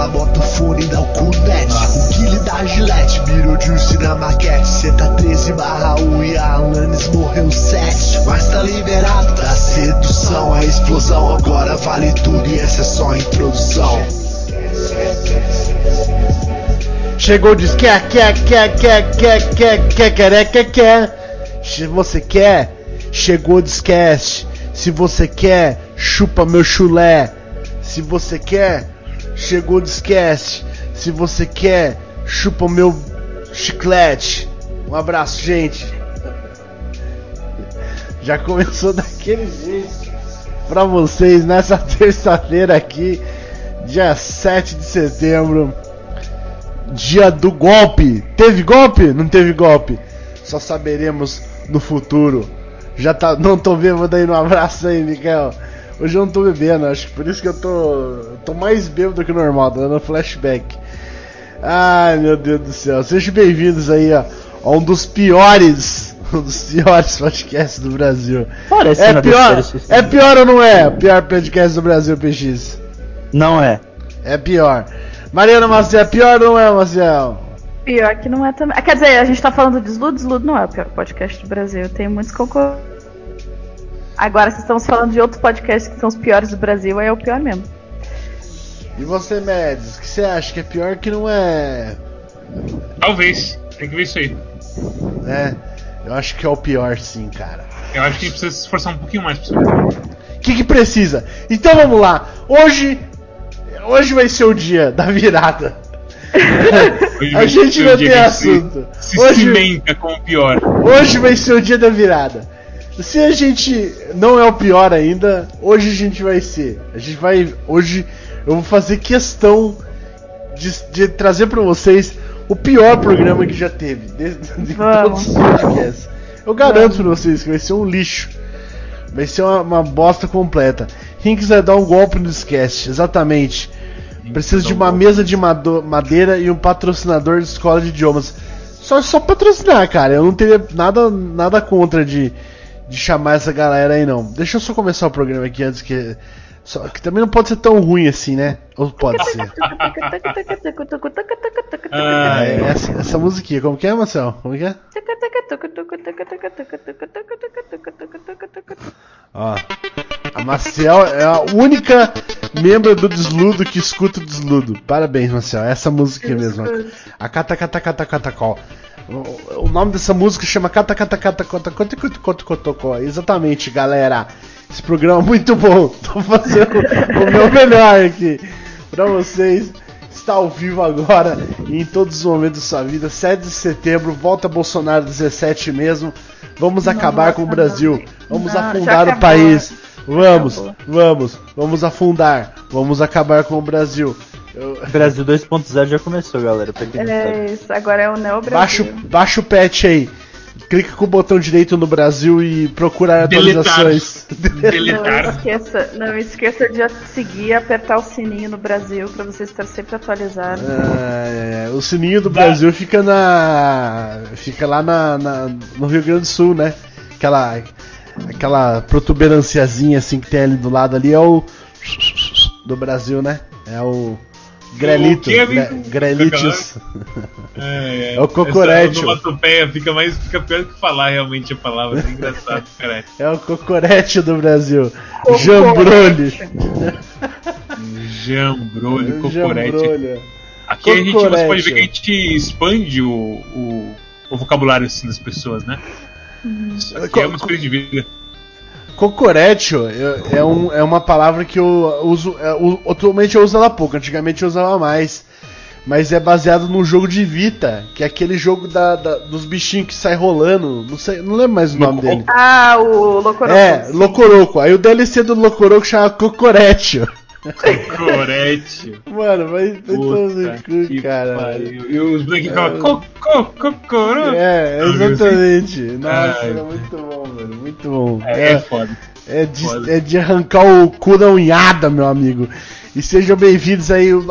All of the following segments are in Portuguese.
fala, bota o fone e dá o cunete. O Guile da Gillette, mirou Juice na maquete. Tá 13 barra 1 e a Alanis morreu 7. Mas tá liberado da sedução, a explosão. Agora vale tudo e essa é só a introdução. Chegou, diz quer, quer, quer, quer, quer, quer, quer, quer, quer, quer. Se você quer, chegou, descast. Se você quer, chupa meu chulé. Se você quer, chegou, descast. Se você quer, chupa meu chiclete. Um abraço, gente. Já começou daquele jeito pra vocês nessa terça-feira aqui, dia 7 de setembro dia do golpe. Teve golpe? Não teve golpe. Só saberemos no futuro. Já tá, não tô bêbado aí no abraço aí, Miguel. Hoje eu não tô bebendo, acho que por isso que eu tô, tô mais bêbado do que normal, tô dando flashback. Ai meu Deus do céu, sejam bem-vindos aí ó, a um dos piores, um dos piores podcasts do Brasil. Parece é pior, é pior ou não é? Pior podcast do Brasil, PX. Não é. É pior. Mariana Maciel, é pior ou não é, Maciel? Pior que não é também. Ah, Quer dizer, a gente tá falando de Desludo, Desludo não é o pior podcast do Brasil. Tem muitos concorrentes. Agora, se estamos falando de outros podcasts que são os piores do Brasil, aí é o pior mesmo. E você, Médios, o que você acha que é pior que não é? Talvez. Tem que ver isso aí. É, eu acho que é o pior sim, cara. Eu acho que a gente precisa se esforçar um pouquinho mais pra saber. O que, que precisa? Então vamos lá. Hoje, hoje vai ser o dia da virada. A gente vai ter assunto. Se, Hoje- cimenta com o pior. Hoje vai ser o dia da virada. Se a gente não é o pior ainda, hoje a gente vai ser. A gente vai. Hoje eu vou fazer questão de, de trazer pra vocês o pior programa que já teve. De, de todos os podcasts. Eu garanto pra vocês que vai ser um lixo. Vai ser uma, uma bosta completa. Quem quiser dar um golpe no esquece, exatamente. Precisa de uma mesa de madeira e um patrocinador de escola de idiomas. Só, só patrocinar, cara. Eu não teria nada, nada contra de, de chamar essa galera aí, não. Deixa eu só começar o programa aqui antes que. Só, que também não pode ser tão ruim assim, né? Ou pode ser? Ah, é, essa, essa musiquinha, como que é, Marcel? Como que é? Ó, a Maciel é a única membro do Desludo que escuta o Desludo. Parabéns, Maciel. Essa música aí mesmo. A Cata Cata Cata Catacó. O, nome dessa música chama Cata Cata Cata Cata Cata Cata Cata Cotocó. Exatamente, galera. Esse programa é muito bom. Tô fazendo o meu melhor aqui pra vocês. Está ao vivo agora e em todos os momentos da sua vida. 7 de setembro, volta Bolsonaro 17 mesmo. Vamos acabar com o Brasil. Vamos Não, afundar o país. Vamos, Acabou. vamos, vamos afundar. Vamos acabar com o Brasil. Eu- Brasil 2.0 já começou, galera. Pra quem não. É isso, agora é o Neo Baixa, Brasil. o- baixa o patch aí. Clica com o botão direito no Brasil e procurar Deletar. atualizações. Não Deletar. esqueça, não esqueça de seguir e apertar o sininho no Brasil pra você estar sempre atualizado. É, o sininho do Brasil fica na. Fica lá na, na- no Rio Grande do Sul, né? Aquela. Aquela protuberanciazinha assim que tem ali do lado ali é o. Do Brasil, né? É o. Grelito. O quê, Gre- amigo? Grelitos. É, É o cocorete. Fica, mais, fica pior que falar realmente a palavra. É engraçado, cara. É o cocorete do Brasil. Cocorete. Jambrolho. Jambrolho, cocorete. Jambrolho. Aqui a gente, você Cocorete. pode ver que a gente expande o, o, o vocabulário assim, das pessoas, né? Isso aqui é uma experiência de vida. Cocoretio é, é um- é uma palavra que eu uso. é, u- atualmente eu uso ela pouco, antigamente eu usava mais. Mas é baseado num jogo de Vita, que é aquele jogo da, da- dos bichinhos que sai rolando. Não sei, não lembro mais o nome dele. Ah, o Locoroco. É, Locoroco. Aí o DLC do Locoroco chama Cocoretio. Cocorete. Mano, vai todo no cu, cara. E os bonequinhos ficavam cocô. É, exatamente. Nossa, era muito bom, mano. Muito bom. É, é foda. É de, Foda. é de arrancar o cu da unhada, meu amigo. E sejam bem-vindos aí. O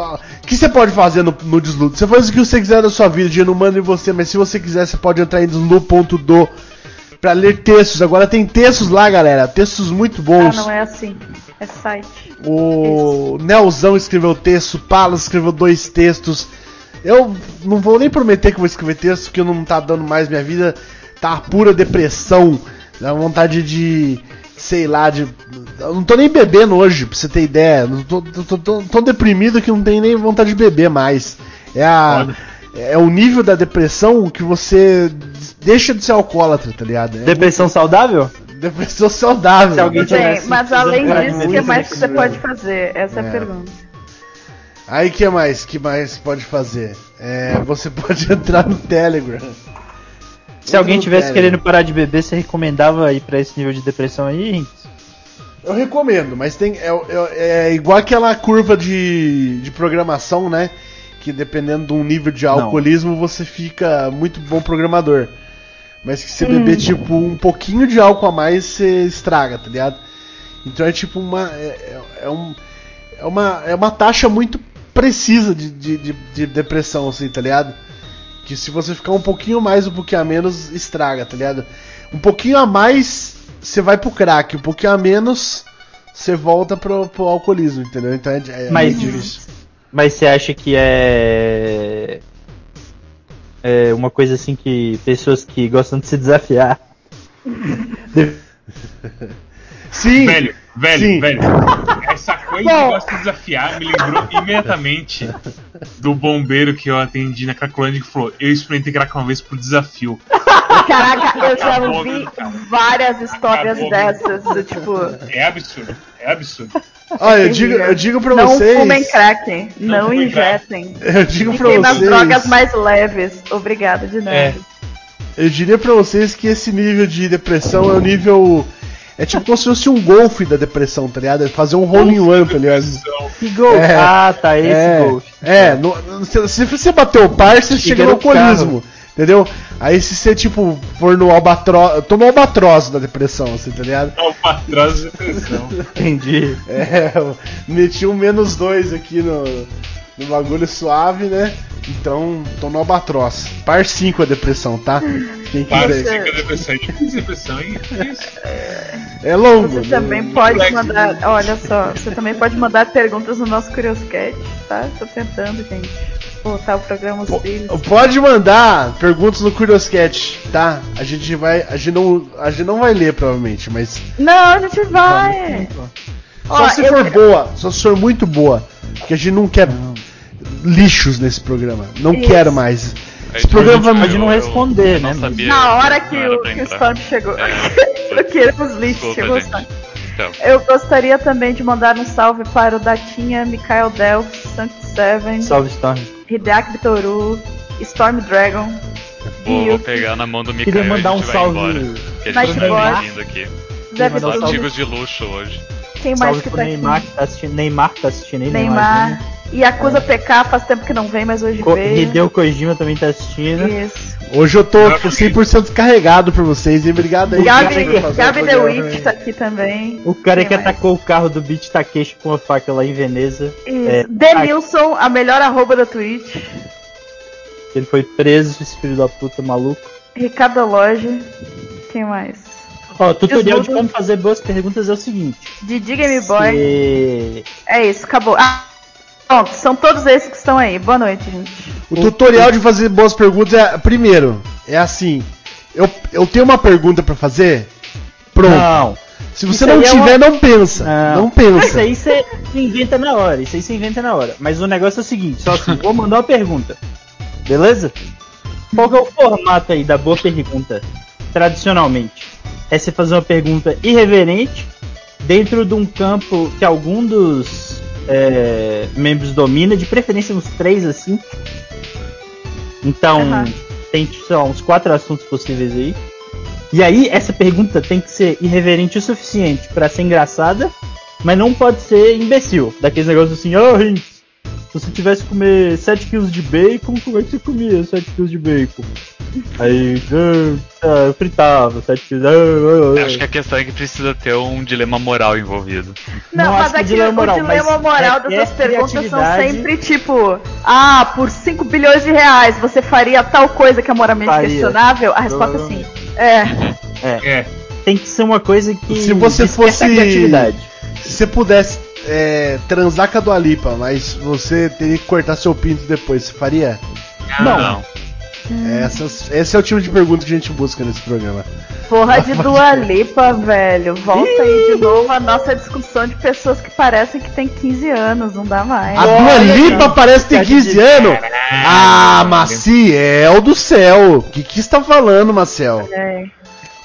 que você pode fazer no, no Desludo? Você faz o que você quiser da sua vida, dia não manda em você, mas se você quiser, você pode entrar em deslu.do pra ler textos. Agora tem textos lá, galera. Textos muito Ah, bons. não é assim. É site. O Nelzão escreveu texto, Palas escreveu dois textos. Eu não vou nem prometer que vou escrever texto, porque não tá dando mais minha vida. Tá pura depressão. Dá vontade de. Sei lá, de. Eu não tô nem bebendo hoje, pra você ter ideia. Não tô, tô, tô- tô- tô deprimido que não tenho nem vontade de beber mais. É a. É o nível da depressão que você deixa de ser alcoólatra, tá ligado? É Depressão saudável? muito- depressão saudável. Se alguém Sim, tivesse mas além disso, o que mais que você pode fazer? Essa é a É. pergunta. Aí que mais? Que mais pode fazer? É, você pode entrar no Telegram. Se alguém Entra no tivesse Telegram. querendo parar de beber, você recomendava ir pra esse nível de depressão aí? Eu recomendo, mas tem é, é- é igual aquela curva de, de programação, né? Que dependendo de um nível de alcoolismo você fica muito bom programador. Mas que se beber tipo um pouquinho de álcool a mais você estraga, tá ligado? Então é tipo uma é, é- é um, é uma é uma taxa muito precisa de, de, de, de depressão, assim, tá ligado? Que se você ficar um pouquinho mais, um pouquinho a menos, estraga, tá ligado? Um pouquinho a mais, você vai pro crack. Um pouquinho a menos, você volta pro, pro alcoolismo, entendeu? Então é, é Mas- difícil. Mas você acha que é. É uma coisa assim que pessoas que gostam de se desafiar. Sim! Velho, velho, Sim. velho. Essa coisa que gosta de desafiar me lembrou imediatamente do bombeiro que eu atendi na Cracolândia que falou: Eu experimentei crack uma vez por desafio. Caraca, eu já ouvi várias histórias Acabou. dessas, do tipo, É absurdo, é absurdo. Olha, eu digo, eu digo pra não vocês. fumem crack, não, crack. injetem. Eu digo pra Fiquem nas vocês. drogas mais leves. Obrigada, de nada. Eu diria pra vocês que esse nível de depressão é o nível. É tipo como se fosse um golfe da depressão, tá ligado? É fazer um hole in one, tá ligado? Que gol! É. Ah, tá, esse é, gol. É, no- no- se, você bater o par, você chega no alcoolismo. Entendeu? Aí se você, tipo, for no albatroz. Toma o albatroz da depressão, assim, tá ligado? Patrão de depressão. Entendi. É, meti um menos dois aqui no, no bagulho suave, né? Então, tô no albatroz. Par 5 a depressão, tá? Quem Para quiser. fica depressão. É difícil depressão, hein? Difícil. É longo. Você também não- pode Flex. mandar, olha só, você também pode mandar perguntas no nosso Curioscat, tá? Tô tentando, gente, botar o programa os filhos. Pode mandar perguntas no Curioscat, tá? A gente vai. A gente não, a gente não vai ler, provavelmente, mas. Não, a gente vai. Só Ó, se for boa, só se for muito boa. Porque a gente não quer lixos nesse programa. Não Isso. quero mais. Esse Aí, programa vai pode não responder, eu né, Não sabia, Na hora que, o, que o. Storm chegou, É, eu queria os lixos, Desculpa, chegou o. Storm. Então, Eu gostaria também de mandar um salve para o Datinha, Mikael Delph, Sanct Seven, Salve, Storm. Hideaki Bitoru, Storm Dragon. vou, e vou pegar na mão do Mikael Queria e mandar um salve. embora. Porque a gente tá bem-vindo aqui. Deve Os artigos de luxo hoje. Quem mais Salve que tá Neymar aqui? que tá assistindo. Neymar que tá assistindo aí, Neymar. E Acusa PK faz tempo que não vem, mas hoje Ko- veio. Hideo Kojima também tá assistindo. Isso. Hoje eu tô 100% carregado por vocês, e obrigado aí. Gabi, Gabi The. Witch tá aqui também. O cara Quem que mais? atacou o carro do Beat Takeshi com a faca lá em Veneza. Isso. É, Denilson, a melhor arroba da Twitch. Ele foi preso, esse filho da puta maluco. Ricardo Loja. Quem mais? Ó, tutorial de Desmudo. como fazer boas perguntas é o seguinte. Didi Game Boy. Você- É isso, acabou. Ah, pronto, são todos esses que estão aí. Boa noite, gente. O tutorial de fazer boas perguntas é. Primeiro, é assim. Eu, eu tenho uma pergunta pra fazer. Pronto. Não. Se você isso não é tiver, uma- não pensa. Não, Isso pensa. aí você inventa na hora. Isso aí você inventa na hora. Mas o negócio é o seguinte, só assim, vou mandar uma pergunta. Beleza? Qual que é o formato aí da boa pergunta? Tradicionalmente. É você fazer uma pergunta irreverente dentro de um campo que algum dos é, membros domina, de preferência uns três assim. Então, Aham. tem sei lá, uns quatro assuntos possíveis aí. E aí, essa pergunta tem que ser irreverente o suficiente pra ser engraçada, mas não pode ser imbecil. Daqueles negócios assim, ô Rinks, se você tivesse que comer 7kg de bacon, como é que você comia 7kg de bacon? Aí, ah, eu fritava 7kg. Ah, ah, ah. Acho que a questão é que precisa ter um dilema moral envolvido. Não, Não mas aqui dilema o moral, dilema moral requer dessas perguntas são sempre tipo: Ah, por 5 bilhões de reais você faria tal coisa que é moralmente Faria. questionável? A resposta é sim. É. É. Tem que ser uma coisa que. Se você fosse-. Se você pudesse é, transar com a Dua Lipa, mas você teria que cortar seu pinto depois, você faria? Não. Essas, esse é o tipo de pergunta que a gente busca nesse programa. Porra de Dua Lipa, velho. Volta aí de novo a nossa discussão de pessoas que parecem que tem 15 anos, não dá mais. A Dua Lipa parece ter 15 anos? Ah, Maciel do céu! O que que está falando, Maciel? É.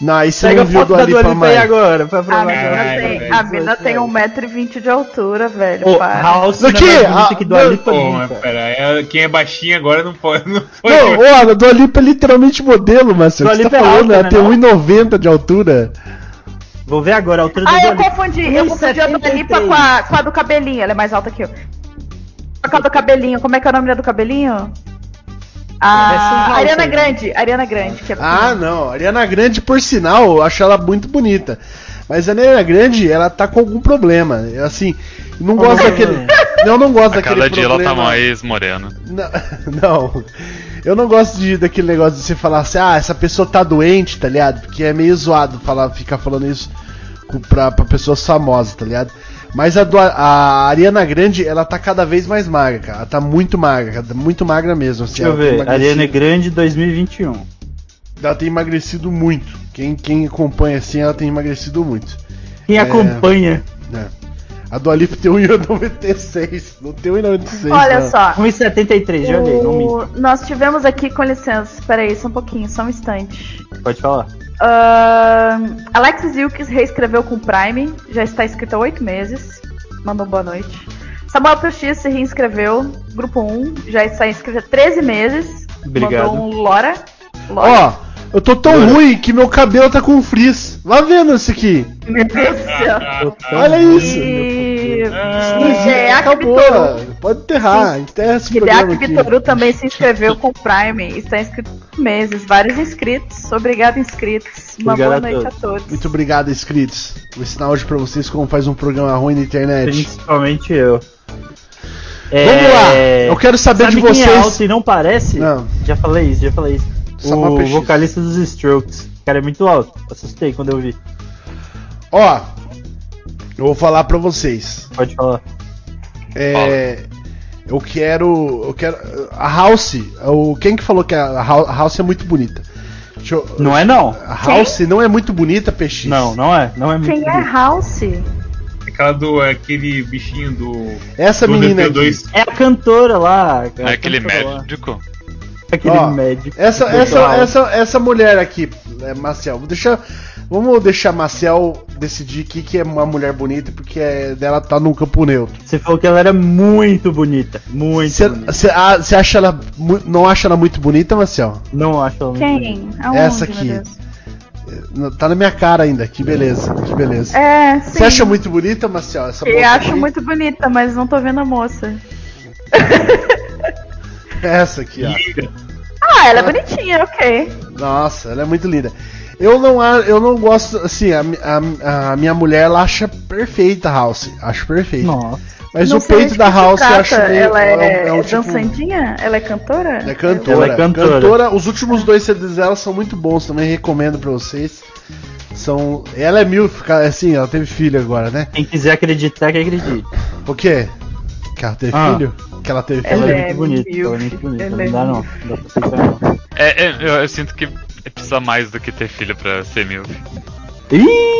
Não, aí você Pega não a viu a foto Dua da Dua Lipa Lipa aí mais. agora, pra A provar mina Caralho, tem, velho. a mina tem 1,20m de altura, velho. Para. House Do não é quê? mais Ah, que Dua não, Lipa Pô, mas nunca. pera, é- quem é baixinho agora não pode. Não pode Não, ó, a Dua Lipa é literalmente modelo. O que Dua você tá é falando? alta, Ela né, tem não? 1,90 de altura. Vou ver agora a altura da Ah, eu confundi. Eu confundi a Dua 1,73. Lipa com a, com a do cabelinho. Ela é mais alta que eu. Com a do cabelinho. Como é que é o nome da do cabelinho? Um A House Ariana aí. Grande. Ariana Grande. Que é Ah, não. Ariana Grande, por sinal, eu acho ela muito bonita. Mas a Ariana Grande, ela tá com algum problema. Eu, Assim, não gosto Algum daquele. problema? Eu não gosto A daquele cada dia ela problema. tá mais morena. Não, não. Eu não gosto de, daquele negócio de você falar assim, ah, essa pessoa tá doente, tá ligado? Porque é meio zoado falar, ficar falando isso pra, pra pessoas famosas, tá ligado? Mas a, do, a Ariana Grande, ela tá cada vez mais magra, cara. Ela tá muito magra, cara, muito magra mesmo. Assim, Deixa eu ver. emagrecido- Ariana Grande 2021. Ela tem emagrecido muito. Quem, quem acompanha assim, ela tem emagrecido muito. Quem É. acompanha né? A Dua Lipa tem 1,96. Não tem 1,96. Olha não. só. 1,73, já olhei, não O- minto. Nós tivemos aqui, com licença, peraí, só um pouquinho, só um instante. Pode falar. Ahn, Alexis Wilkes reescreveu com o Prime, já está inscrito há oito meses. Mandou boa noite. Samuel PX se reinscreveu, grupo 1, já está inscrito há 13 meses. Obrigado. Mandou um Lora. Lora. Ó, eu tô tão ruim que meu cabelo tá com frizz. Vá vendo isso aqui. Meu Deus do céu. Olha isso. E. Ah, Acabou. Bitoru. Pode enterrar. Enterra esse programa aqui. Bitoru também se inscreveu com o Prime. Está inscrito há meses. Vários inscritos. Obrigado, inscritos. Uma Obrigado boa a noite a todos. todos. Muito obrigado, inscritos. Vou ensinar hoje pra vocês como faz um programa ruim na internet. Principalmente eu. Vamos lá. Eu quero saber Sabe de quem é vocês. alto e não parece? Não. Já falei isso, já falei isso. Samuel o PX. vocalista dos Strokes. O cara é muito alto. Assustei quando eu vi. Ó, eu vou falar pra vocês. Pode falar. É, eu quero, eu quero a House. O quem que falou que a Hou- a House é muito bonita? Deixa eu- Não é não. A House não é muito bonita, PX. Não, não é. Não é muito Quem é bonito. House? Aquela do. Aquele bichinho do. Essa do menina aqui. DP2. É a cantora lá. É aquele cantora lá. Aquele Ó, médico. Essa, essa, essa, essa mulher aqui, é, Marcel, vou deixar, vamos deixar Marcel decidir que que é uma mulher bonita, porque é, dela tá no campo neutro. Você falou que ela era muito bonita. Muito bonita. Você acha ela, não acha ela muito bonita, Marcel? Não acho ela muito bonita. Quem? Aonde, Essa meu aqui. Deus? Tá na minha cara ainda, que beleza, que beleza. É, sim. Você acha muito bonita, Marcel? Essa Eu acho aqui? muito bonita, mas não tô vendo a moça. Essa aqui, ó. Ah, ela é bonitinha, ok. Nossa, ela é muito linda. Eu não, eu não gosto, assim, a, a, a minha mulher ela acha perfeita a House, acho perfeita. Nossa. Mas Não o peito da House eu acho meio. Ela é, um- um é tipo- dançandinha? Ela é cantora? Ela é cantora. Ela é cantora. Os últimos dois CDs dela são muito bons, também recomendo pra vocês. São. Ela é mil, assim, ela teve filho agora, né? Quem quiser acreditar, que acredite. O quê? Que ela teve Ah. filho? Que ela teve Ela filho? é, é muito bonita. Ela é muito bonita. ela Não é dá não. Não dá pra aceitar não. É, é, eu, eu sinto que precisa mais do que ter filho pra ser mil. Ih!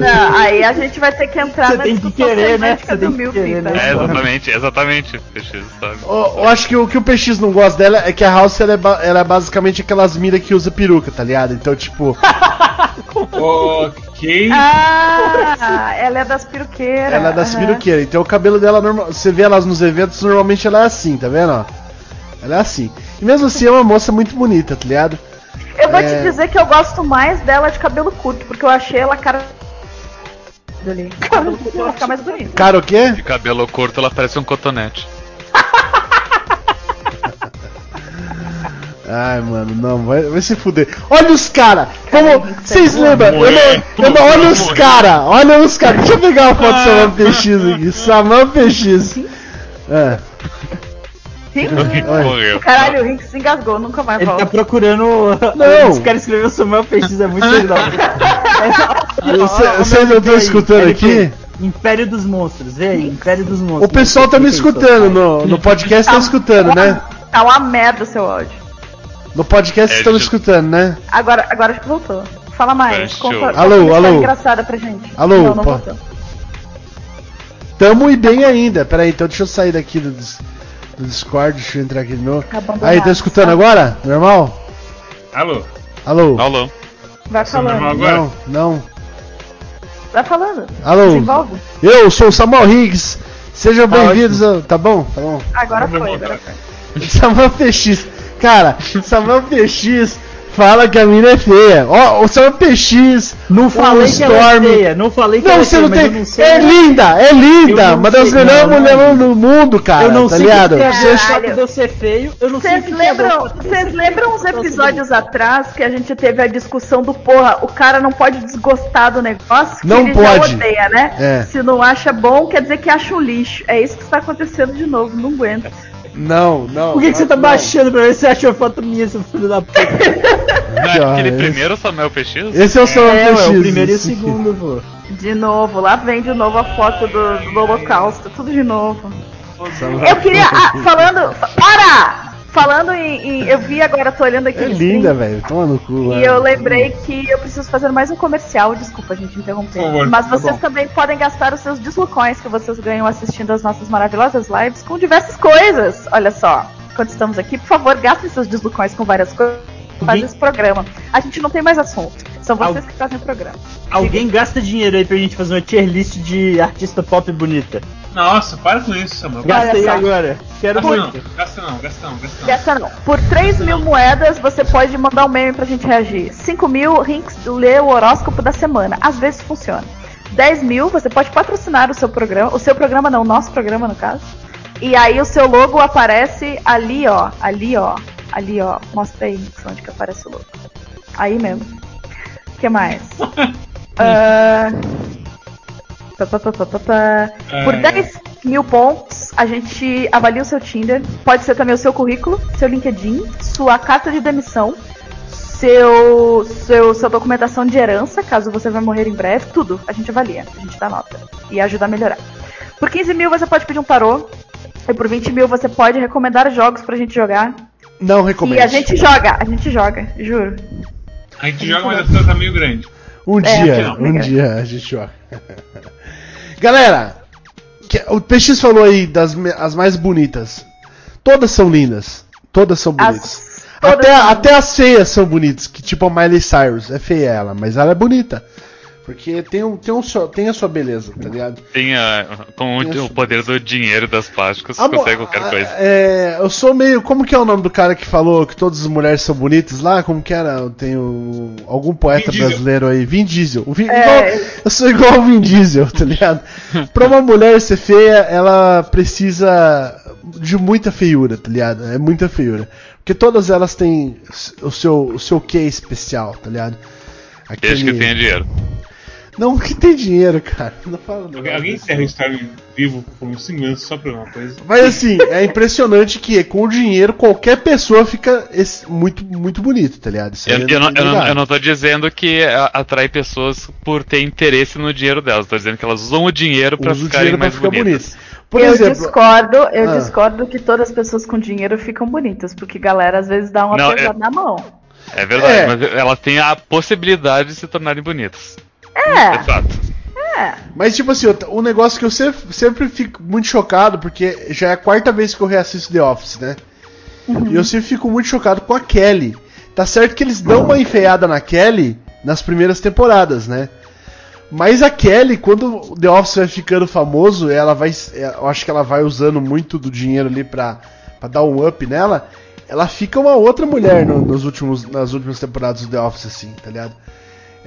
Não, aí a gente vai ter que entrar Você na tem que discussão querer, né? Você tem do que Milf, querer, né? É, exatamente, exatamente. Peixe, sabe? Eu, eu acho que o que o PX não gosta dela é que a House ela é, ba- ela é basicamente aquelas miras que usa peruca, tá ligado? Então, tipo, Ok. Ah, ela é das peruqueiras. ela é das aham. peruqueiras. Então o cabelo dela, normal, você vê elas nos eventos, normalmente ela é assim, tá vendo? Ela é assim. E mesmo assim é uma moça muito bonita, tá ligado? Eu vou É. te dizer que eu gosto mais dela de cabelo curto, porque eu achei ela cara. Ali. Cabelo curto ela fica mais bonita. Cara, o quê? De cabelo curto, ela parece um cotonete. Ai, mano, não, vai, vai se fuder. Olha os cara! Vamos. Vocês lembram? Eu não, eu não, olha os morrer. cara! Olha os cara! Deixa eu pegar uma foto do Samuel PX aqui. Samuel PX. É. Rinks? Morreu. Caralho, o Rinks se engasgou, nunca mais Ele tá volta. procurando. Não. Esse cara escreveu Samuel PX, é muito legal. Você- Vocês não estão escutando aqui? Império dos Monstros, vê aí, Império dos Monstros. O pessoal tá me escutando, no, no podcast tá escutando, né? Tá uma merda o seu áudio. No podcast É, estão me escutando, né? Agora, agora acho que voltou. Fala mais. Deixa Conta, Alô, alô. engraçada pra gente. Alô, não, não pô. voltou. Tamo e bem ainda. Pera aí, então deixa eu sair daqui do Discord, deixa eu entrar aqui de novo. Tá. Aí, tá escutando agora? Normal? Alô? Alô? Alô. Vai Tá falando. agora? Não, não. Vai falando. Alô? Desenvolve. Eu sou o Samuel Higgs. Sejam bem-vindos ao... Tá bom? Tá bom. Agora foi, agora foi. Samuel PX. Cara, Samuel PX fala que a mina é feia. Ó, o Samuel PX. Não falei o que ela é Storm. feia, não falei que Não, ela é feia, não tem. não sei. é linda, é linda. Uma das sei, melhores mulheres no mundo, cara. Eu não tá sei ligado? que o fato de eu ser feio, eu não sei o Vocês que lembram, vocês uns episódios atrás que a gente teve a discussão do porra, o cara não pode desgostar do negócio que Não ele pode. já odeia, né? É. Se não acha bom, quer dizer que acha um lixo. É isso que está acontecendo de novo, não aguento. Não, não. Por que, que você tá não. baixando pra ver se você achou foto minha, seu filho da puta? Não é Ah, aquele esse- primeiro Samuel PX? Esse é o Samuel É, PX. ué, o primeiro e o segundo, pô. De novo, lá vem de novo a foto do, do holocausto, tudo de novo. Eu queria. ah, falando. Para! Falando em, em- Eu vi agora, tô olhando aqui É linda, velho. Toma no cu. E eu lembrei que eu preciso fazer mais um comercial, desculpa, gente, interromper. Por favor. Mas Tá vocês bom. também podem gastar os seus dislucoins que vocês ganham assistindo as nossas maravilhosas lives com diversas coisas. Olha só, quando estamos aqui, por favor, gastem seus dislucoins com várias coisas. Faz esse programa. A gente não tem mais assunto. São vocês Al- que fazem o programa. Alguém gasta dinheiro aí pra gente fazer uma tier list de artista pop bonita. Nossa, para com isso, Samuel. Gasta só. agora. Quero Gasta não, muito. gasta não, gasta não, gasta não. Dessa não. Por 3 mil moedas, você pode mandar um meme pra gente reagir. 5 mil, Rinks lê o horóscopo da semana. Às vezes funciona. 10 mil, você pode patrocinar o seu programa. O seu programa não, o nosso programa, no caso. E aí o seu logo aparece ali, ó. Ali, ó. Ali, ó. Mostra aí, Rinks, onde que aparece o logo. Aí mesmo. O que mais? Ah, pá, pá, pá, pá, pá, pá. Por É. 10 mil pontos, a gente avalia o seu Tinder. Pode ser também o seu currículo, seu LinkedIn, sua carta de demissão, seu, seu, sua documentação de herança, caso você vai morrer em breve, tudo. A gente avalia, a gente dá nota e ajuda a melhorar. Por 15 mil você pode pedir um tarô. E por 20 mil você pode recomendar jogos pra gente jogar. Não recomendo. E a gente joga, a gente joga, juro. A gente joga, mas a fila tá meio grande. Um É, dia, um dia a gente joga. Galera, o PX falou aí das as mais bonitas. Todas são lindas. Todas são bonitas. As- todas até, são- até as feias são bonitas, que tipo a Miley Cyrus. É feia ela, mas ela é bonita. Porque tem, um, tem, um, tem a sua beleza, tá ligado? Tem a, com o, Isso. o poder do dinheiro e das plásticas, A mo- consegue qualquer a- coisa. É, eu sou meio. Como que é o nome do cara que falou que todas as mulheres são bonitas lá? Como que era? Eu tenho algum poeta brasileiro aí. Vin Diesel. O Vin- É. igual- eu sou igual ao Vin Diesel, tá ligado? pra uma mulher ser feia, ela precisa de muita feiura, tá ligado? É muita feiura. Porque todas elas têm o seu, o seu quê especial, tá ligado? Desde que tenha dinheiro. Não que tem dinheiro, cara. Não fala não. Alguém, encerra o Storm vivo por uns 5 minutos só pra uma coisa. Mas assim, é impressionante que com o dinheiro qualquer pessoa fica esse- muito, muito bonito, tá ligado? Isso Eu, eu não, eu, não, eu não tô dizendo que atrai pessoas por ter interesse no dinheiro delas. Tô dizendo que elas usam o dinheiro pra Usa ficarem dinheiro pra mais ficar bonitas. bonito. Por eu exemplo, discordo, eu Ah. discordo que todas as pessoas com dinheiro ficam bonitas, porque galera às vezes dá uma pesada na mão. É verdade, É. mas elas têm a possibilidade de se tornarem bonitas. É, É fato. é. mas tipo assim, o negócio que eu sempre, sempre fico muito chocado, porque já é a quarta vez que eu reassisto The Office, né? E eu sempre fico muito chocado com a Kelly. Tá certo que eles dão uma enfeiada na Kelly nas primeiras temporadas, né? Mas a Kelly, quando o The Office vai ficando famoso, ela vai. Eu acho que ela vai usando muito do dinheiro ali pra, pra dar um up nela. Ela fica uma outra mulher no- nos últimos, nas últimas temporadas do The Office, assim, tá ligado?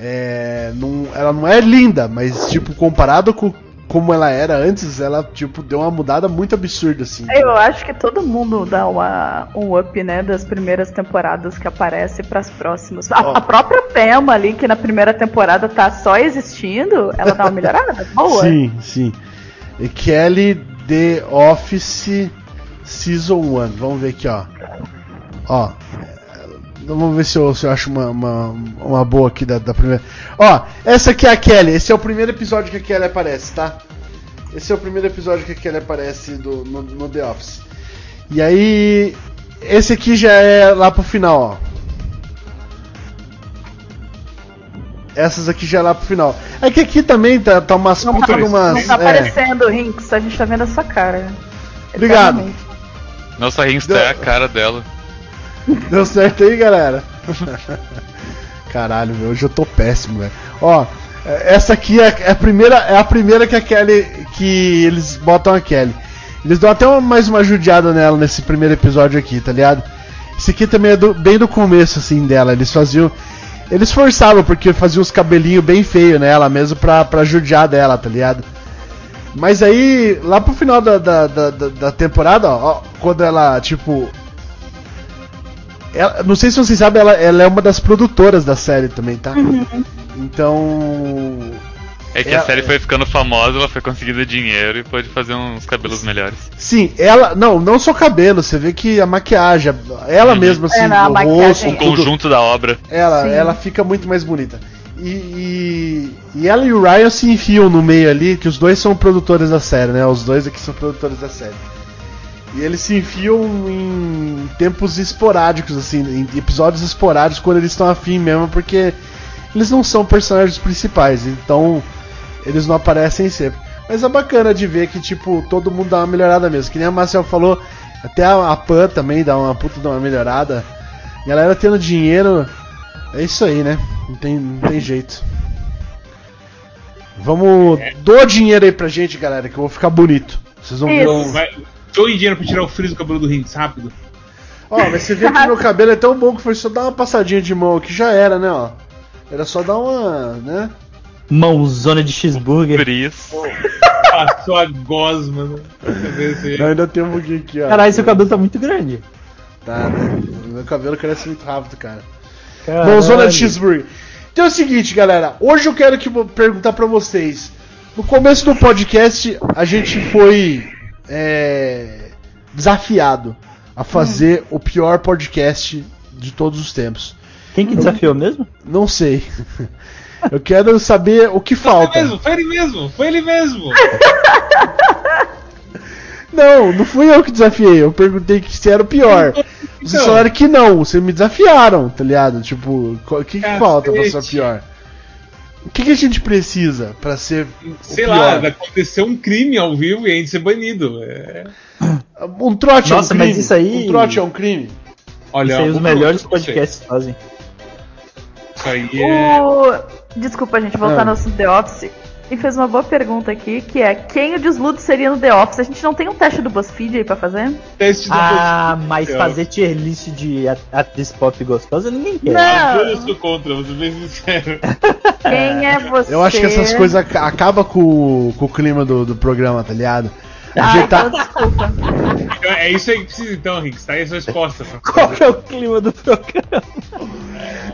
É, não- ela não é linda, mas, tipo, comparado com como ela era antes, ela, tipo, deu uma mudada muito absurda, assim. Eu acho que todo mundo dá uma, um up, né, das primeiras temporadas que aparece pras próximas. A, Ó. a própria Pema ali, que na primeira temporada tá só existindo, ela dá uma melhorada. Boa. Sim, sim. E Kelly The Office Season 1. Vamos ver aqui, ó. Ó. Vamos ver se eu, se eu acho uma, uma, uma boa aqui da, da primeira. Ó, essa aqui é a Kelly. Esse é o primeiro episódio que a Kelly aparece, tá? Esse é o primeiro episódio que a Kelly aparece do, no, no The Office. E aí. Esse aqui já é lá pro final, ó. Essas aqui já é lá pro final. É que aqui também tá, tá umas Não puta tá, umas. não tá é. aparecendo, Rinks. A gente tá vendo a sua cara. Obrigado. Nossa, Rinsta é a cara dela. Deu certo aí, galera? Caralho, meu, hoje eu tô péssimo, velho. Ó, essa aqui é, é a primeira, é a primeira que a Kelly que eles botam a Kelly. Eles dão até uma- mais uma judiada nela nesse primeiro episódio aqui, tá ligado? Esse aqui também é do- bem do começo assim dela. Eles faziam eles forçavam porque faziam os cabelinhos bem feios nela mesmo pra, pra judiar dela, tá ligado? Mas aí, lá pro final da, da, da, da- da temporada, ó, quando ela, tipo, ela- não sei se vocês sabem, ela, ela é uma das produtoras da série também, tá? Então. É que É, a série é. foi ficando famosa, ela foi conseguindo dinheiro e pôde fazer uns cabelos melhores. Sim, ela. Não, não só cabelo, você vê que a maquiagem, ela Uhum. mesma, assim, É, o maquiagem- rosto, O conjunto da obra. ela, Sim. ela fica muito mais bonita. E, e, e ela e o Ryan se enfiam no meio ali, que os dois são produtores da série, né? Os dois aqui são produtores da série. E eles se enfiam em tempos esporádicos, assim, em episódios esporádicos quando eles estão afim mesmo, porque eles não são personagens principais, então eles não aparecem sempre. Mas é bacana de ver que, tipo, todo mundo dá uma melhorada mesmo. Que nem a Marcel falou, até a, a Pan também dá uma puta de uma melhorada. Galera tendo dinheiro, é isso aí, né? Não tem, não tem jeito. Vamos. Dou dinheiro aí pra gente, galera, que eu vou ficar bonito. Vocês vão ver. Isso. Vai, doe dinheiro pra tirar o frizz do cabelo do Rinks, rápido. Ó, mas você vê que meu cabelo é tão bom que foi só dar uma passadinha de mão aqui, já era, né, ó. Era só dar uma, né? Mãozona de cheeseburger. Isso. Passou a gosma, né? Ainda tem um pouquinho aqui, ó. Caralho, seu cabelo tá muito grande. Tá, né? Meu cabelo cresce muito rápido, cara. Caralho. Mãozona de cheeseburger. Então é o seguinte, galera. Hoje eu quero que perguntar pra vocês. No começo do podcast, a gente foi é, desafiado a fazer o pior podcast de todos os tempos. Quem que desafiou mesmo? Não sei. Eu quero saber o que Foi falta. ele mesmo, foi ele mesmo, foi ele mesmo. Não, não fui eu que desafiei. Eu perguntei que se era o pior. Vocês Então. falaram que não, vocês me desafiaram, tá ligado? Tipo, o que, que falta pra ser o pior? O que, que a gente precisa pra ser Sei lá, aconteceu um crime ao vivo e a gente ser banido. É... Um trote Nossa, é um mas crime? isso aí- Um trote é um crime? Olha, Isso aí os melhores podcasts fazem. Isso aí é. O... Desculpa, gente, voltar Ah. no assunto The Office. E fez uma boa pergunta aqui, que é quem o desludo seria no The Office? A gente não tem um teste do BuzzFeed aí pra fazer? Teste do Ah, BuzzFeed. mas fazer tier list de at- atriz pop gostosa ninguém quer. Não. Eu sou contra, vou ser bem sincero. Quem é você? Eu acho que essas coisas aca- acabam com, o- com o clima do, do programa, tá ligado? Ah, Ajeitar- então desculpa. Então, É isso aí que precisa então, Rick. Tá aí a sua resposta. Qual é o clima do programa?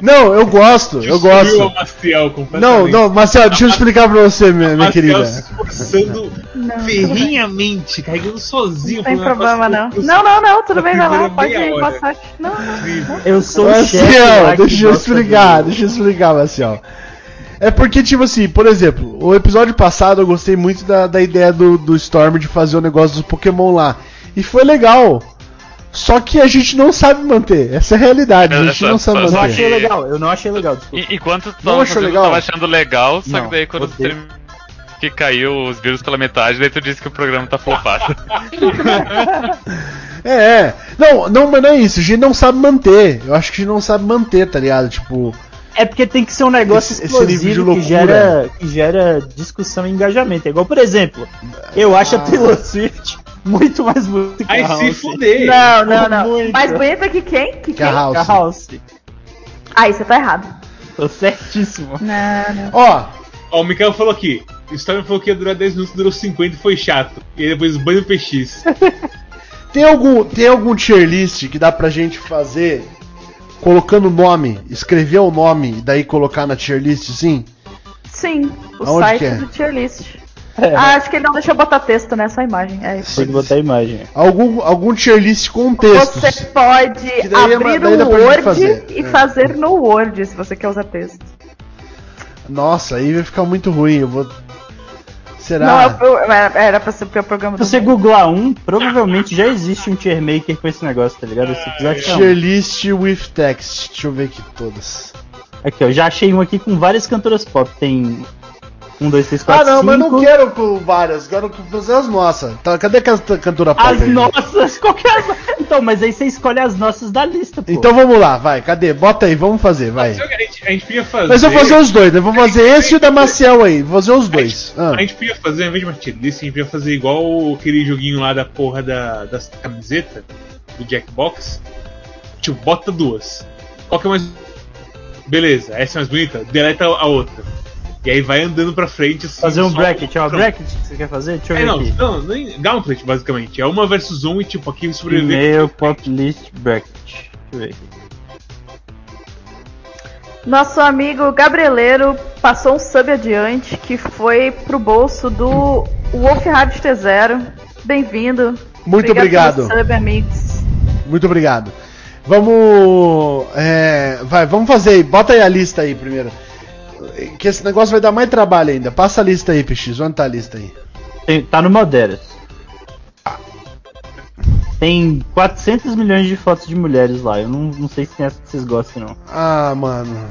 Não, eu gosto, eu gosto. o Maciel. Não, não, Marcel, deixa eu explicar pra você, minha, minha querida. se esforçando Não, ferrinhamente, carregando sozinho. Não tem problema, não. Não, não, não, tudo bem, vai lá, pode ir, sorte. Não, não. Eu sou o chefe. deixa eu explicar, deixa eu explicar, Marcel. É porque, tipo assim, por exemplo, o episódio passado eu gostei muito da, da ideia do, do Storm de fazer o negócio dos Pokémon lá. E foi legal. Só que a gente não sabe manter. Essa é a realidade, a gente não sabe só- Eu não manter. achei legal, eu não achei legal, desculpa. E- Enquanto tu Não tava achou fazendo, legal? eu tava achando legal, só Não, que daí quando que caiu os vírus pela metade, daí tu disse que o programa tá flopado. É, é. Não, não, mas não é isso. A gente não sabe manter. Eu acho que a gente não sabe manter, tá ligado? Tipo, É porque tem que ser um negócio Esse- esse nível de explosivo que loucura. gera, que gera discussão e engajamento. É igual, por exemplo, eu acho a Ah. Taylor Swift muito mais bonita que Ai, a se House. fuder. Não, não, não. Muito. Mais bonita que quem? Que que a quem? House. Que a House. Aí você tá errado. Tô certíssimo. Não, não. Ó, Ó, o Mikael falou aqui. O Storm falou que ia durar 10 minutos, durou 50 e foi chato. E aí depois banho o PX. tem algum, tem algum tier list que dá pra gente fazer colocando o nome, escrever o nome e daí colocar na tier list, sim? Sim, o Aonde site é? do tier list. Ah, acho que ele não deixou botar texto, né? Só imagem. É isso. Tem que botar a imagem. Algum, algum tier list com textos. Você pode é- abrir dá o Word fazer. e É. fazer no Word, se você quer usar texto. Nossa, aí vai ficar muito ruim. Eu vou. Não, Será? é o pro- era, era pra ser o programa Se você googlar um, provavelmente já existe um tier maker com esse negócio, tá ligado? Se quiser. Tier list with text. Deixa eu ver aqui todas. Aqui, ó, já achei um aqui com várias cantoras pop. Tem um, dois, três, Ah, quatro, não, cinco. mas não quero com várias. Quero fazer as nossas. Tá, cadê aquela cantora pop? As aí? nossas, qualquer. Então, mas aí você escolhe as nossas da lista, pô. Então vamos lá, vai. Cadê? Bota aí, vamos fazer, vai. Que A gente, a gente podia fazer. Mas eu vou fazer os dois, né? Vou fazer esse e o da Maciel aí. Vou fazer os dois. Ah. A gente podia fazer, ao invés de tier list, a gente podia fazer igual aquele joguinho lá da porra da, das camisetas do Jackbox. Tipo, bota duas. Qual que é mais. Beleza, essa é mais bonita? Deleta a outra. E aí vai andando pra frente assim. Fazer um bracket, ó, Pronto. bracket que você quer fazer? Deixa eu É, ver não, aqui. não, nem Gauntlet, basicamente. É uma versus um e tipo, aqui sobreviver. E-mail, pop list, bracket. Deixa eu ver aqui. Nosso amigo Gabrieleiro passou um sub adiante que foi pro bolso do Wolf Hard T0. Bem-vindo. Muito obrigado. pelo Sub, amigos. Muito obrigado. Vamos. é, vai, vamos fazer aí. Bota aí a lista aí primeiro. Que esse negócio vai dar mais trabalho ainda. Passa a lista aí, PX. Onde tá a lista aí? Tem- tá no Moderas. Tem 400 milhões de fotos de mulheres lá. Eu não, não sei se tem essa que vocês gostam, não. Ah, mano.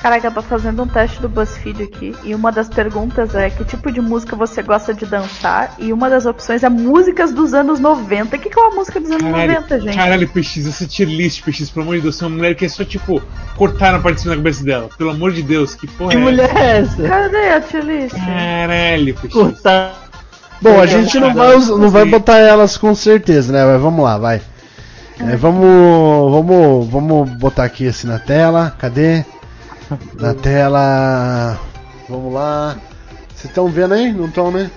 Caraca, eu tô fazendo um teste do BuzzFeed aqui e uma das perguntas é que tipo de música você gosta de dançar e uma das opções é músicas dos anos 90. O que, que é uma música dos anos 90, gente? caralho, PX, essa tier list, PX, pelo amor de Deus, você é uma mulher que é só tipo cortar na parte de cima da cabeça dela. Pelo amor de Deus, que porra Que é mulher é essa? Cadê a tier list? Caralho, PX. Cortar. Bom, a gente não vai, não vai botar elas com certeza, né? Mas vamos lá, vai. É, vamos, vamos, vamos botar aqui assim na tela. Cadê? Na tela. Vamos lá. Vocês estão vendo aí? Não estão, né?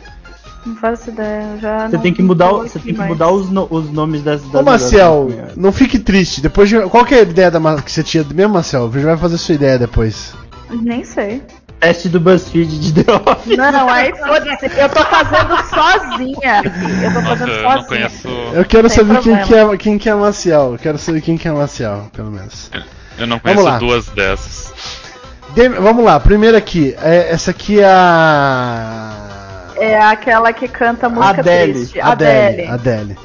Não faço ideia, eu já Você não- tem que não mudar, você tem que mudar os, no- os nomes das. das Ô Marcel, das- não fique triste. Depois de, qual que é a ideia da, que você tinha mesmo, Marcel? A gente vai fazer sua ideia depois. Nem sei. Teste do BuzzFeed de The Office. Não, aí foda-se. Eu tô fazendo sozinha. Eu tô Nossa, fazendo eu não sozinha. conheço. Eu quero Sem saber quem que, é, quem que é Marcial. Eu quero saber quem que é Marcial, pelo menos. Eu não conheço duas dessas. Demi- vamos lá, primeiro aqui. É, essa aqui é a. É aquela que canta música Adele. triste. Adele. Adele. Adele.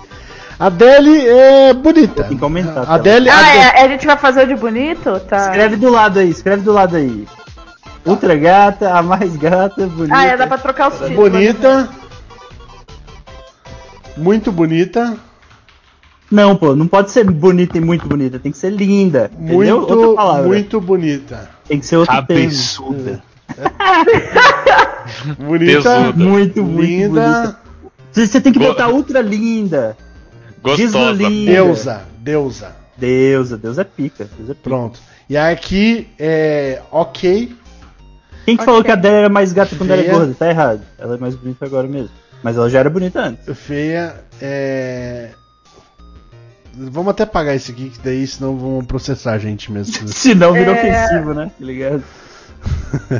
Adele é bonita. Tem que aumentar a Adele, Ah, Adele- é, a gente vai fazer o de bonito? Tá. Escreve do lado aí, escreve do lado aí. Ultra gata, a mais gata, bonita. Ah, é, dá pra trocar os títulos. bonita. Muito bonita. Não, pô, não pode ser bonita e muito bonita, tem que ser linda. entendeu? Outra Muito, palavra. muito bonita. Tem que ser termo. Cabeçuda. Bonita. Tesuda. Muito, muito linda. bonita. Você tem que Go- botar ultra linda. Gostosa. Deslinda. Deusa. Deusa. Deusa, Deus é pica. Deus é pica. Pronto. E aqui é ok. Quem que Ok. falou que a Adele era mais gata quando ela é Feia. gorda? Tá errado. Ela é mais bonita agora mesmo. Mas ela já era bonita antes. Feia. É. Vamos até apagar isso aqui, que daí senão vão processar a gente mesmo. Se não, vira É. ofensivo, né? Tá ligado?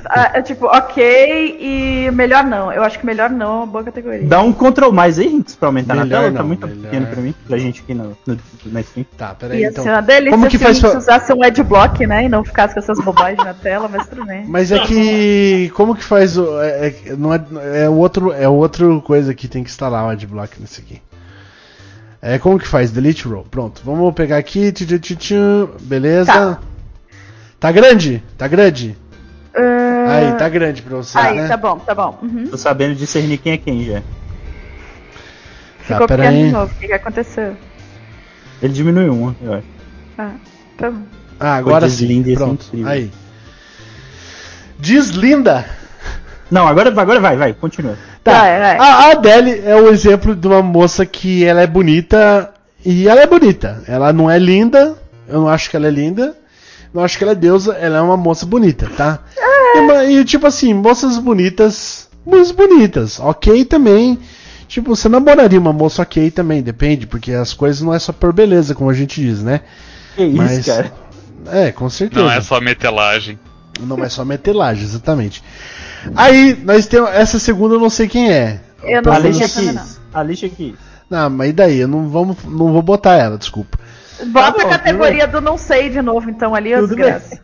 Ah, é tipo, ok e melhor não. Eu acho que melhor não é uma boa categoria. Dá um Ctrl mais aí, Rinks, pra aumentar Melhor na tela. não, tá muito melhor. pequeno pra mim. Pra gente aqui no, no, na stream. Tá, peraí Ia então. ser uma delícia Como que se faz a gente usasse um adblock, né? E não ficasse com essas bobagens na tela, mas tudo bem. Mas é que. Como que faz o. É, é- não é, é o outro. É outro coisa que tem que instalar o adblock nesse aqui. É como que faz? Delete row. Pronto. Vamos pegar aqui. beleza. Tá. Tá grande? Tá grande? Ah, Aí, tá grande pra você, Aí, né? tá bom, tá bom. Uhum. Tô sabendo discernir quem é quem já. Ficou pera pequeno aí. de novo. O que, que aconteceu? Ele diminuiu um, eu acho. Ah, tá bom. Ah, agora sim. é Pronto. incrível. Aí. Deslinda. Não, agora, agora vai, vai, continua. Tá. Vai, vai. A Adele é o exemplo de uma moça que ela é bonita e ela é bonita. Ela não é linda, eu não acho que ela é linda. Não acho que ela é deusa, ela é uma moça bonita, tá? E, uma- e, tipo assim, moças bonitas, moças bonitas, ok também. Tipo, você namoraria uma moça ok também, depende, porque as coisas não é só por beleza, como a gente diz, né? Que isso, Mas- cara. É, com certeza. Não é só metelagem. Não vai só meter laje, exatamente. Aí, nós temos. Essa segunda eu não sei quem é. Eu não A sei quem é também, Kiss. A lixa Kiss. Não, mas e daí? Eu não, vamos, não vou botar ela, desculpa. Bota Tá bom, a categoria do não sei de novo, então, ali, Tudo desgraça.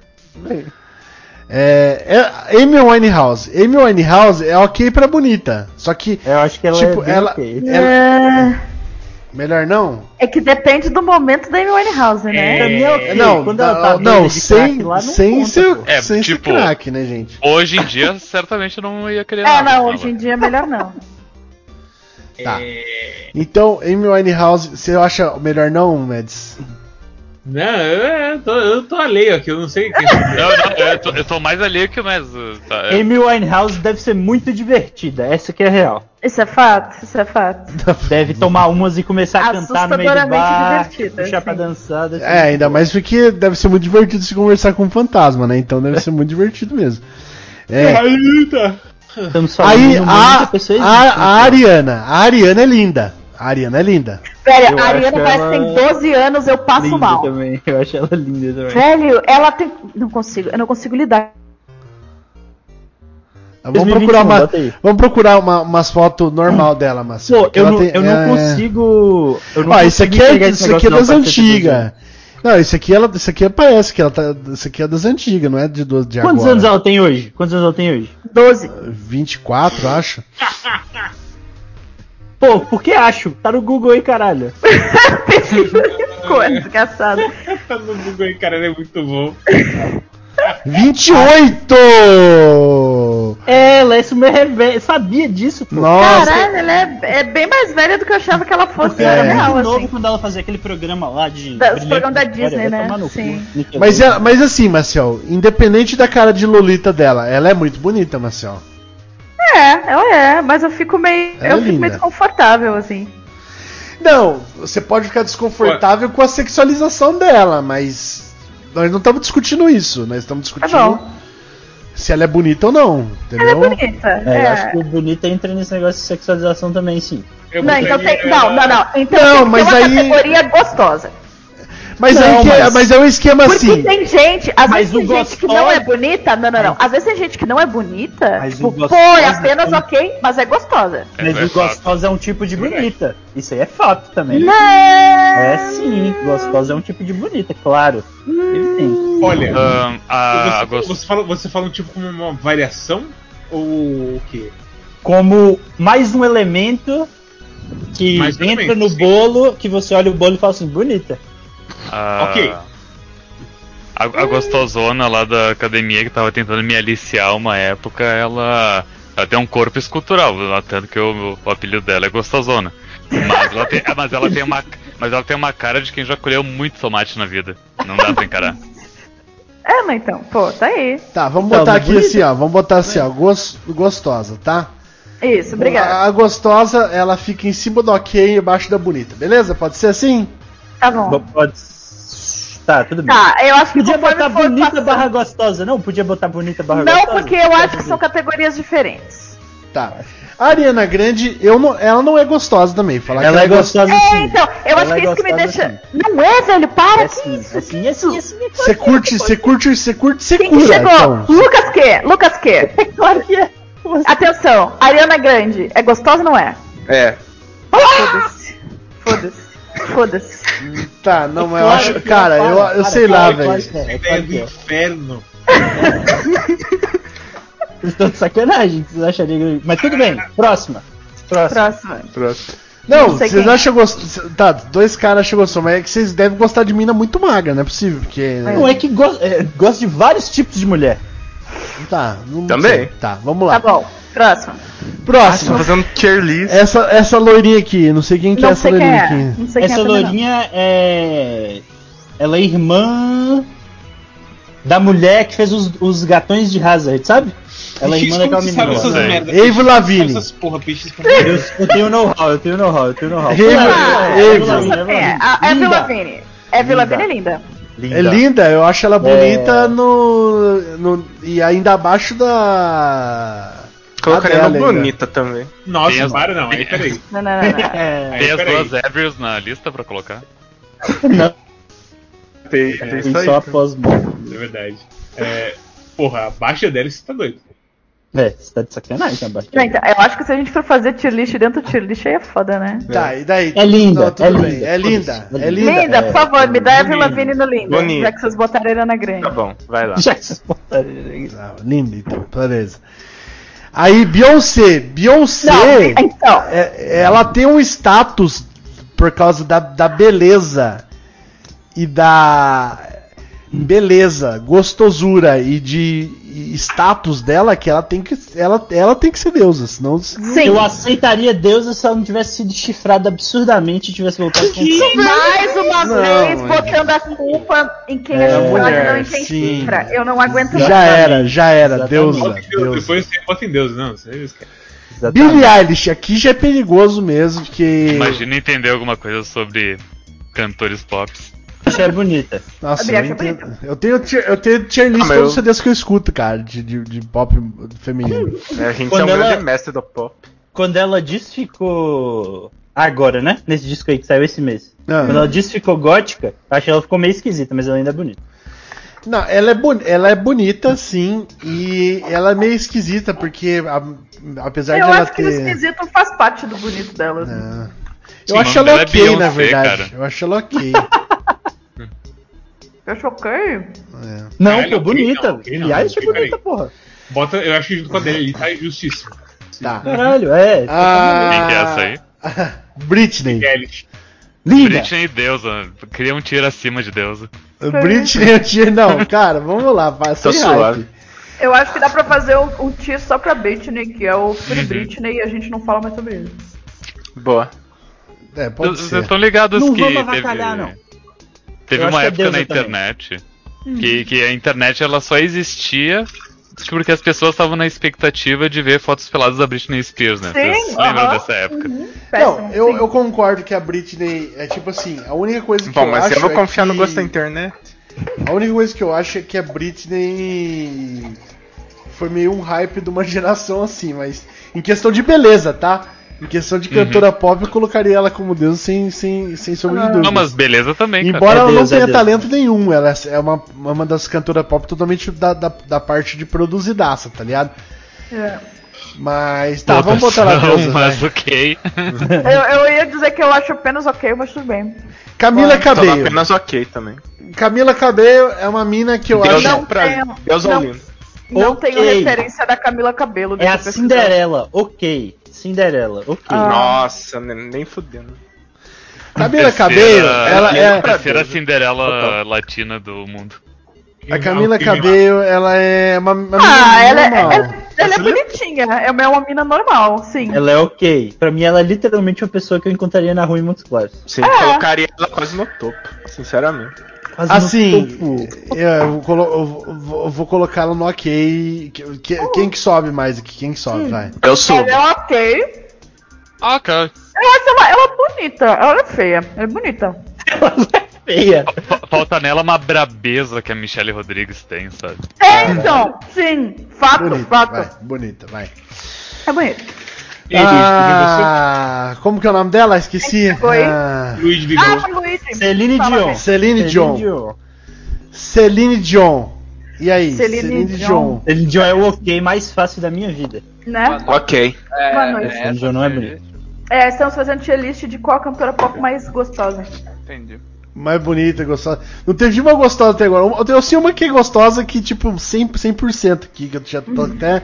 É, é Amy Winehouse. Amy Winehouse é ok pra bonita. Só que, Eu acho que ela Tipo, é ela- ok. É... melhor não? é que depende do momento da Amy Winehouse, né? Pra mim é ok. Não, Quando ela tá não, sem, crack lá, não sem conta, pô. É, sem tipo- crack, né, gente? Hoje em dia, certamente eu não ia querer É, nada não, hoje em dia é melhor não. Tá. Então, Amy Winehouse, você acha melhor não, Mads? Não, eu, eu tô, eu tô alheio aqui, eu não sei quem. Não, não, eu tô, eu tô mais alheio que o Mes. Tá, é. Amy Winehouse deve ser muito divertida, essa que é real. Isso é fato, isso é fato. Deve tomar umas e começar a cantar no meio do bar, puxar pra sim. dançar. deve ser É, ainda mais porque deve ser muito divertido se conversar com um fantasma, né? Então deve ser muito divertido mesmo. É. Eita! Estamos falando Aí a, que a a, existe, a? Ariana, a Ariana é linda. A Ariana é linda. Velho, Eu a Ariana parece que ela tem 12 anos, eu passo linda mal. também. Eu acho ela linda também. Velho, ela tem. Não consigo, eu não consigo lidar. Vamos 2021, procurar uma, vamos procurar uma, umas fotos normal dela, mas Pô, eu, não, tem, eu não é- consigo. Eu não Ó, esse consigo aqui é, esse aqui é das antigas. Não, esse aqui ela, esse aqui parece que ela tá, esse aqui é das antigas, não é de do- de Quantos agora. anos ela tem hoje? Quantos anos ela tem hoje? 12. 24, acho. Pô, por que acho? Tá no Google aí, caralho. Ficou, é desgraçado. Tá no Google aí, cara, ele é muito bom. 28! É, ela é isso é velha. Sabia disso, pô. Nossa, Caralho, ela é, é bem mais velha do que eu achava que ela fosse. Porque Era É. real, muito novo assim. quando ela fazia aquele programa lá de. Da- os programas da Disney, né? cu. Sim. Nickelodeon. mas, ela, mas assim, Marcel, independente da cara de Lolita dela, ela é muito bonita, Marcel. É, ela é, mas eu fico meio. Ela é eu fico linda. meio desconfortável, assim. Não, você pode ficar desconfortável com a sexualização dela, mas nós não estamos discutindo isso, nós estamos Tá discutindo bom. Se ela é bonita ou não, Ela é entendeu? bonita. É, É. eu acho que o bonito entra nesse negócio de sexualização também, sim. Eu Não, então tem. Não, não, não. Então Não, tem mas uma aí- categoria gostosa. Mas, Não, aí que é, mas- mas é um esquema Porque assim. tem gente, às Mas vezes tem o gente que não é bonita. Não, não, não. Às vezes tem gente que não é bonita. Mas tipo, o pô, é apenas tem- ok, mas é gostosa. É, Mas é gostosa é um tipo de bonita. Isso aí é fato também. Não. É sim, gostosa é um tipo de bonita, claro. Evidente. Olha, a, você, gost- você, fala, você fala um tipo como uma variação? Ou o quê? Como mais um elemento que Mais entra elemento, no sim. bolo, que você olha o bolo e fala assim, bonita. A, Ok. A, a gostosona lá da academia que tava tentando me aliciar uma época, ela, ela tem um corpo escultural, tanto que o, o apelido dela é gostosona. Mas ela, tem, mas, ela tem uma, mas ela tem uma cara de quem já colheu muito tomate na vida. Não dá pra encarar. É, mas então, pô, tá aí. Tá, vamos Então, botar aqui assim, ó. Vamos botar assim, ó. gos- gostosa, tá? Isso, obrigada. A gostosa, ela fica em cima do ok e embaixo da bonita, beleza? Pode ser assim? Tá bom. Pode. Tá, tudo bem. Tá, eu acho que Podia botar bonita passando- barra gostosa, não? Podia botar bonita barra Não, gostosa? porque eu acho que são categorias diferentes. Tá. A Ariana Grande, eu não, ela não é gostosa também. Falar Ela que é gostosa É, sim. então, eu Ela acho que é isso que me deixa. sim. Não é, velho, para É que sim, isso. é sim, é sim, é sim. Você curte, você curte, você curte, você Quem que cura. chegou? Então. Lucas que? Lucas que? Claro que é. Atenção, Ariana Grande, é gostosa ou não é? É. Foda-se. Foda-se. Foda-se. Tá, não, mas eu Claro acho. é, Cara, eu, para, eu para, sei para, lá, velho. é, É claro do é. inferno. Vocês estão de sacanagem, vocês achariam. Mas tudo bem, próxima. Próxima. Próximo. Não, vocês é. acham gostoso. Tá, dois caras acham gostoso, mas é que vocês devem gostar de mina muito magra, não é possível, porque. Não é que gosta, é, gosta de vários tipos de mulher. Tá, não Também. sei. Tá, vamos Tá lá. bom, próximo. Próximo. fazendo tier list. Essa, essa loirinha aqui, não sei quem que é Não essa sei quem loirinha é. aqui. Não sei Essa quem é também, lourinha é. Ela é irmã da mulher que fez os, os gatões de Hazard, sabe? Ela é irmã daquela menina. essas lá. merdas? Avril Lavigne. Essas porra, pra Eu, eu tenho know-how, eu tenho know-how, eu tenho know-how. Avril- Ah, é. Avril A Avril Linda. Lavigne. Avril Lavigne é linda. Linda. É linda, eu acho ela bonita É. no, no. E ainda abaixo da. Colocaria Adele no ainda. bonita também. Nossa, Tem as- para não, aí peraí. Não, não, não, não. É, Aí, Tem as duas Avrils na lista pra colocar? não, Tem, tem isso aí. só após morte. É verdade. É, Porra, abaixo dela você tá doido. É, você tá de sacanagem, tá baixo. Gente, eu acho que se a gente for fazer tier list dentro do tier list aí é foda, né? Tá, e daí? É linda, Não, tudo é bem. linda. É linda, é é linda. Linda, é, por favor, me dá a bonita. Lavigne no linda. Bonita. Já que vocês botaram a Ariana Grande. Tá bom, vai lá. Já que vocês botaram ele Ah, linda, então, beleza. Aí, Beyoncé. Beyoncé, Não, então. é- ela tem um status por causa da, da beleza e da beleza, gostosura e de e status dela que ela tem que ela, ela tem que ser deusa, senão Sim. Eu aceitaria Deus se ela não tivesse sido chifrada absurdamente e tivesse voltado com Mais uma Não, vez, é. botando a culpa em quem É, é chifrado mulher, e não em quem sim. chifra. Eu não aguento já mais. era, já era, Exatamente. deusa, Bota em Deus, deusa. Depois você bota em Deus, não. Billie Eilish, aqui já é perigoso mesmo, porque Imagina entender alguma coisa sobre cantores pop. É bonita. Nossa, eu, é eu tenho tier- eu tenho tier list Ah, todos os eu- CDs que eu escuto, cara, de, de, de pop feminino. É, a gente Quando é um ela- grande mestre do pop. Quando ela diz ficou. Agora, né? Nesse disco aí que saiu esse mês. Ah. Quando ela diz ficou gótica, eu acho que ela ficou meio esquisita, mas ela ainda é bonita. Não, ela é, boni- ela é bonita, sim, e ela é meio esquisita, porque a- apesar Eu de ela acho que ter. o esquisito faz parte do bonito dela. assim. Ah. Sim, Eu o acho ela dela é ok, na Beyoncé, verdade. cara. Eu acho ela ok. Eu choquei. É. Não, pô, ok, bonita. não, não, e achei ok, bonita, porra. Bota, eu acho que junto com a dele ali tá justíssimo. Tá. Caralho, é. Ah, Quem que é essa aí? Britney. Linda. Britney e Deusa. Cria um tiro acima de Deusa. Britney tinha. Não, cara, vamos lá, vai Tô sem suave. Eu acho que dá pra fazer um, um tier só pra Britney, que é o Free Britney, e a gente não fala mais sobre ele. Boa. É, pode Vocês ser. estão ligados Não que vamos teve, avacalhar, não. Teve uma é época na Deusa também. internet que, que a internet ela só existia porque as pessoas estavam na expectativa de ver fotos peladas da Britney Spears, né? Sim, Vocês lembram aham. dessa época? Péssimo, Não, eu, eu concordo que a Britney é tipo assim, a única coisa que Bom, eu mas acho eu vou é confiar no que- gosto da internet. A única coisa que eu acho é que a Britney foi meio um hype de uma geração assim, mas em questão de beleza, tá? Em questão de cantora pop, eu colocaria ela como deus sem, sem, sem sombra de dúvida. Não, mas beleza também, cara. Embora É ela Deus, não é tenha Deus. talento nenhum, ela é uma, uma das cantoras pop totalmente da, da, da parte de produzidaça, tá ligado? É. Mas tá, vamos botar ela Não, deusa, mas vai. ok. Eu, eu ia dizer que eu acho apenas ok, mas tudo bem. Camila Tô Cabello. apenas ok também. Camila Cabello é uma mina que eu Deus acho. Não pra tenho- Deus não- lindo. Não Ok. tenho referência da Camila Cabelo. É a. Cinderela, ok. Cinderela, ok. Ah. Nossa, nem, fudendo. Camila Terceira- Cabello, ela é. a terceira. Cinderela Total. latina do mundo. A Camila crime lá. Cabello, ela é uma, uma Ah, menina ela, é- normal. ela, ela é bonitinha. É uma, é uma mina normal, sim. Ela é ok. Pra mim, ela é literalmente uma pessoa que eu encontraria na rua em Montes Claros. Sim, colocaria ela quase no topo, sinceramente. No Assim, topo. eu vou, colo- eu vou- eu vou colocar ela no ok. Que- que- Quem que sobe mais aqui? Quem que sobe, vai? Eu sou. Ela é ok. Ah. Eu acho ela, ela bonita. Ela é feia. Ela é bonita. Feia. Fa- Falta nela uma brabeza que a Michelle Rodrigues tem, sabe? É, então. Sim. Fato, Bonita, fato. vai. Bonita, vai. É bonita. Ah, como que é o nome dela? Esqueci. Foi? Ah, Luigi ligou. Ah, Luigi. Celine Dion. Celine Dion. Celine Dion. E aí? Celine Dion. Dion. Celine Dion é o ok mais fácil da minha vida. Né? Ok. Boa noite. É, Celine Dion não é bonita. É, estamos fazendo tier list de qual cantora pop mais gostosa. Entendi. Mais bonita, gostosa. Não teve uma gostosa até agora. Eu tenho assim uma que é gostosa que, tipo, 100%, 100% aqui, que eu já tô até.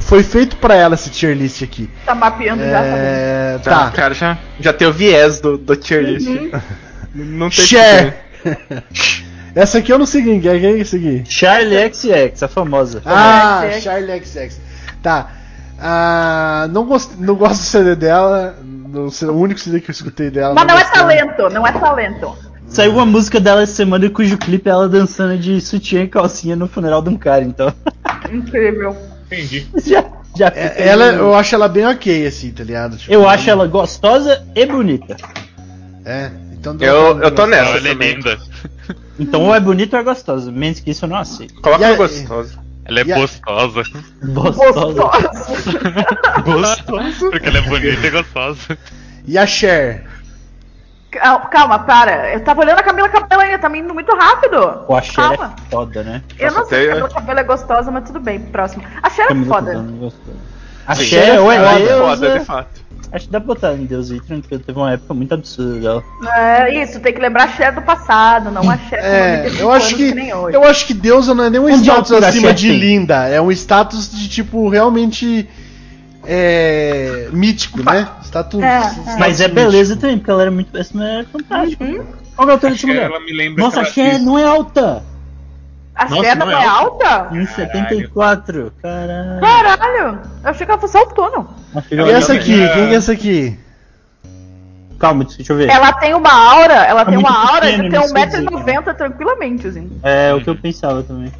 Foi feito pra ela esse tier list aqui. Tá mapeando já, tá. É. Tá, cara, já, já tem o viés do, do tier list. Não tem Cher. Essa aqui eu não segui, quem é seguir? Charlie XX, a famosa. Ah, XX. Charlie XX. Tá. Ah, não, gost, não gosto do CD dela. No, o único CD que eu escutei dela. Mas não é gostei. talento, não é talento. Saiu uma música dela essa semana cujo clipe é ela dançando de sutiã e calcinha no funeral de um cara, então. Incrível. Entendi. já, já É, ela, eu acho ela bem ok, assim, tá ligado? Tipo, Eu acho ela gostosa e bonita. É, então Eu, eu tô nessa ela é linda. Então ou é bonita ou é gostosa. Menos que isso eu não aceito. Coloca a- no gostoso. Ela é gostosa. Gostosa. Gostoso. Porque ela é bonita e gostosa. E a Cher? Cal- Calma, para. Eu tava olhando a Camila Cabelo ainda, tá me indo muito rápido. Axé Calma. é foda, né? Eu não Nossa, sei se a Camila Cabelo é gostosa, mas tudo bem. Próximo. A Cher é foda. Axé ou é deusa. foda, de fato. Acho que dá pra botar em Deus aí, tranquilo. Teve uma época muito absurda dela. É isso, tem que lembrar a Cher do passado, não a Cher É, 95 eu acho que nem hoje. eu acho que deusa não é nem um Onde status acima Cher de linda, é um status de tipo realmente é, mítico, né? Status, É, é. status Mas é mítico. beleza também, porque ela era muito. Essa mulher é fantástica. Uhum. Qual que é a altura dessa mulher? ela me lembra Nossa, a Cher não é alta! A Nossa, Cher não não é é alta? 1,74. Caralho. Caralho! Eu achei que ela fosse que E essa aqui? É. Quem que é essa aqui? Calma, deixa eu ver. Ela tem uma aura, ela tem muito uma aura pequeno de ter nisso, 1,90m tranquilamente, assim. É o que eu pensava também.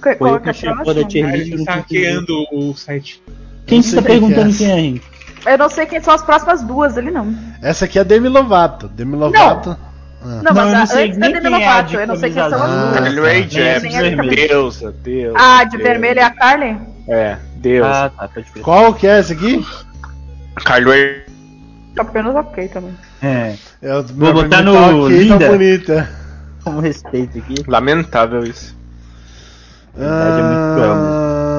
Qual Foi eu que é que achei ele eu não tá consegui. hackeando o site. Quem tá é perguntando essa. quem é, Henrique? Eu não sei quem são as próximas duas ali, não. Essa aqui é a Demi Lovato. Demi Lovato. Não, Não, mas eu não antes da Demi é Lovato, eu não sei quem são as duas. Tá. Essa vermelha. deusa, deusa. Ah, de vermelho é a Carly? É, deusa. Ah, tá, crer. Qual que é essa aqui? Carly Rae Apenas ok também. É, É, o- Vou botar tá no ok, tá linda. bonita. com respeito aqui. Lamentável isso. verdade é muito Ah,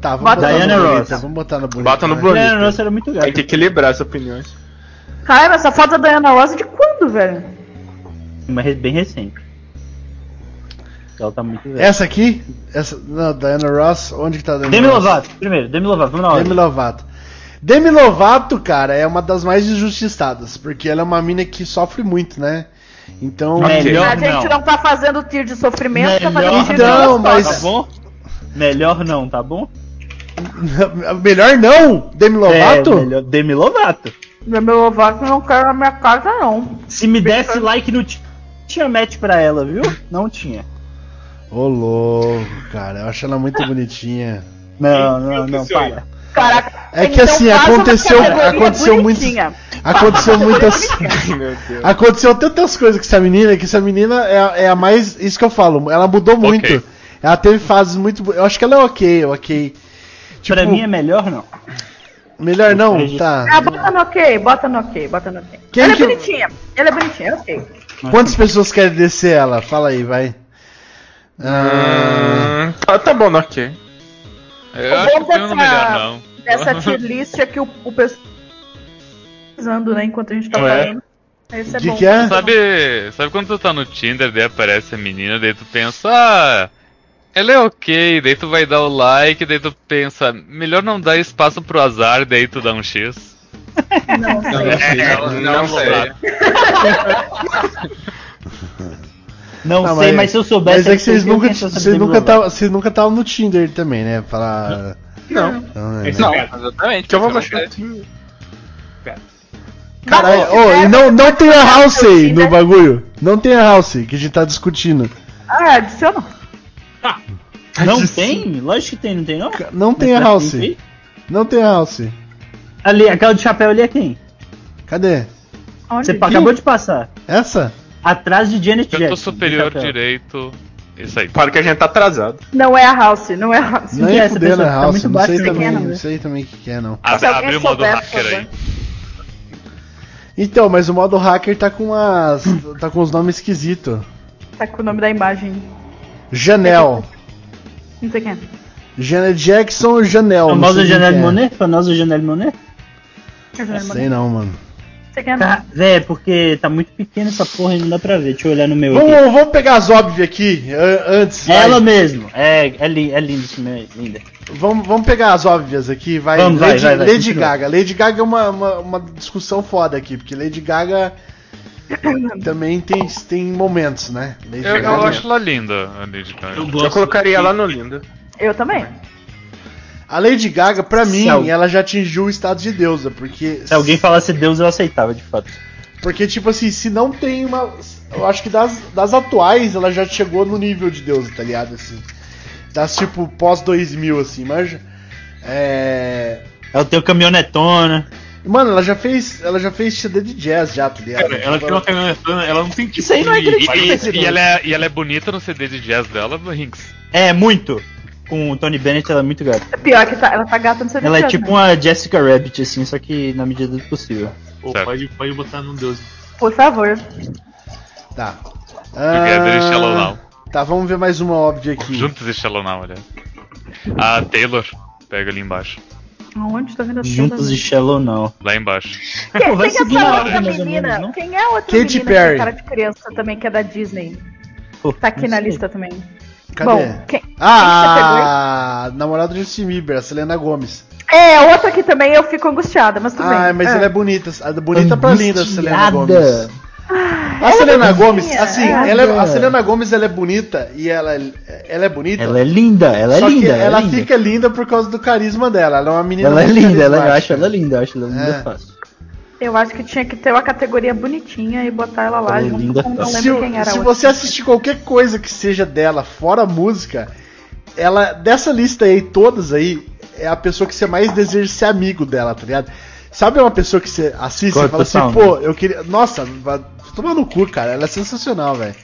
Tá, vamos Bota Diana no Ross. Vamos botar no bonita. Bota no né? bonito. Diana Ross era muito Tem gata. que equilibrar as opiniões. Caralho, essa foto da Diana Ross é de quando, velho? Mas re- bem recente. Ela tá muito velha. Essa aqui? Essa, não, Diana Ross. Onde que tá a Diana Demi Ross? Lovato, primeiro, Demi Lovato, vamos na hora. Demi Lovato. Demi Lovato, cara, é uma das mais injustiçadas, porque ela é uma mina que sofre muito, né? Então. Melhor a gente não. tá fazendo tiro de sofrimento, tá Melhor fazendo tiro Então, mas- Tá bom? Melhor não, tá bom? Melhor não? Demi Lovato? É, melhor Demi Lovato. Demi Lovato não quero na minha casa, não. Se me desse like, não ti- tinha match pra ela, viu? Não tinha. Ô louco, cara, eu acho ela muito bonitinha. Não, não, não, para. Caraca, É que então assim, aconteceu- aconteceu muito-. Aconteceu muitas. Aconteceu tantas coisas com essa menina que essa menina é, a- é a mais. Isso que eu falo, ela mudou muito. Ok. Ela teve fases muito. Eu acho que ela é ok, ok. Tipo, pra mim é melhor não. melhor não? Tá. Ah, bota no ok, bota no ok, bota no ok. Quem ela que- é bonitinha, ela é bonitinha, ok. Quantas pessoas querem descer ela? Fala aí, vai. Ah, Hum, tá, tá bom, ok. Eu acho que no dessa- melhor não. Essa tier list é que o, o pessoal usando, né, enquanto a gente tá é? falando. Esse é de bom. que é? Sabe, sabe quando tu tá no Tinder, daí aparece a menina, daí tu pensa, ah, ela é ok, daí tu vai dar o like, daí tu pensa, melhor não dar espaço pro azar, daí tu dá um X. Não, Não, É, não, não, não sei. Não, Não, sei, mas, se eu soubesse. Mas é que vocês nunca, vocês nunca Lovato. tavam- vocês nunca estavam no Tinder também, né? Falar. Não. Não, é, né? Não, é gato. exatamente. Que eu vou Não, baixar. Caralho, ô, e não, não tem a house aí no bagulho. Não tem a house que a gente tá discutindo. Ah, adiciona. Não tem? Lógico que tem, não tem não? Não tem a house. tem? Não tem a house. Ali, aquela de chapéu ali é quem? Cadê? Você acabou de passar. Essa? Atrás de Janet Canto Jackson. superior de chapéu. direito. Isso aí. Para que a gente tá atrasado. Não é a House, não é a House. Não é é essa fudendo pessoa? a Tá house. muito Não baixo, sei né? também, Pequena, não né? sei também o que, que é, não. Abre o modo souber, hacker aí. Então, mas o modo hacker tá com as. tá com os nomes esquisitos. Tá com o nome da imagem. Janel. Não sei quem é. Janet Jackson ou Janel? Famosa Janelle é. Monet? Famosa Janelle Monet? Não Sei não, mano. é. Tá, véi, porque tá muito pequeno essa porra e não dá pra ver. Deixa eu olhar no meu aqui. Vamos, vamos pegar as óbvias aqui, an- antes. vai. Ela mesmo. É, é, li, é lindo isso mesmo, é linda. Vamos, vamos pegar as óbvias aqui, vai. Vamos, vai, Lady, vai, vai, Lady continua. Gaga. Lady Gaga é uma, uma, uma discussão foda aqui, porque Lady Gaga também tem, tem momentos, né? Lady Eu, eu acho ela linda, a Lady Gaga. Eu colocaria ela no lindo. Eu também. A Lady Gaga, pra mim, Se ela já atingiu o estado de deusa, porque. Se alguém falasse Deus, eu aceitava, de fato. Porque, tipo assim, se não tem uma. Eu acho que das, das atuais ela já chegou no nível de deusa, tá ligado? Assim. Das tipo pós 2000, assim, mas. É. Ela tem o caminhonetona. Mano, ela já fez. Ela já fez CD de jazz já, tá ligado? Cara, ela tem uma ela não tem tipo. Isso aí não é de- acredito. E, e ela é, e ela é bonita no CD de jazz dela, Rinks. É, muito. Com o Tony Bennett, ela é muito gata. Pior que tá, ela tá gata no seu Ela é vestido, tipo né? uma Jessica Rabbit, assim, só que na medida do possível. Pô, pode, pode botar no Deus. Por favor. Tá. Together e Ah, Shallow Now. Tá, vamos ver mais uma óbvia aqui. Juntos e Shallow Now, aliás. A Taylor, pega ali embaixo. Aonde? Tô vendo a Juntos e? Shallow Now. Lá embaixo. Quem, Vai quem é essa outra menina? menos, não? Quem é a outra Katy menina que Perry. tem cara de criança também, que é da Disney? Pô, Tá aqui não na sei. lista também. Cadê? Bom, quem, ah, a namorada de Justin Bieber, a Selena Gomes. É, outra aqui também eu fico angustiada, mas tudo Ah, bem. mas É. ela é bonita. a Bonita pra linda, Selena Angustiada. Gomes. A ela é Selena Gomes, assim, é. ela é- a Selena Gomes ela é bonita e ela, ela é bonita. Ela é linda, ela é só linda. que ela é linda. fica linda por causa do carisma dela. Ela é uma menina Ela é linda, ela, eu acho ela linda, eu acho ela linda É. fácil. Eu acho que tinha que ter uma categoria bonitinha e botar ela lá Ela é junto linda. com. Não Se, lembro quem era se você assistir qualquer coisa que seja dela, fora a música, ela dessa lista aí, todas aí, é a pessoa que você mais deseja ser amigo dela, tá ligado? Sabe uma pessoa que você assiste e fala assim, pô, eu queria. Nossa, vai tomar no cu, cara. Ela é sensacional, velho.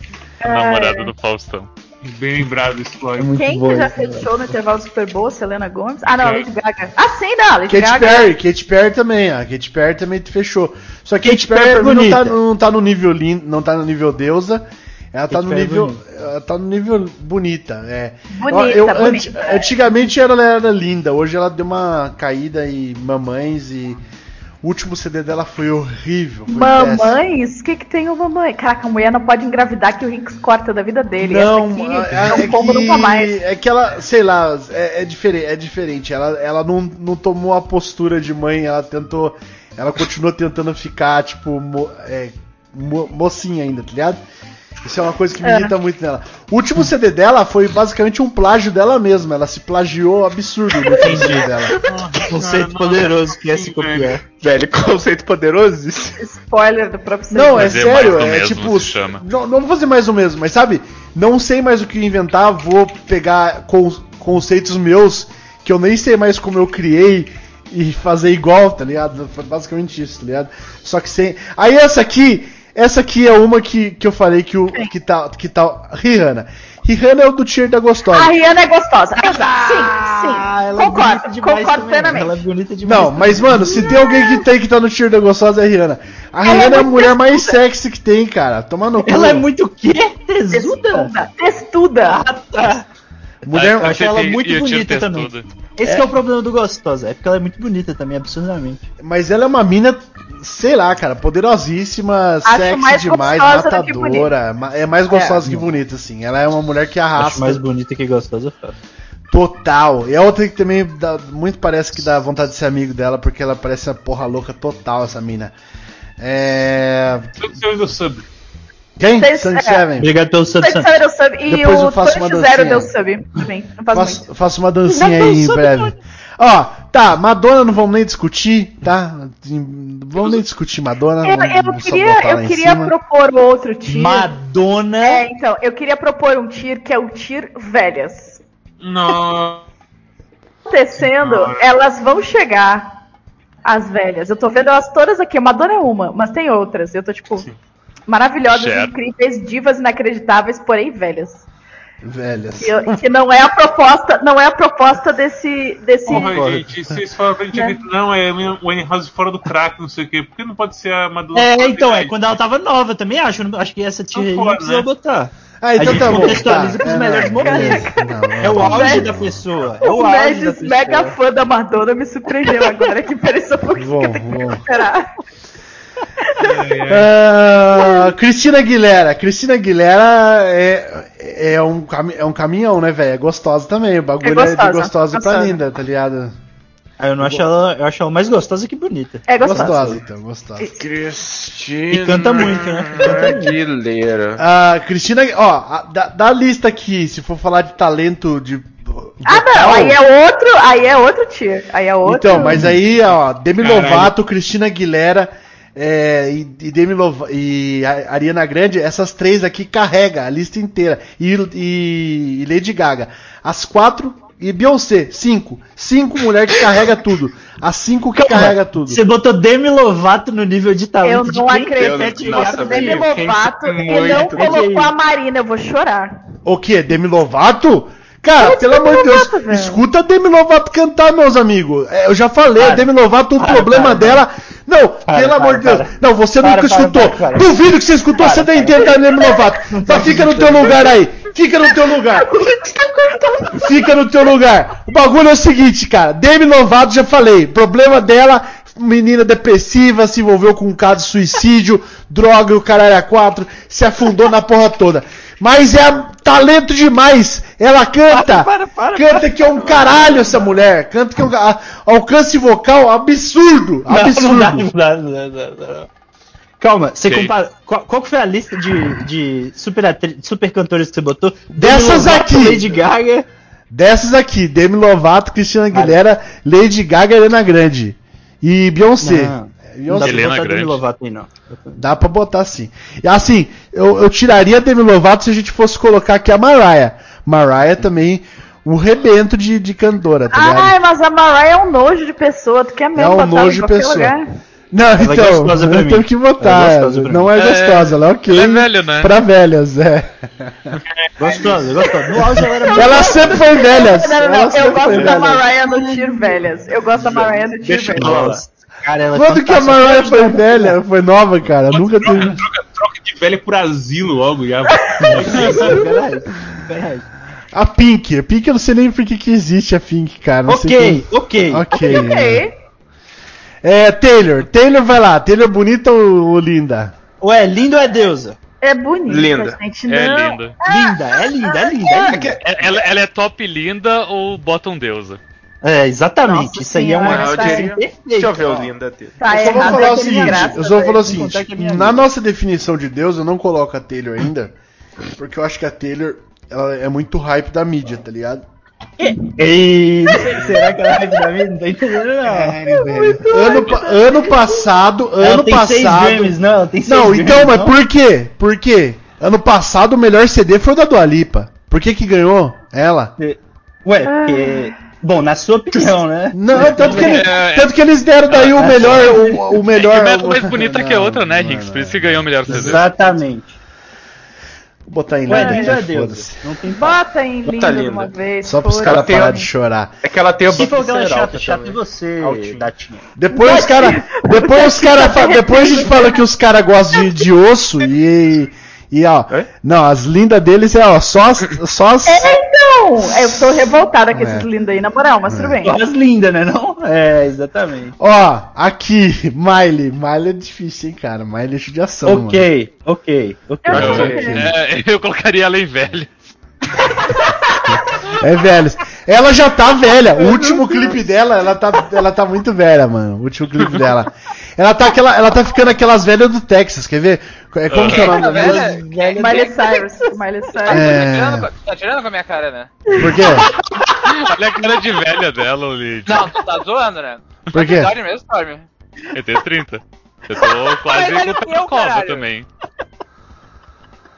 A namorada do Faustão. Bem lembrado esse É plot. muito Quem boa. que já isso, fez velho. show no intervalo do Super Bowl? Selena Gomes? Ah, não, É. Lady Gaga. Ah, sim, não, Lady Katy Gaga. Perry, Katy Perry também, a Katy Perry também fechou. Só que Katy Katy Perry Perry é não tá, não tá no nível lindo, não tá no nível deusa. Ela tá no Perry é nível, bonita. ela tá no nível bonita, é. Bonita, eu, bonita. anti- antigamente ela era linda, hoje ela deu uma caída em mamães e o último CD dela foi horrível. Foi. Mamães? O que que tem o mamãe? Caraca, a mulher não pode engravidar que o Rinks corta da vida dele. Não, Essa aqui é, não é que, nunca mais. é que ela, sei lá, é, é diferente, é diferente. Ela, ela não, não tomou a postura de mãe, ela tentou, ela continua tentando ficar tipo mo- é, mo- mocinha ainda, tá ligado? Isso é uma coisa que me É. irrita muito nela. O último CD dela foi basicamente um plágio dela mesma. Ela se plagiou absurdo no último CD dela. Conceito poderoso que é se copiar. Velho, conceito poderoso isso. Spoiler do próprio Não, é Fazer sério, mais do é mesmo tipo. se chama. Não, não vou fazer mais o mesmo, mas sabe? Não sei mais o que inventar, vou pegar con- conceitos meus que eu nem sei mais como eu criei e fazer igual, tá ligado? Foi basicamente isso, tá ligado? Só que sem. Aí essa aqui, essa aqui é uma que, que eu falei que o que tá que tá Rihanna. Rihanna é o do tier da gostosa. A Rihanna é gostosa. Exato. Sim, sim. Ah, ela é concordo, concordo também. plenamente. Ela é bonita demais. Não, mas mano, se tem alguém que tem que tá no tier da gostosa é a Rihanna. A Ela é Rihanna é a muito mulher mais sexy que tem, cara. Toma no cu. Ela é muito o quê? Tesuda? Testuda. Testuda. Ah, tá. Mulher, Eu acho ela muito bonita também. Esse que é o problema do Gostosa, é porque ela é muito bonita também, absurdamente. Mas ela é uma mina, sei lá, cara, poderosíssima, Acho sexy mais demais, gostosa do que matadora. ma- É mais gostosa É. que bonita, assim. Ela é uma mulher que Acho arrasta mais bonita que gostosa, fácil. total. E a outra que também dá, muito parece que dá vontade de ser amigo dela, porque ela parece uma porra louca total, essa mina. É. Seu do sub. Quem? Vocês- Sun é. Seven. Obrigado pelo sub, Sam. deu sub. E Depois eu o faço uma dancinha. deu sub também. Não faz muito. Faço, faço uma dancinha aí em breve. Ó, tá, Madonna não vamos nem discutir, tá? Vamos nem discutir Madonna. Eu, eu queria, eu queria propor outro tier. Madonna. É, então, eu queria propor um tier que é o tier velhas. Não. Acontecendo, elas vão chegar, as velhas. Eu tô vendo elas todas aqui. Madonna é uma, mas tem outras. Eu tô, tipo, maravilhosas, Certo. incríveis, divas inacreditáveis, porém velhas. Velhas. Que, que não é a proposta, não é a proposta desse. desse... Porra, gente, vocês falam pra gente que não, é House fora do crack, não sei o quê. Por que não pode ser a Madonna? É, então, é quando ela tava nova também, acho. Acho que essa tia aí Não não pode, precisa né? botar. Ah, então gente tá bom. tá. É, melhores não, momentos. Não, não, É o não. auge da pessoa. É O o auge mega fã da Madonna, me surpreendeu agora que pareceu um pouquinho Bom, que eu tenho que bom. recuperar. Ah, Cristina Aguilera. Cristina Aguilera é, é, um, cami- é um caminhão, né, velho? É gostosa também. O bagulho é, de gostosa, gostosa pra gostosa. linda, tá ligado? Ah, eu não acho ela. Eu acho ela mais gostosa que bonita. É gostosa. Gostosa, então, gostosa. Cristina. E canta muito, né? Aguilera. Ah, Cristina, ó, a- da, da lista aqui, se for falar de talento de. Ah, não, aí é outro, aí é outro tier. Aí é outro. Então, mas aí, ó, Demi Caralho. Lovato, Cristina Aguilera é, e, e Demi Lova, e a- Ariana Grande, essas três aqui carrega a lista inteira. E, e- e Lady Gaga. As quatro e Beyoncé, cinco. Cinco mulheres que carrega tudo. As cinco que carrega tudo. Você botou Demi Lovato no nível de Eu talento de não quem acredito. Nossa, Demi. Lovato e não colocou a Marina, eu vou chorar. O que? Demi Lovato? Cara, pelo amor de Deus, velho. escuta a Demi Lovato cantar, meus amigos. É, eu já falei, a Para. Demi Lovato, o Para, problema para, dela. Não, pelo amor de Deus. Não, você nunca escutou. Duvido que você escutou, nem para. entende da Demi Lovato. Então fica no teu lugar aí. Fica no teu lugar. Fica no teu lugar. O bagulho é o seguinte, cara. Demi Lovato, já falei. Problema dela, menina depressiva, se envolveu com um caso de suicídio, droga e o caralho a quatro, se afundou na porra toda. Mas é talento demais. Ela canta. Para, para, canta que é um caralho essa mulher. Canta que é um alcance vocal absurdo. Absurdo. não não não. Calma, você compara. Qual, qual que foi a lista de, de super, atri- super cantores que você botou? Dessas Lovato, aqui. Lady Gaga. Dessas aqui, Demi Lovato, Cristina Aguilera, Lady Gaga, Helena Grande. E Beyoncé. Não, não dá pra Helena botar Demi Grande. Lovato aí, não. Dá pra botar sim. E assim, eu, eu tiraria a Demi Lovato se a gente fosse colocar aqui a Mariah. Mariah também, um rebento de, de cantora, tá ligado? Ai, mas a Mariah é um nojo de pessoa. Tu quer mesmo É um ela nojo de pessoa. lugar? Não, é então, gostosa pra eu mim. tenho que Ela é botar. pra não mim. é gostosa, ela é ok. Ela é velha, né? Pra velhas, é. Gostosa, gostosa. No auge ela era Ela sempre foi velhas. Não, não, Ela não. Eu gosto da. Mariah no Tiro Velhas. Eu gosto da Mariah no Tiro Deixa Velhas. Cara, ela é Quando que a. Mariah foi velha? Foi nova, cara. Nunca troca, teve. troca, troca de velha por asilo logo já. A Pink. A Pink eu não sei nem por que que existe a Pink, cara. Não Ok, ok. como- Ok. Ok. É, Taylor. Taylor vai lá. Taylor bonita ou, ou linda? Ué, lindo é deusa. É bonita, Linda. gente. É não. linda. Linda, é linda, é linda, é linda. É- Ela, ela é top linda ou bottom deusa? É, exatamente. Nossa Isso aí é uma eu diria- perfeita. Deixa eu ver o linda dele. Tá eu só vou falar é o é seguinte. eu só vou falar o seguinte. é Na nossa definição de Deus, eu não coloco a Taylor ainda. Porque eu acho que a Taylor ela é muito hype da mídia, tá ligado? Ei, será que ela vai dar vida? Não tô entendendo, não. Ano, pa- ano passado, Ela ano tem seis passado. Grammys, não, tem seis Não, então, mas não? por quê? Por quê? Ano passado o melhor CD foi o da Dua Lipa. Por que que ganhou? Ela? Ué, porque... Bom, na sua opinião, né? Não, tanto que, ele- É, é. tanto que eles deram daí o melhor, o, o melhor. É que mais bonita que a Não, outra, né, não, não. Por isso que ganhou o melhor CD. Exatamente. Vou botar em Ué, linda é aqui, Deus. foda-se. Não tem Bota em linda de linda. uma vez. Só pros foda-se. caras Ela tem parar um- de chorar. É que ela tem a Se for ela é chata, chata é você. Datinha. Depois os caras. Depois os caras. Depois a gente fala que os caras gostam de, de osso e. E ó. É? Não, as lindas deles é ó, só as. Só as Então, eu tô revoltada com É. esses lindos aí, na moral, mas tudo bem. As lindas, né, não? É, exatamente. Ó, aqui, Miley. Miley é difícil, hein, cara. Miley é judiação. mano. Ok, ok, ok. Eu- Eu, Ok. é, eu colocaria ela em velha. É velho. Ela já tá velha. O último clipe dela, ela tá, ela tá muito velha, mano. O último clipe dela. Ela tá, aquela, ela tá ficando aquelas velhas do Texas, quer ver? É, Como que é o nome da Velha? Miley Cyrus. Miley Cyrus. Tá, É. tirando, com- tá tirando com a minha cara, né? Por quê? Olha a cara de velha dela, Lid. Não, tu tá zoando, né? Por quê? Verdade mesmo, Storm. Eu tenho 30. Eu tô quase com eu, caralho. também.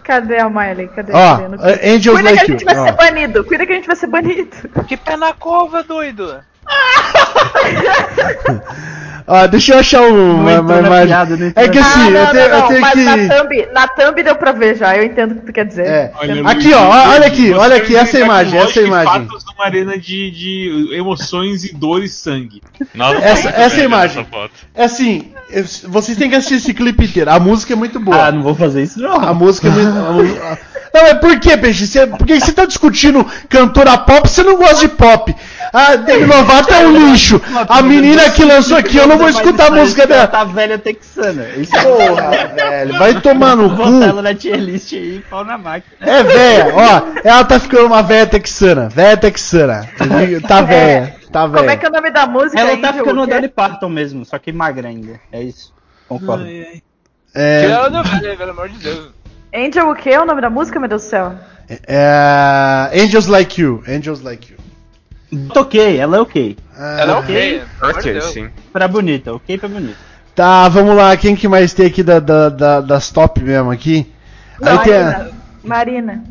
Cadê a Miley? Cadê? Ó? Não- Angels Cuida que a Like You. gente vai ó. ser banido. Cuida que a gente vai ser banido. Que pé na cova, doido. Ó, deixa eu achar um- uma, uma imagem. piada, não entrou É que assim, ah, não, eu tenho, não, eu não, tenho mas que. na thumb, na thumb deu pra ver já, eu entendo o que tu quer dizer. É. Olha, Aqui, Luiz, ó, olha aqui, olha aqui, essa imagem, essa imagem. fatos numa arena de, de emoções e dor e sangue. Nossa, Essa- essa imagem. essa foto. É assim, eu- vocês têm que assistir esse clipe inteiro. A música é muito boa. Ah, não vou fazer isso não. A música é muito. Não, mas por que, Peixe? Você, por que você tá discutindo cantora pop você não gosta de pop? A Demi Lovato é um lixo. A menina que lançou aqui, eu não vou escutar a música Ela dela. tá velha texana. Isso Porra, velho, vai tomar no botar ela cu. na tier list aí, pau na máquina. É véia, ó, ela tá ficando uma véia texana. Véia texana. Tá véia, tá Como é que é o nome da música? Ela tá ficando uma O quê? Dolly Parton mesmo, só que magra ainda. É isso. Concordo. É, ela do velho, pelo amor de Deus. Angel o que é o nome da música, meu Deus do céu? é, Angels Like You. Angels Like You. Ok, ela é ok. Ah, Ela é ok, Ok, sim. Pra bonita, ok pra bonita. Tá, vamos lá. Quem que mais tem aqui da, da- da- das top mesmo aqui? Aí tem, a- Marina. Marina.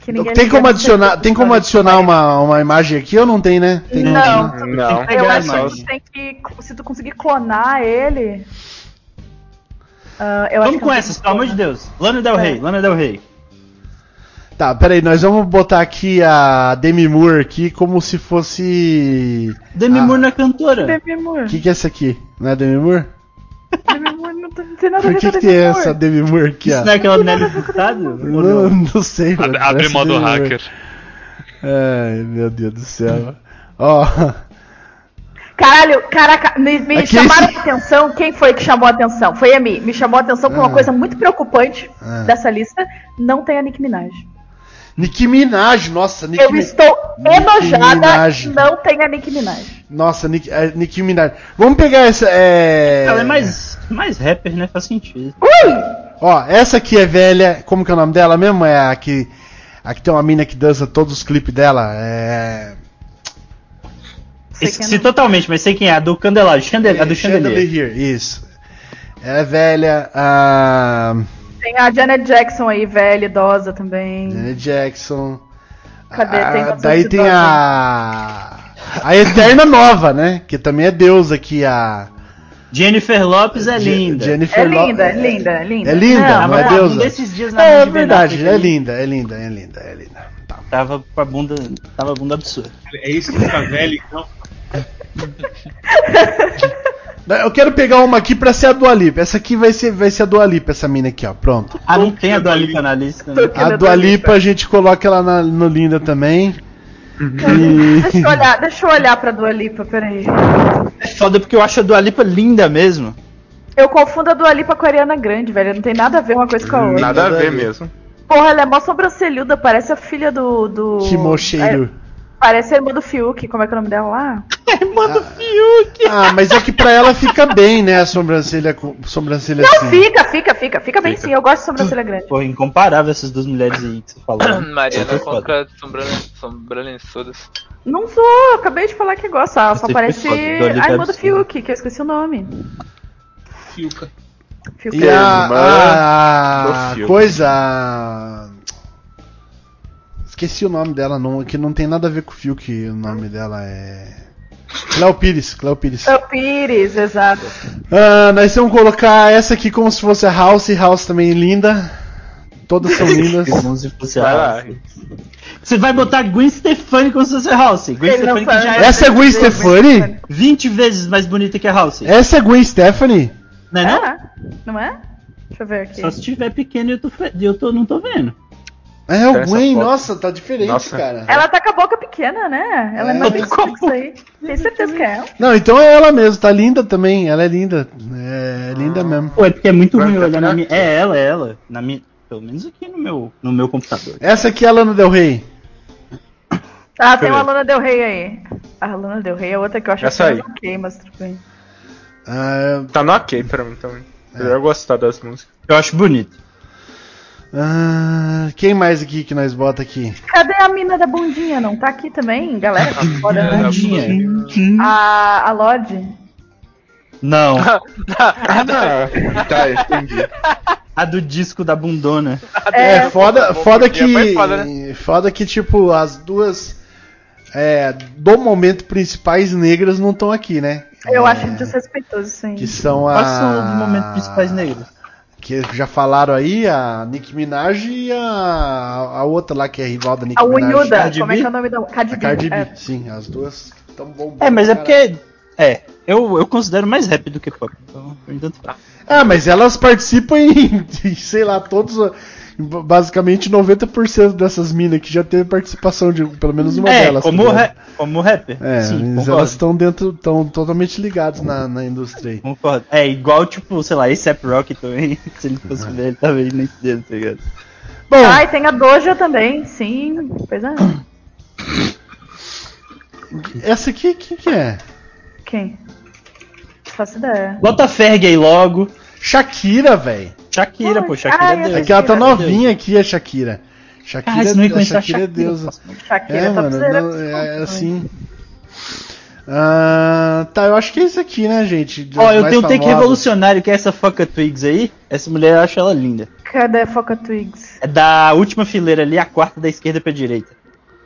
Que ninguém tem como adicionar, tem como adicionar uma, uma imagem aqui ou não tem, né? Tem Não, como- Não. eu acho que a a gente tem que. Se tu conseguir clonar ele. Eu acho Vamos que com essas, pelo amor de. Deus. Lana Del É. Rey, Lana Del Rey. Tá, peraí, nós vamos botar aqui a Demi Moore aqui como se fosse. Demi Ah. Moore não é cantora. Demi Moore. O que, que é essa aqui? Não é Demi Moore? Demi Moore não, tem- não tem nada a Por ver que, com que a tem Demi Moore. essa Demi Moore aqui, Isso ó? não é aquela Nelly Furtado? Não, não? sei, mano. Abre, abre modo Demi Moore. hacker. Ai, meu Deus do céu. Ó, Caralho, caraca, me, me Aqui chamaram a atenção. Quem foi que chamou a atenção? Foi a mim. Me chamou a atenção por uma Ah. coisa muito preocupante Ah. dessa lista. Não tem a Nicki Minaj. Nicki Minaj, nossa, Nicki Eu estou Nicki enojada. Minaj. Não tem a Nicki Minaj. Nossa, Nicki, é, Nicki Minaj. Vamos pegar essa. É... Ela é mais, mais rapper, né? Faz sentido. Ó, essa aqui é velha. Como que é o nome dela mesmo? É a que. A que tem uma mina que dança todos os clipes dela. É. Esqueci não. totalmente, mas sei quem é. A do Candelabro. Chandelier, a do Chandelier. Chandelier, isso. Ela é velha. A. Tem a Janet Jackson aí, velha, idosa também. Janet Jackson. Cadê? A- Tem daí tem idosas. a. A Eterna Nova, né? Que também é deusa aqui, a. Jennifer Lopes é linda. Jennifer É linda, é linda, é linda. É linda, Tava não é deusa. bunda esses dias na É, Ben verdade, é linda, é linda, é linda, é linda. Tava com a bunda. Tava a bunda absurda. É isso que fica velho, então. Eu quero pegar uma aqui pra ser a Dua Lipa. Essa aqui vai ser, vai ser a Dua Lipa, essa mina aqui, ó. Pronto. Ah, não tem a Dua Lipa na lista, né? A Dua Lipa a gente coloca ela na- no Linda também. E... Deixa eu olhar, deixa eu olhar pra Dua Lipa, peraí. É foda porque eu acho a Dua Lipa linda mesmo. Eu confundo a Dua Lipa com a Ariana Grande, velho. Não tem nada a ver uma coisa com a outra. Nada a Nada a ver ver. mesmo. Porra, ela é mó sobrancelhuda, parece a filha do. do... Kimocheiro. É, parece a irmã do Fiuk, como é que é o nome dela lá? Manda Fiuk. Ah, mas é que pra ela fica bem, né? A sobrancelha, sobrancelha Não, assim. fica, fica, fica. Fica bem Fica. sim, eu gosto de sobrancelha grande. Pô, incomparável essas duas mulheres aí que você falou. Mariana Foi foda. contra sobrançudas. Não sou, acabei de falar que gosto. Ela só parece a irmã do. Fiuk, que eu esqueci o nome. Fiuca. Fiuk. E a, Irmã a, coisa. Esqueci o nome dela, não, que não tem nada a ver com o Fiuk. O nome dela é. Cléo Pires, Cléo Pires. É o Pires, exato. Ah, nós vamos colocar essa aqui como se fosse a House. House também linda. Todas são lindas. Como se fosse a. House. Você vai botar Gwen Stefani como se fosse a House. Gwen Stefani que já é Essa é Gwen Stefani? 20 vezes mais bonita que a House. Essa é Gwen Stephanie? Não é não? É, não é? Deixa eu ver aqui. Só se tiver pequeno e eu, tô, eu tô, não tô vendo. É o Gwen, nossa, tá diferente, Nossa. cara. Ela tá com a boca pequena, né? Ela é, É. mais bonita que isso aí. Tem certeza que é ela. Não, então é ela mesmo, tá linda também. Ela é linda. É linda mesmo. Pô, é porque é muito Vai ruim olhar na minha. É ela, é ela. Na minha. Pelo menos aqui no meu, no meu computador. Essa aqui é a Lana Del Rey. Ah, tem uma. Lana Del Rey aí. A Lana Del Rey é outra que eu acho Essa apenas aí. ok, mas tudo bem. Ah, Tá no ok pra mim também. Eu gostar das músicas. Eu acho bonito. ah, quem mais aqui que nós bota aqui? Cadê a mina da bundinha? Não tá aqui também? Galera, tá fora, né? A, a Lorde. Não. Ah, tá, entendi. A do disco da bundona. É, foda, foda bom dia, que. foda, né? Foda que, tipo, as duas. É, do momento principais negras não estão aqui, né? Eu É, acho desrespeitoso, sim. Que são a. Quais são os momentos principais negros? Que já falaram aí, a Nicki Minaj e a, a outra lá que é rival da Nicki A Minaj. Unhuda, Cardi como é B? que é o nome da. Cardi A B. Cardi B. é. Sim, as duas estão bombando. É, mas é pra porque. É, eu, eu considero mais rap do que pop. Então, por enquanto tá. Ah, mas elas participam em, em, sei lá, todos. Basicamente 90% dessas minas que já teve participação de pelo menos uma é, delas. tá como, ra como rapper. É, Sim, elas estão dentro, estão totalmente ligadas na, na indústria aí. Concordo. É igual, tipo, sei lá, A$AP Rock também. Se ele fosse ver, ele tava aí nesse dedo, tá ligado? Bom, Ah, e tem a Doja também, sim. Pois é. essa aqui, quem que é? Quem? Não faço ideia. Bota a Ferg aí logo. Shakira, velho. Shakira, pô, Shakira ai, é Deus. essa Aqui ela tá Shakira, novinha aqui, a Shakira. Shakira, Cara, você não a reconheceu a Shakira é Shakira. deusa. Shakira É, tá mano, não, é, é assim. Ah, tá, eu acho que é isso aqui, né, gente? Ó, eu mais tenho um take revolucionário que é essa Foca Twigs aí. Essa mulher eu acho ela linda. Cadê a Foca Twigs? É da última fileira ali, a quarta da esquerda pra direita.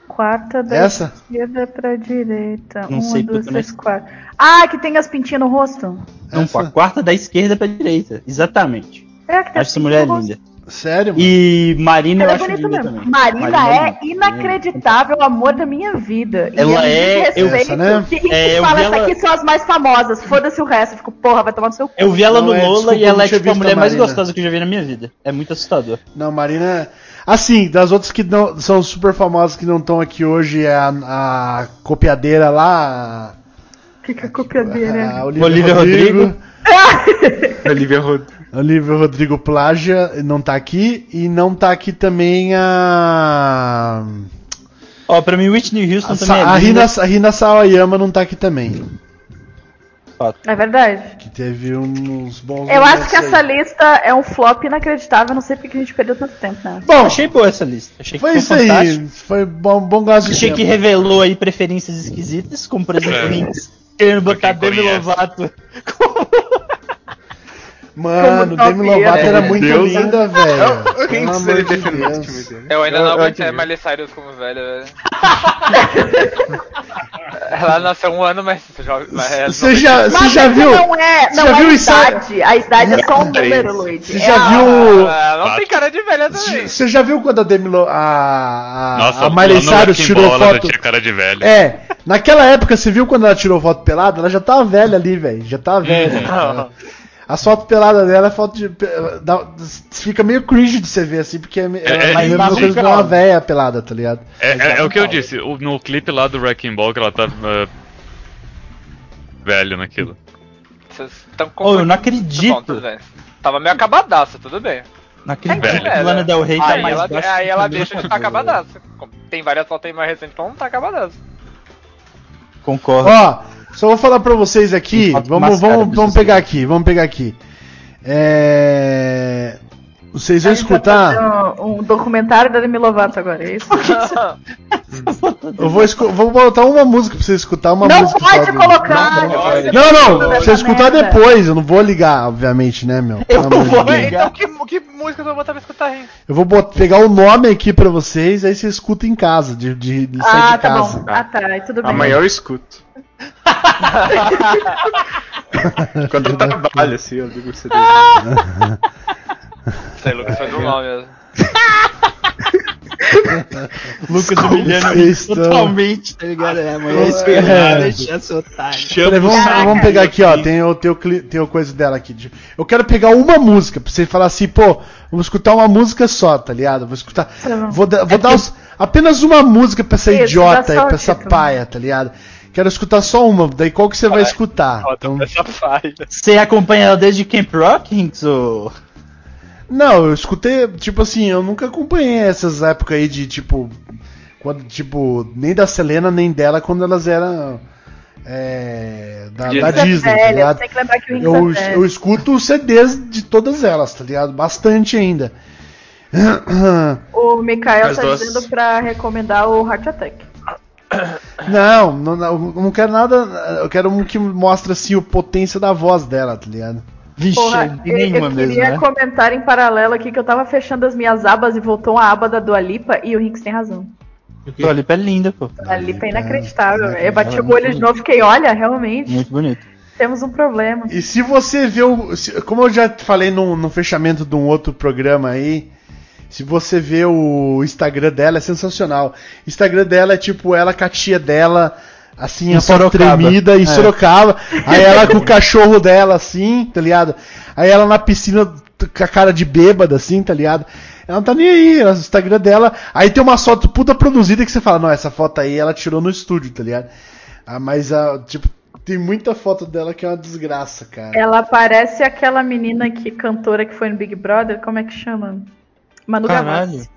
Quarta da Essa? esquerda pra direita. Não Uma, sei, duas, porque três, não é- quatro. Ah, que tem as pintinhas no rosto. Não, pô, a Essa? quarta da esquerda pra direita. Exatamente. É, que tem Acho essa mulher no linda. Sério, mano? E Marina Ela eu é acho linda mesmo. também. Marina, é linda. inacreditável, o amor da minha vida. Ela é- desrespeito, essa, né? que É, eu fala, vi essa ela- aqui são as mais famosas, foda-se o resto. Eu fico, porra, vai tomar no seu cu. Eu vi ela Não, no é, Lola desculpa, e ela eu é tipo a mulher a mais Marina. gostosa que eu já vi na minha vida. É muito assustador. Não, Marina. Assim, das outras que não, são super famosas que não estão aqui hoje é a, a copiadeira lá. Que que é copiadeira? A Olivia, Olivia Rodrigo. Rodrigo. Olivia Rodrigo. Olivia Rodrigo Plágia não tá aqui. E não tá aqui também a. Ó, pra mim Whitney Houston A, também é a. Rina, a Rina Sawayama não tá aqui também. É verdade. Que teve uns bons Eu acho que aí. essa lista é um flop inacreditável. Não sei porque que a gente perdeu tanto tempo, né? Bom, Achei boa essa lista. Achei que foi foi, isso aí. fantástico. Foi bom, bom gasto de Achei que revelou aí preferências esquisitas, como por exemplo É. querendo botar Demi. Lovato. Mano, Demi Lovato era, muito Deus, linda, velho. Quem amor seria de Deus. time dele? Eu ainda Eu- não eu aguentei. Miley Cyrus como velha, velho. Ela nasceu um ano, mas... já- mas ela Você não já, você já viu? Não é, não já é viu a idade. A idade é só um número, Luigi. Você É já viu? Ela não tem cara de velha também. Você já viu quando a Demi a, a, Nossa, a Miley Cyrus tirou foto? tinha cara de velho. É, naquela época você viu quando ela tirou foto pelada? Ela já tava velha ali, velho. Já tava velha. As fotos peladas dela é foto de. dá- fica meio cringe de você ver assim, porque é, é, é, é tá uma coisa de uma véia pelada, tá ligado? É, é- é o que eu disse, o- no clipe lá do Wrecking Ball que ela tá uh, velho naquilo. Vocês estão Oh, eu não acredito. Tava meio acabadaça, tudo bem. Não acredito Velho. que a Lana Del Rey tá aí mais ela, baixa aí ela deixa de estar Lovato. acabadaça. Tem várias fotos aí mais recentes que ela não tá acabadaça. Concordo. Ó, só vou falar pra vocês aqui. Vamos, vamos, vamos pegar aqui, vamos pegar aqui. É. Vocês vão escutar. Um, um documentário da Demi Lovato agora, é isso? Eu vou, vou botar uma música pra você escutar, uma não música pode do- colocar! Não, você Não, não, tá pra você escutar merda. depois, eu não vou ligar, obviamente, né, meu? Eu não vou ligar. Então que, que música eu vou botar pra escutar, hein? Eu vou bot- pegar o nome aqui pra vocês, aí você escuta em casa, de, de, de sair Ah, de tá casa. bom. Ah, tá. aí Tudo bem. Amanhã eu escuto. Quando eu trabalho, assim, eu ligo o CD. Sei, Lucas foi do mal mesmo. Lucas humilhando totalmente, tá ligado? É, amanhã é É. esperar, deixar seu otário. Peraí, vamos, vamos pegar aqui, ó. Tem o, tem, o, cli- tem o coisa dela aqui. Eu quero pegar uma música, pra você falar assim, pô, vamos escutar uma música só, tá ligado? Vou escutar. Tá. Vou, da- vou É dar os- apenas uma música pra essa Isso, idiota aí, pra essa título. paia, tá ligado? Quero escutar só uma, daí qual que você vai escutar? Então, Essa falha. Você acompanha ela desde Camp Rock, Hinks? Ou... não, eu escutei, tipo assim, eu nunca acompanhei essas épocas aí de tipo. Quando, tipo, nem da Selena, nem dela quando elas eram. É, da, Disney. da Você é Disney, tá ligado? Que que Eu, é eu escuto os CDs de todas elas, tá ligado? Bastante ainda. O Mikael As tá duas. dizendo pra recomendar o Heart Attack. Não, não, não, eu não quero nada. Eu quero um que mostre assim a potência da voz dela, tá ligado? Vixe, Porra, e eu, nenhuma eu mesmo, queria né? comentar em paralelo aqui que eu tava fechando as minhas abas e voltou uma aba da Dua Lipa e o Hinks tem razão. Dua Lipa é linda, pô. A Lipa é inacreditável. é Eu bati o olho de novo e fiquei, olha, realmente, Muito bonito. temos um problema. E se você vê o. se- como eu já falei no, no fechamento de um outro programa aí, se você vê o Instagram dela, é sensacional. O Instagram dela é tipo ela com a tia dela, assim, Em a Sorocaba. tremida, em É. Sorocaba. Aí ela com o cachorro dela, assim, tá ligado? Aí ela na piscina com a cara de bêbada, assim, tá ligado? Ela não tá nem aí, o Instagram dela. Aí tem uma foto puta produzida que você fala, não, essa foto aí ela tirou no estúdio, tá ligado? Ah, mas, ah, tipo, tem muita foto dela que é uma desgraça, cara. Ela parece aquela menina que cantora que foi no Big Brother, como é que chama? Manu Caralho. Gavassi.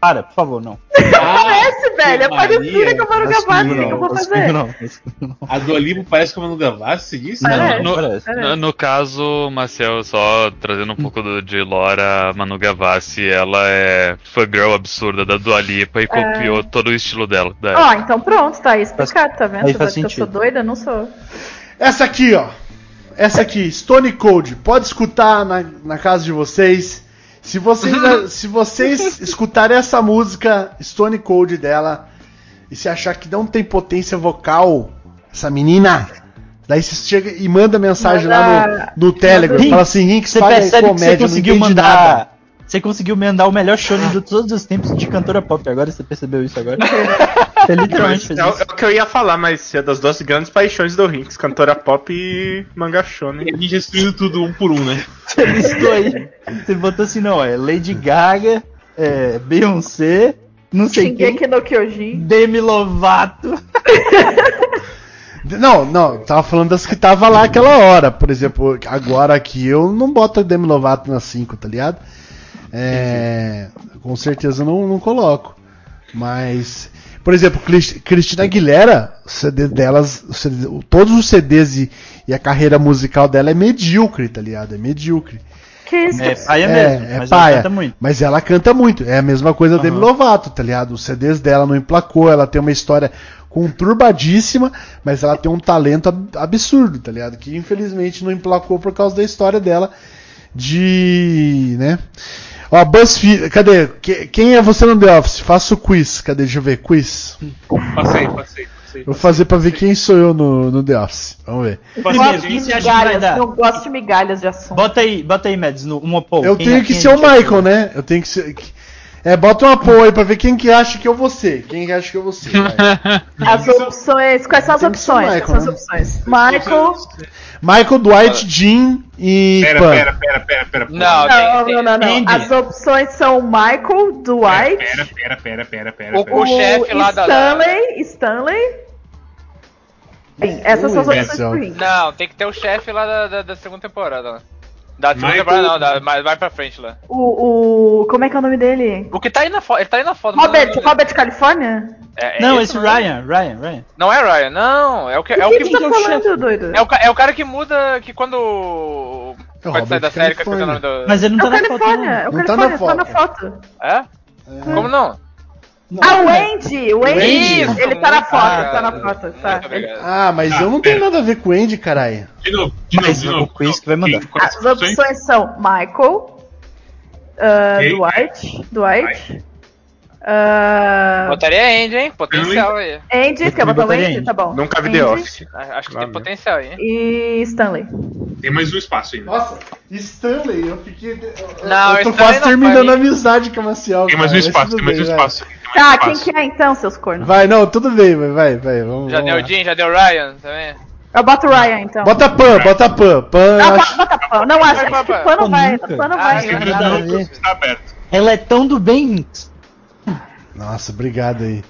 Para, por favor, não. Parece, velho, é parecida com a Manu Gavassi, o que, não, eu vou Não, fazer? não, não. A do Olivo parece com a Manu Gavassi, você disse? Parece. No, parece. no- no caso, Marcel, só trazendo um pouco do- de Lora, a Manu Gavassi, ela é fangirl absurda da Dua Lipa e copiou todo o estilo dela. Ó, então pronto, tá aí explicado, tá vendo? Aí Você faz acha que eu sou doida? Não sou. Essa aqui, ó. Essa aqui, Stone Cold. Pode escutar na, na casa de vocês. Se vocês, se vocês escutarem essa música Stone Cold dela e se achar que não tem potência vocal, essa menina, Daí você chega e manda mensagem lá no, no Telegram, fala assim, Rinks, Você percebe que comédia, você não conseguiu entendi nada. Você conseguiu mandar o melhor show de todos os tempos de cantora pop. Agora você percebeu isso agora? Você literalmente Mas fez é, o- isso. é o que eu ia falar mais cedo, as duas grandes paixões do Rinks, cantora pop e manga shonen. E a gente destruindo tudo um por um, né? Você listou aí. Você botou assim, não, é Lady Gaga, é, Beyoncé, não sei quem, no Kyojin. Demi Lovato. Não, não, tava falando das que tava lá aquela hora. Por exemplo, agora aqui eu não boto a Demi Lovato na 5, tá ligado? É, com certeza não, não coloco. Mas, por exemplo, Cris- Cristina Aguilera, o CD delas, o CD todos os CDs e, e a carreira musical dela é medíocre, tá ligado? É medíocre. Que isso? É paia É, mesmo, é mas paia. ela canta muito. Mas ela canta muito. É a mesma coisa da Demi Lovato, tá ligado? Os CDs dela não emplacou, ela tem uma história conturbadíssima, mas ela tem um talento ab- absurdo, tá ligado? Que infelizmente não emplacou por causa da história dela de, né? Ó, BuzzFeed, cadê? Que- quem é você no The Office? Faça o quiz. Cadê? Deixa eu ver. Quiz. Passei, passei, passei. Vou fazer pra ver quem sou eu no, no The Office. Vamos ver. Que migalhas, não gosto de migalhas de assunto. Bota aí, bota aí, Mads, no um poll. Eu Quem- tenho que quem ser o gente Michael, né? Eu tenho que ser. É, bota uma poll aí pra ver quem que acha que eu vou ser. Quem que acha que eu vou ser. As opções. Quais são as que opções? Michael, Quais são né? as opções? Michael. Michael, Dwight, Jean e Pera, Pan. pera, pera, pera, pera. Não, Não, tem- não, não, não. As opções são Michael, Dwight, Pera, pera, pera, pera, pera. O- pera. o chefe lá da- Stanley. Stanley. Sim, essas são as opções. Não, tem que ter o chefe lá da, da, da segunda temporada. Da segunda Michael- temporada não, da, mas vai pra frente lá. O, o. Como é que é o nome dele? O que tá aí na foto, ele tá aí na foto. Robert, Robert California? É, é Não, esse o nome? Ryan, Ryan, Ryan. Não é Ryan, não. É o que, é o que, que, que tá falando, doido? é o, é o cara que muda, que quando É o vai sair Robert da série, que eu esqueci o nome do... Mas ele não É tá na foto. Califórnia, é o Não tá Califórnia, na tá na foto. foto. É? Como não? Ah, o Andy! O Andy! Isso, ele tá na foto, obrigado. tá na foto, tá. Muito obrigado. Ah, mas Ah, eu não pera. tenho nada a ver com o Andy, caralho. De novo, de novo, Mas de o novo. quiz que vai mandar. As opções? são Michael, ah, Ok. Dwight, Dwight, ah, Botaria Andy, hein? Potencial aí. Andy, quer botar o Andy? Andy. Tá bom. Nunca vi Andy The Office. Acho que Lá tem mesmo. potencial aí, hein? E Stanley. Tem mais um espaço ainda. Nossa, Stanley, eu fiquei. eu- Não, eu tô Stanley quase não terminando a amizade com a Maciel. Tem mais um espaço, tem mais um espaço. um Tá, quem que é então, seus cornos? Vai, não, tudo bem, vai, vai. Vamos, Já vamos deu lá. o Jim, já deu o Ryan também. Eu boto o Ryan então. Bota Pan, bota Pan. Pan, Não, acho- bota, Pan. Não, acho, acho que Pan não vai. nunca. Pan não Ah, vai. sim, né? nada a ver. Está aberto. Ela é tão do bem. Nossa, obrigado aí.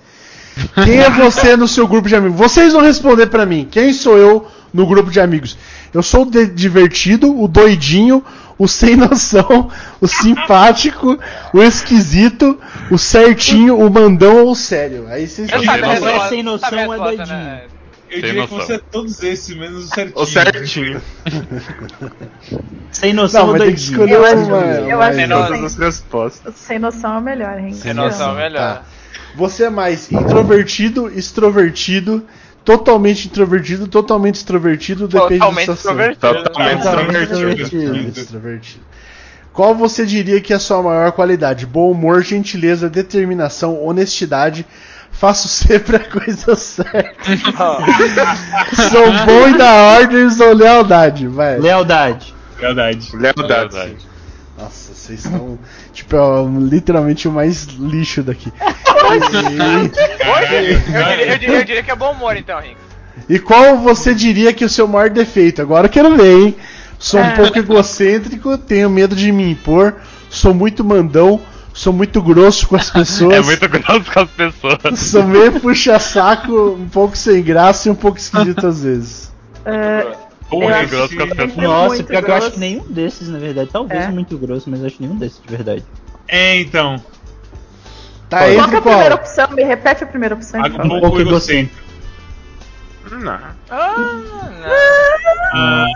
Quem é você no seu grupo de amigos? Vocês vão responder pra mim. Quem sou eu no grupo de amigos? Eu sou o de- divertido, o doidinho, o sem noção, o simpático, o esquisito, o certinho, o mandão ou o sério. Aí vocês Eu Sem sabia a noção. Sem noção é doidinho. né? Eu Sem diria que noção. você é todos esses, menos o certinho. O certinho. Sem noção Não, ou mas tem que doidinho. escolher Eu acho- uma. eu acho que as respostas. Sem noção é melhor, hein? Sem noção, melhor. Tá. Você é mais introvertido, extrovertido, totalmente introvertido, totalmente extrovertido, depende Totalmente da situação. extrovertido. Totalmente Totalmente extrovertido. extrovertido. Qual você diria que é a sua maior qualidade? Bom humor, gentileza, determinação, honestidade. Faço sempre a coisa certa. Sou bom e da ordens ou lealdade, vai. Lealdade. Lealdade. Verdade. Nossa, vocês são tipo é, literalmente o mais lixo daqui. Eu diria, eu, diria, eu diria que é bom humor então, Rick. E qual você diria que é o seu maior defeito? Agora eu quero ver, hein? Sou um pouco egocêntrico, tenho medo de me impor, sou muito mandão, sou muito grosso com as pessoas. É muito grosso com as pessoas. Sou meio puxa-saco, um pouco sem graça e um pouco esquisito às vezes. Porra, Eu grosso esse- com as pessoas. Nossa, muito pior que eu acho grosso. que nenhum desses, na verdade. Talvez É. muito grosso, mas eu acho nenhum desses de verdade. É, então. Tá Qual é a primeira opção? Me repete a primeira opção, por Um pouco egocêntrico. Não. Ah, não. Ah,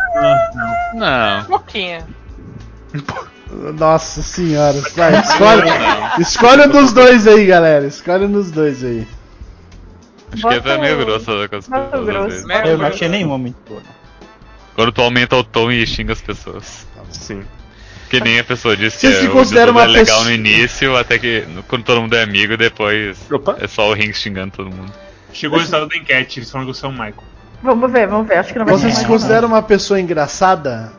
não. Não. Um pouquinho. Nossa senhora, vai, escolhe, escolhe um dos dois aí, galera. Escolhe um dos dois aí. Acho Bota que é meio grosso com as bota pessoas. Meio Eu não achei nenhuma muito boa. Quando tu aumenta o tom e xinga as pessoas. Sim. Que nem a pessoa disse que Vocês se é, o consideram Dudu é uma legal pessoa- no início, até que quando todo mundo é amigo, depois Opa. é só o Ring xingando todo mundo. Chegou o resultado da enquete, eles falam que você é o Michael. Vamos ver, vamos ver. Acho que não vai Você se considera uma pessoa engraçada?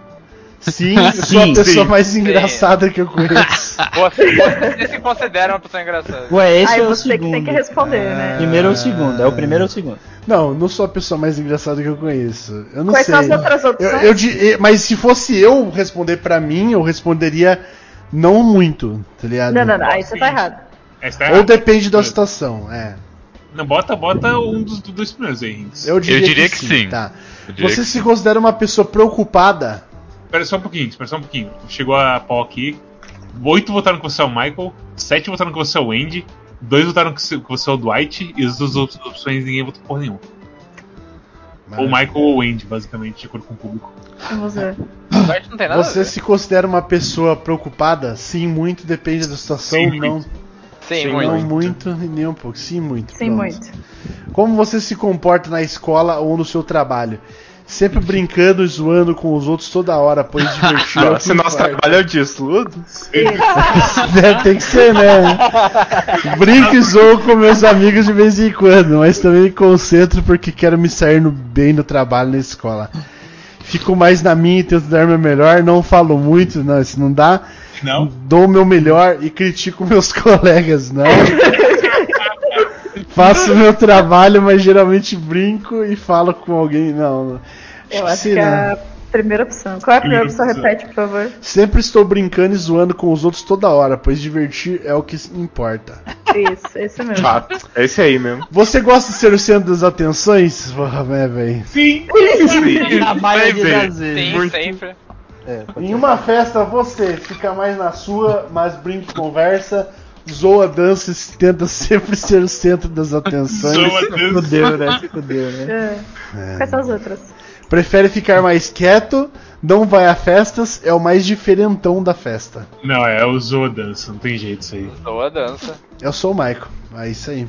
Sim, eu sou Sim. a pessoa Sim. mais engraçada que eu conheço. Você, você se considera uma pessoa engraçada. Ué, esse Aí é o você que segundo. tem que responder, né? Primeiro ou o segundo? É o primeiro ou o segundo? Não, não sou a pessoa mais engraçada que eu conheço. Eu não Quais sei. são as outras Eu, opções? eu di- mas se fosse eu responder pra mim, eu responderia não muito, tá ligado? Não, não, não. Aí você tá errado. Tá Ou depende da situação, é. Não, bota, bota um dos dois primeiros aí. Eu diria, diria que sim. Tá. Eu diria Você que se considera uma pessoa preocupada? Espera só um pouquinho, espera só um pouquinho. Chegou a pau aqui. Oito votaram que você é o Michael, sete votaram que você é o Andy, dois votaram que você que você é o Dwight, e as duas outras opções ninguém votou por nenhum. Ou o Michael ou o Andy, basicamente, de acordo com o público. Você ver. se considera uma pessoa preocupada? Sim, muito, depende da situação. Sim, não, muito. Sim, Sim, muito. não muito e nem um pouco. Sim, muito. Sim, pronto. muito. Como você se comporta na escola ou no seu trabalho? Sempre brincando e zoando com os outros toda hora, pois divertir é que Se nosso importa. trabalho é o desludo. Deve ter que ser, né? Brinco e zoo com meus amigos de vez em quando, mas também me concentro porque quero me sair no- bem no trabalho na escola. Fico mais na minha e tento dar meu melhor, não falo muito, não, isso não dá. Não? Dou o meu melhor e critico meus colegas, não. Faço o meu trabalho, mas geralmente brinco e falo com alguém, não. Eu acho sim, que é né? a primeira opção. Qual é a primeira opção? Primeira Repete, por favor. Sempre estou brincando e zoando com os outros toda hora, pois divertir é o que importa. Isso, esse mesmo. Fato. É esse aí mesmo. Você gosta de ser o centro das atenções? É, velho. Sim! A maioria Sempre. das vezes. Sim, sempre. É, Em uma festa você fica mais na sua, mas brinca e conversa, zoa, dança e tenta sempre ser o centro das atenções. Zoa dança. Fudeu, né? Fudeu, né? É. Quais são as outras? Prefere ficar mais quieto, não vai a festas, é o mais diferentão da festa. Não, é o Zoa dança, não tem jeito isso aí. Boa dança. Eu sou o Michael, é isso aí.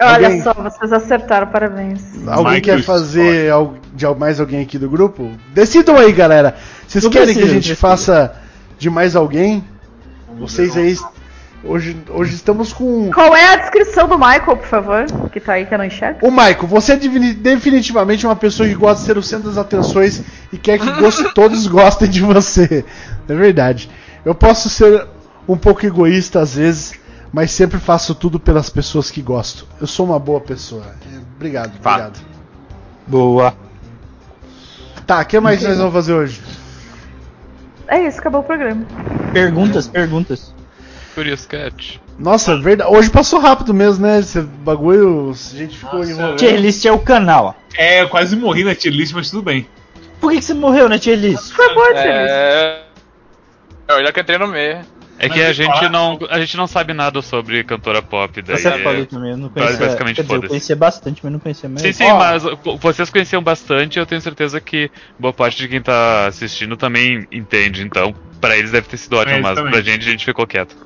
Olha Alguém- só, vocês acertaram, parabéns. Alguém Michael quer fazer al- de mais alguém aqui do grupo? Decidam aí, galera. Vocês querem que a gente faça de mais alguém? Vocês aí. Hoje, hoje estamos com. Qual é a descrição do Michael, por favor? Que tá aí que eu não enxergo. O Michael, você é definitivamente uma pessoa que gosta de ser o centro das atenções e quer que todos gostem de você. É verdade. Eu posso ser um pouco egoísta às vezes, mas sempre faço tudo pelas pessoas que gosto. Eu sou uma boa pessoa. É, Obrigado, Fato. obrigado. Boa. Tá, o que mais nós vamos fazer hoje? É isso, acabou o programa. Perguntas, perguntas. Curious Cat. Nossa, é verdade. Hoje passou rápido mesmo, né? Esse bagulho, a gente ficou Nossa, enrolando. Tier list é o canal. É, eu quase morri na tier list, mas tudo bem. Por que, que você morreu na tier list? Foi boa, Feliz. É. Olha que eu entrei no meio. É que a gente, não, a gente não sabe nada sobre cantora pop. Daí Você é- falou também, eu não conhecia. basicamente Quer dizer, eu conhecia bastante, mas não conhecia mais. Sim, sim, Ó. mas vocês conheciam bastante eu tenho certeza que boa parte de quem tá assistindo também entende, então pra eles deve ter sido ótimo, É, mas pra gente a gente ficou quieto.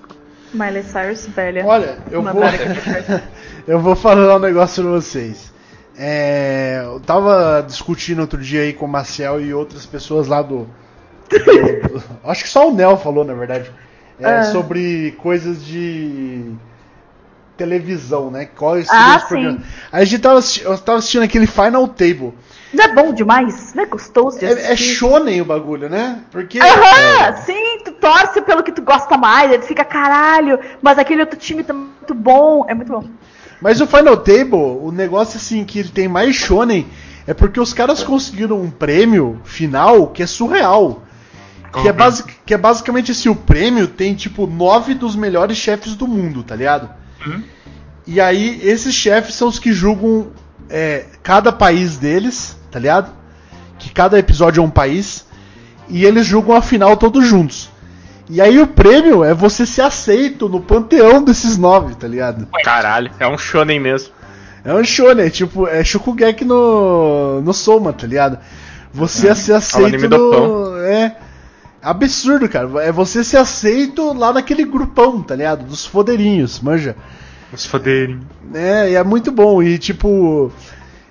Miley Cyrus, velha. Olha, eu vou. Eu vou falar um negócio pra vocês. É, eu tava discutindo outro dia aí com o Marcel e outras pessoas lá do. do- acho que só o Nel falou, na verdade. é, Ah. Sobre coisas de televisão, né? Quais Ah, sim. programas. A gente tava, eu tava assistindo aquele Final Table. Não é bom demais? Não é gostoso de É, é assistir? shonen o bagulho, né? Porque. Aham, sim, tu torce pelo que tu gosta mais, tu fica caralho, mas aquele outro time tá muito bom, é muito bom. Mas o Final Table, o negócio assim que ele tem mais shonen é porque os caras conseguiram um prêmio final que é surreal. Que é, basi que é basicamente assim, o prêmio tem tipo nove dos melhores chefes do mundo, tá ligado? Uhum. E aí esses chefes são os que julgam é, cada país deles, tá ligado? Que cada episódio é um país. E eles julgam a final todos juntos. E aí o prêmio é você ser aceito no panteão desses nove, tá ligado? Caralho, é um shonen mesmo. É um shonen, tipo, é Shokugeki no, no Soma, tá ligado? Você é ser aceito anime do no... É absurdo, cara. É você ser aceito lá naquele grupão, tá ligado? Dos foderinhos, manja. Os foderem. É, e é muito bom. E tipo,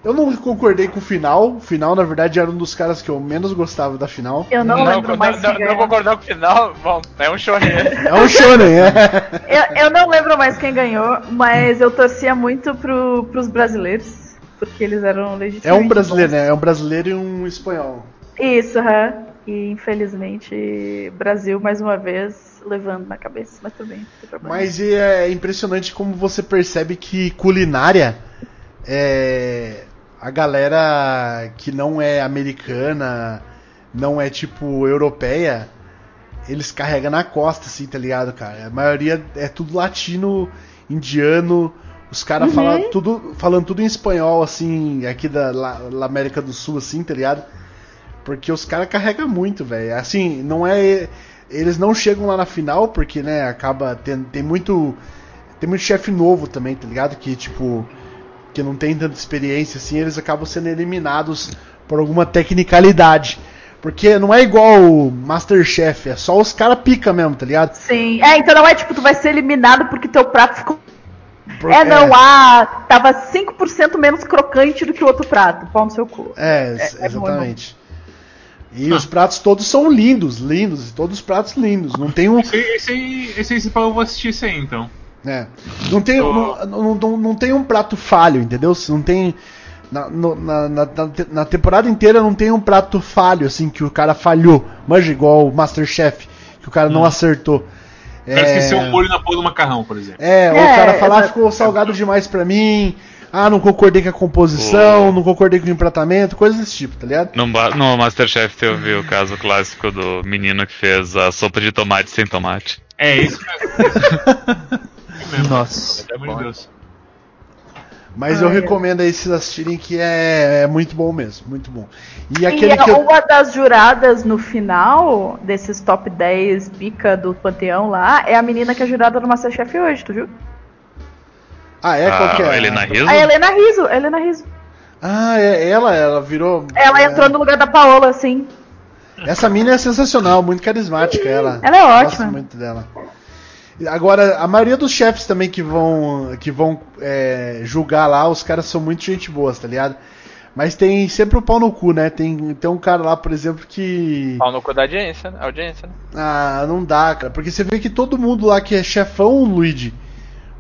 eu não concordei com o final. O final, na verdade, era um dos caras que eu menos gostava da final. Eu não, lembro mais não, quem não ganhou. concordar com o final, bom, é um show É um shonen, é. Eu, eu não lembro mais quem ganhou, mas eu torcia muito pro, pros brasileiros. porque eles eram É legitimamente um brasileiro, bons. né? É um brasileiro e um espanhol. Isso, aham. E infelizmente, Brasil mais uma vez levando na cabeça, mas tudo bem, não. Mas é impressionante como você percebe que culinária é a galera que não é americana, não é tipo europeia, eles carregam na costa, assim, tá ligado, cara? A maioria é tudo latino, indiano, os caras falam tudo, falando tudo em espanhol, assim, aqui da lá América do Sul, assim, tá ligado? Porque os caras carregam muito, velho. Assim, não é. Eles não chegam lá na final, porque, né, acaba tendo. Tem muito. Tem muito chefe novo também, tá ligado? Que, tipo. Que não tem tanta experiência, assim, eles acabam sendo eliminados por alguma tecnicalidade. Porque não é igual o Masterchef, é só os caras pica mesmo, tá ligado? Sim. É, então não é tipo, tu vai ser eliminado porque teu prato ficou. Por- É, não, ah, tava 5% menos crocante do que o outro prato. Pau no seu cu. É, é bom, exatamente. E os pratos todos são lindos, lindos, todos os pratos lindos. Não tem um. Esse, aí- esse aí, esse aí, se pá, eu vou assistir esse aí então. É. Não tem, não, não, não, não tem um prato falho, entendeu? Se Não tem. Na, na, na, na te- na temporada inteira não tem um prato falho, assim, que o cara falhou. Manja igual o Masterchef, que o cara não acertou. O cara esqueceu um molho na porra do macarrão, por exemplo. É, ou É, o cara falar exato. ficou salgado demais pra mim. Ah, não concordei com a composição, não concordei com o empratamento, coisas desse tipo, tá ligado? No, no Masterchef eu vi o caso clássico do menino que fez a sopa de tomate sem tomate. É isso mesmo. É mesmo. Nossa. Pelo amor de Deus. Mas eu recomendo aí vocês assistirem que é, é muito bom mesmo, muito bom. E E aquele é que eu, uma das juradas no final desses top 10 pica do Panteão lá é a menina que é jurada no Masterchef hoje, tu viu? Ah, é? Qual que é? a Helena Rizzo? A Helena Riso, a Helena Riso. Ah, é ela, ela virou. Ela é, entrou no lugar da Paola, assim. Essa mina é sensacional, muito carismática ela. Ela é Gosto ótima. muito dela. Agora, a maioria dos chefes também que vão que vão é, julgar lá, os caras são muito gente boas, tá ligado? Mas tem sempre o pau no cu, né? Tem, tem um cara lá, por exemplo, que. Pau no cu da audiência, né? Audiência, né? Ah, não dá, cara. Porque você vê que todo mundo lá que é chefão, Luigi,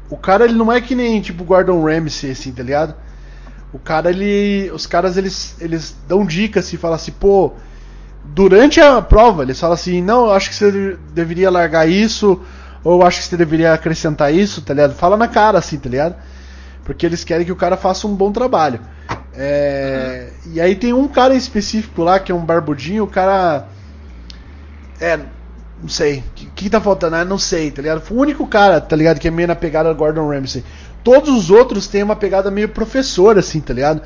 o cara ele não é que nem tipo Gordon Ramsay, assim, tá ligado? O cara, ele. Os caras eles, eles dão dicas assim, falam assim, pô. Durante a prova, eles falam assim, não, eu acho que você deveria largar isso, ou eu acho que você deveria acrescentar isso, tá ligado? Fala na cara, assim, tá ligado? Porque eles querem que o cara faça um bom trabalho. É, E aí tem um cara em específico lá, que é um barbudinho, o cara. É, não sei. O que, que tá faltando? Ah, não sei, tá ligado? Foi o único cara, tá ligado? Que é meio na pegada do Gordon Ramsay. Todos os outros têm uma pegada meio professor, assim, tá ligado?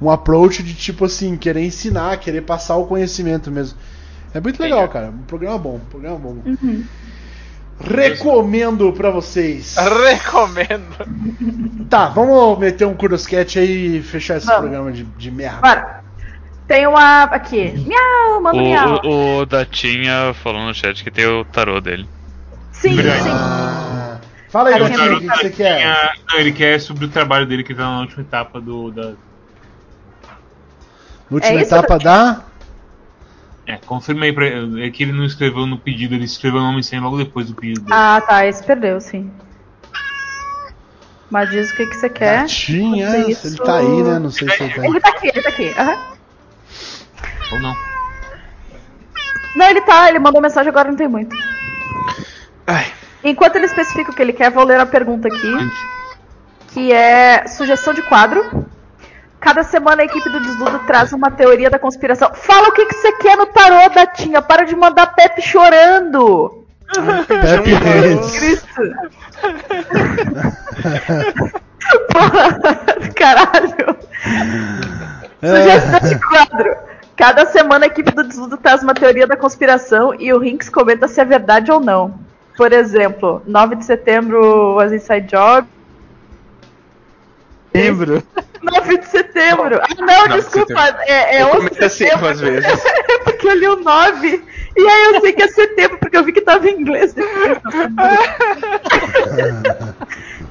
Um approach de tipo assim, querer ensinar, querer passar o conhecimento mesmo. É muito legal, cara. Um programa bom, um programa bom. Recomendo pra vocês. Recomendo. Tá, vamos meter um Kurosket aí e fechar esse Vamos. programa de, de merda. Bora. Tem uma aqui. Miau, manda miau. O, o, o Datinha falou no chat que tem o tarô dele. Sim, sim. Ah, fala aí, Datinha, o que, que você quer? Não, ele quer sobre o trabalho dele que tá na última etapa do. Da... Na última É isso, etapa da. É, confirma aí pra É que ele não escreveu no pedido, ele escreveu o nome sem logo depois do pedido dele. Ah, tá. Esse perdeu, sim. Mas diz o que, que você quer. Se isso. ele tá aí, né? Não sei se ele tá aí. Ele tá aqui, ele tá aqui. aham. Ou não? Não, ele tá, ele mandou mensagem agora, não tem muito. Enquanto ele especifica o que ele quer, vou ler a pergunta aqui. Que é sugestão de quadro. Cada semana a equipe do Desludo traz uma teoria da conspiração. Fala o que, que você quer no tarô, Datinha. Para de mandar Pepe chorando. Pepe Reis. Cristo. Porra, caralho. Sugestão de quadro. Cada semana a equipe do Desludo traz uma teoria da conspiração e o Rinks comenta se é verdade ou não. Por exemplo, 9 de setembro was inside job. Lembro. 9 de setembro. Ah, não, 9 de desculpa. setembro. É, é Eu 11 de assim setembro. algumas vezes. É porque eu li o 9. E aí eu sei que é setembro, porque eu vi que tava em inglês.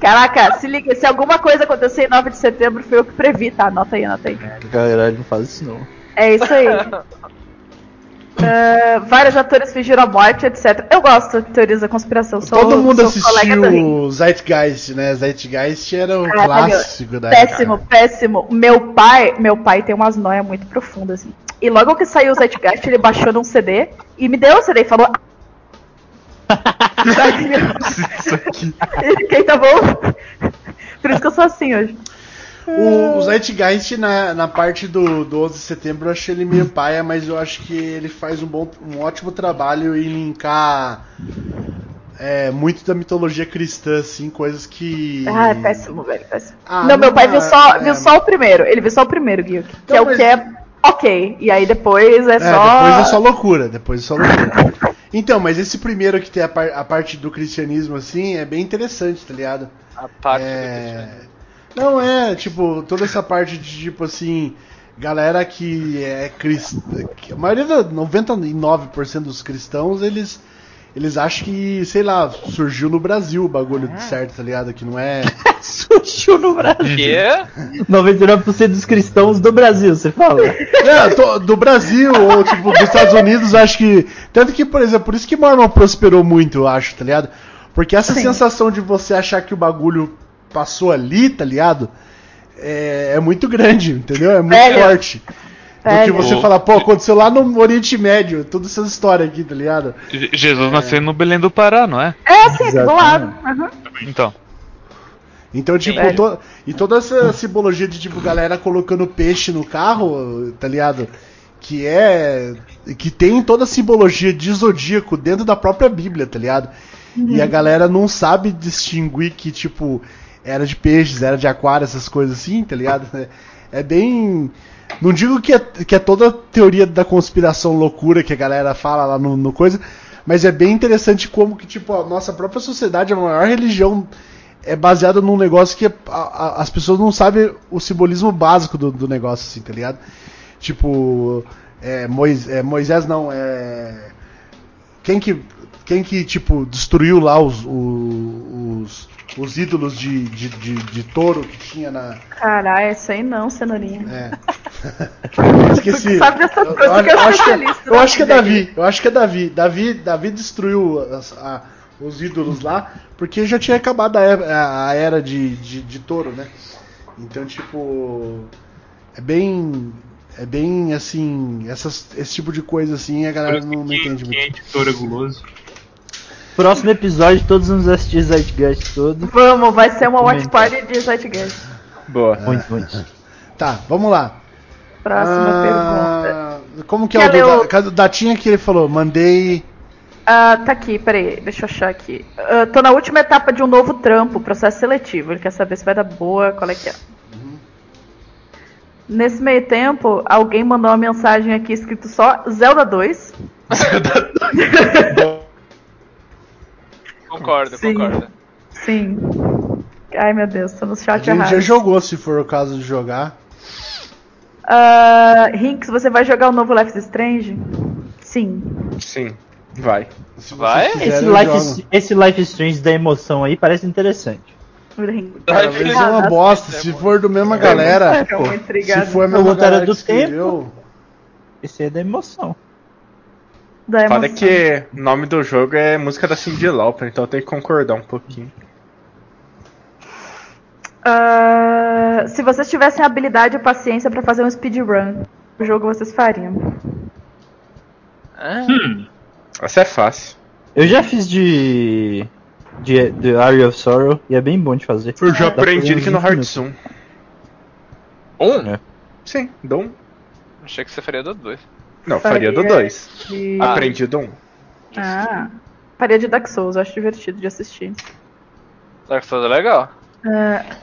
Caraca, se liga, se alguma coisa acontecer em 9 de setembro, foi eu que previ, tá? Anota aí, anota aí. Caralho, não faz isso não. É isso aí. Ah, vários atores fingiram a morte, etc. Eu gosto de teorias da conspiração. Sou, Todo mundo assistiu Zeitgeist, né? Zeitgeist era o Caralho, clássico da Péssimo, época. péssimo. Meu pai, meu pai tem umas noias muito profundas, assim. E logo que saiu o Zeitgeist, ele baixou num CD e me deu o CD e falou. E Quem tá bom? Por isso que eu sou assim hoje. O, o Zeitgeist na, na parte do, do 11 de setembro eu achei ele meio paia, mas eu acho que ele faz um, bom, um ótimo trabalho em linkar é, muito da mitologia cristã, assim, coisas que. Ah, é péssimo, velho, péssimo. Ah, não, meu não pai é- viu só, é. viu só o primeiro. Ele viu só o primeiro, Gui. Que Não, é o mas- que é ok. E aí depois é, É, só. depois é só loucura, depois é só loucura. Então, mas esse primeiro que tem a, par- a parte do cristianismo, assim, é bem interessante, tá ligado? A parte do É... Não, é, tipo, toda essa parte de, tipo assim, galera que é cristã. A maioria, da 99% dos cristãos, eles. Eles acham que, sei lá, surgiu no Brasil o bagulho de certo, tá ligado? Que não é. Surgiu no Brasil. Que? 99% dos cristãos do Brasil, você fala. É, tô- do Brasil ou tipo dos Estados Unidos, acho que. Tanto que, por exemplo, por isso que Mormon prosperou muito, eu acho, tá ligado? Porque essa Sim. sensação de você achar que o bagulho passou ali, tá ligado? É, é muito grande, entendeu? É muito forte. Do que você O- fala, pô, aconteceu lá no Oriente Médio, toda essa história aqui, tá ligado? Je- Jesus nasceu no Belém do Pará, não é? É aqui do lado. Então. Então, tipo, to- e toda essa simbologia de, tipo, galera colocando peixe no carro, tá ligado? Que é. Que tem toda a simbologia de zodíaco dentro da própria Bíblia, tá ligado? E a galera não sabe distinguir que, tipo, era de peixes, era de aquário, essas coisas assim, tá ligado? É bem. Não digo que é, que é toda a teoria da conspiração loucura que a galera fala lá no, no coisa, mas é bem interessante como que, tipo, a nossa própria sociedade, a maior religião é baseada num negócio que a- a- as pessoas não sabem o simbolismo básico do, do negócio, assim, tá ligado? Tipo, é, Mois- é, Moisés não, é. Quem que, quem que tipo, destruiu lá os, o- os, os ídolos de, de, de, de touro que tinha na. Caralho, isso aí não, cenourinha. É. Esqueci. Tu sabe dessas Eu- coisas eu que eu acho que- Eu né, acho que é? Davi. Eu acho que é Davi. Davi, Davi destruiu as- a- os ídolos lá porque já tinha acabado a, e- a- a era de, de, de touro, né? Então, tipo. É bem. É bem assim. Essas, esse tipo de coisa assim a galera não, não entende Quem é muito. editor é guloso? Próximo episódio, todos vamos assistir Zeitgeist todo. Vamos, vai ser uma watch party de Zeitgeist. Boa. Muito, muito. Tá, vamos lá. Próxima pergunta. Ah, Como que é Quer o da, cadê o datinha que ele falou? Mandei. Ah, tá aqui, peraí, deixa eu achar aqui. Ah, tô na última etapa de um novo trampo, processo seletivo. Ele quer saber se vai dar boa, qual é que é. Nesse meio tempo, alguém mandou uma mensagem aqui escrito só Zelda 2. Concordo, Sim. concordo. Sim. Ai meu Deus, tô no A chat gente já errado. jogou, se for o caso de jogar. Ah, Rinks, você vai jogar o novo Life is Strange? Sim. Sim, vai. Vai? quiserem, Esse Life, esse Life is Strange da emoção aí parece interessante. Mas é uma bosta. Se for do mesma galera, se for a mesma era galera do escreveu, Esse é da emoção. Da Foda emoção. que o nome do jogo é música da Cindy Lauper, então eu tenho que concordar um pouquinho. Ah, se vocês tivessem habilidade e paciência pra fazer um speedrun, o jogo vocês fariam? Ah, Essa é fácil. Eu já fiz de. de The Area of Sorrow e é bem bom de fazer. Eu já Dá aprendi aqui no uns 20 minutos. Hearthstone. um? É. Sim, do 1. Achei que você faria do dois. Não, faria do Faria 2. De... Ah. Aprendi do 1. Ah, faria de Dark Souls, eu acho divertido de assistir. Dark Souls é legal.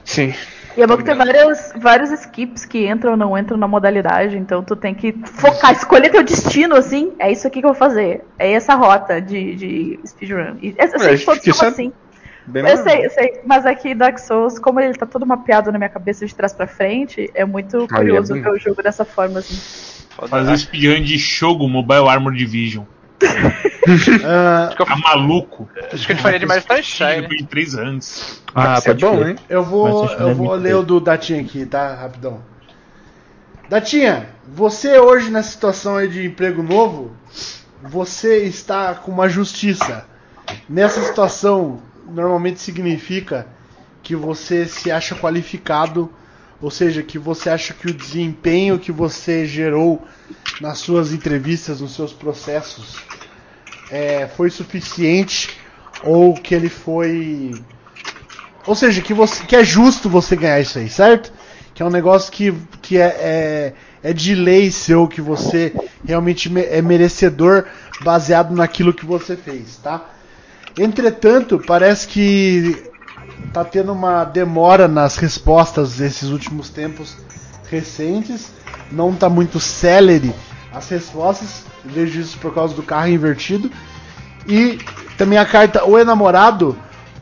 Sim. E é bom que tem vários, vários skips que entram ou não entram na modalidade, então tu tem que focar, escolher teu destino, assim, é isso aqui que eu vou fazer. É essa rota de, de speedrun. E eu sei É, que todos que são é assim. Bem Eu sei, eu sei, mas aqui Dark Souls, como ele tá todo mapeado na minha cabeça de trás pra frente, é muito Aí é curioso bonito. ver o jogo dessa forma, assim. Fazer um speedrun de Shogo Mobile Armor Division. ah, Tá maluco. Acho que a gente faria de mais Sunshine. Depois de 3 anos. Ah, Isso é pode bom, crer. hein? eu vou, eu é vou ler o do datinha aqui, tá? Rapidão. Datinha, você hoje nessa situação aí de emprego novo, você está com uma justiça. Nessa situação, normalmente significa que você se acha qualificado, ou seja, que você acha que o desempenho que você gerou nas suas entrevistas, nos seus processos, é, foi suficiente ou que ele foi. Ou seja, que, você, que é justo você ganhar isso aí, certo? Que é um negócio que, que é, é, é de lei seu, que você realmente me- é merecedor baseado naquilo que você fez, tá? Entretanto, parece que tá tendo uma demora nas respostas desses últimos tempos recentes. Não tá muito célere as respostas. Vejo isso por causa do carro invertido. E também a carta O Enamorado.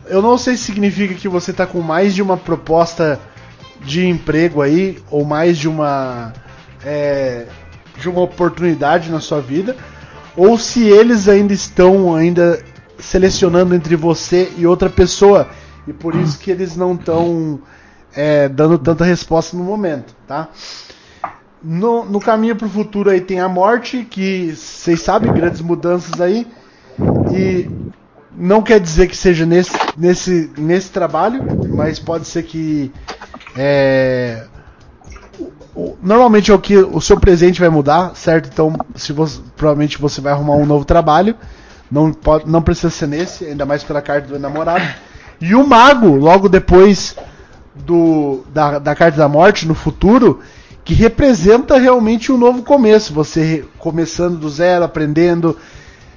Eu não sei se significa que você tá com mais de uma proposta de emprego aí, ou mais de uma. é, de uma oportunidade na sua vida. Ou se eles ainda estão ainda selecionando entre você e outra pessoa. E por isso que eles não estão é, dando tanta resposta no momento, tá? No, no caminho para o futuro aí tem a morte, que vocês sabem, grandes mudanças aí. E não quer dizer que seja nesse, nesse, nesse trabalho, mas pode ser que. é, normalmente é o que o seu presente vai mudar, certo? Então, se você, provavelmente você vai arrumar um novo trabalho. Não, pode, não precisa ser nesse, ainda mais pela carta do namorado. E o mago, logo depois do, da, da carta da morte, no futuro, que representa realmente um novo começo. Você começando do zero, aprendendo,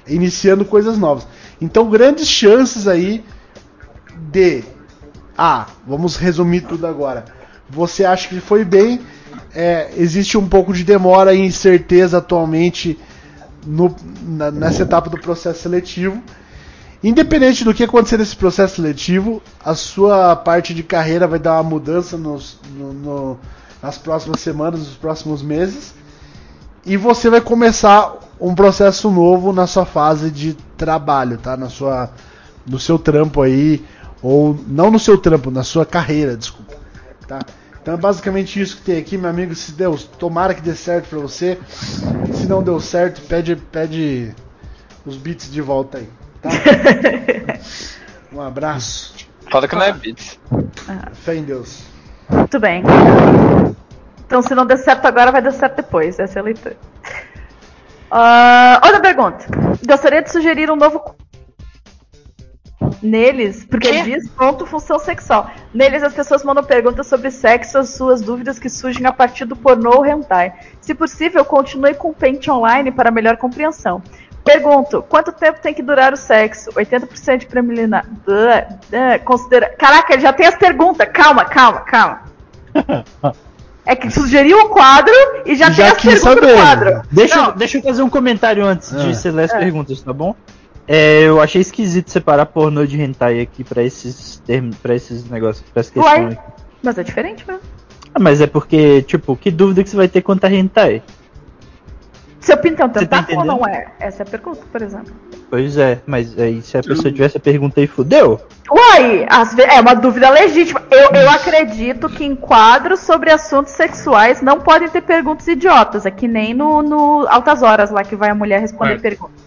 iniciando coisas novas. Então, grandes chances aí de. Ah, vamos resumir tudo agora. Você acha que foi bem? É, existe um pouco de demora e incerteza atualmente no- na- nessa etapa do processo seletivo. Independente do que acontecer nesse processo seletivo, a sua parte de carreira vai dar uma mudança nos- no- no- nas próximas semanas, nos próximos meses. E você vai começar um processo novo na sua fase de trabalho, tá? Na sua, no seu trampo aí, ou não no seu trampo, na sua carreira, desculpa, tá? Então é basicamente isso que tem aqui, meu amigo. Se Deus, tomara que dê certo pra você. Se não deu certo, pede, pede os beats de volta aí, tá? Um abraço. Fala que não é Beats. Fé em Deus. Muito bem. Então, se não der certo agora, vai dar certo depois. Essa é a leitura. Ah, outra pergunta. Gostaria de sugerir um novo. Neles, porque Quê? diz ponto função sexual. Neles as pessoas mandam perguntas sobre sexo, as suas dúvidas que surgem a partir do pornô ou hentai. Se possível, continue com o Paint Online para melhor compreensão. Pergunto, quanto tempo tem que durar o sexo? 80% de preliminar. Considera... Caraca, ele já tem as perguntas. Calma, calma, calma. É que sugeriu o quadro e já, Já tem as perguntas saber. do quadro. Deixa, Não. deixa eu fazer um comentário antes Ah. de você ler as perguntas, tá bom? É, eu achei esquisito separar pornô de hentai aqui pra esses termos, pra esses negócios, pra essa questão Uai. aqui. Mas é diferente mesmo. Ah, mas é porque, tipo, que dúvida que você vai ter quanto a hentai? Seu um Você tá ou não é? Essa é a pergunta, por exemplo. Pois é, mas aí se a pessoa tivesse a pergunta aí, fudeu. Uai, é uma dúvida legítima. Eu, eu acredito que em quadros sobre assuntos sexuais não podem ter perguntas idiotas. É que nem no, no Altas Horas lá que vai a mulher responder É. perguntas.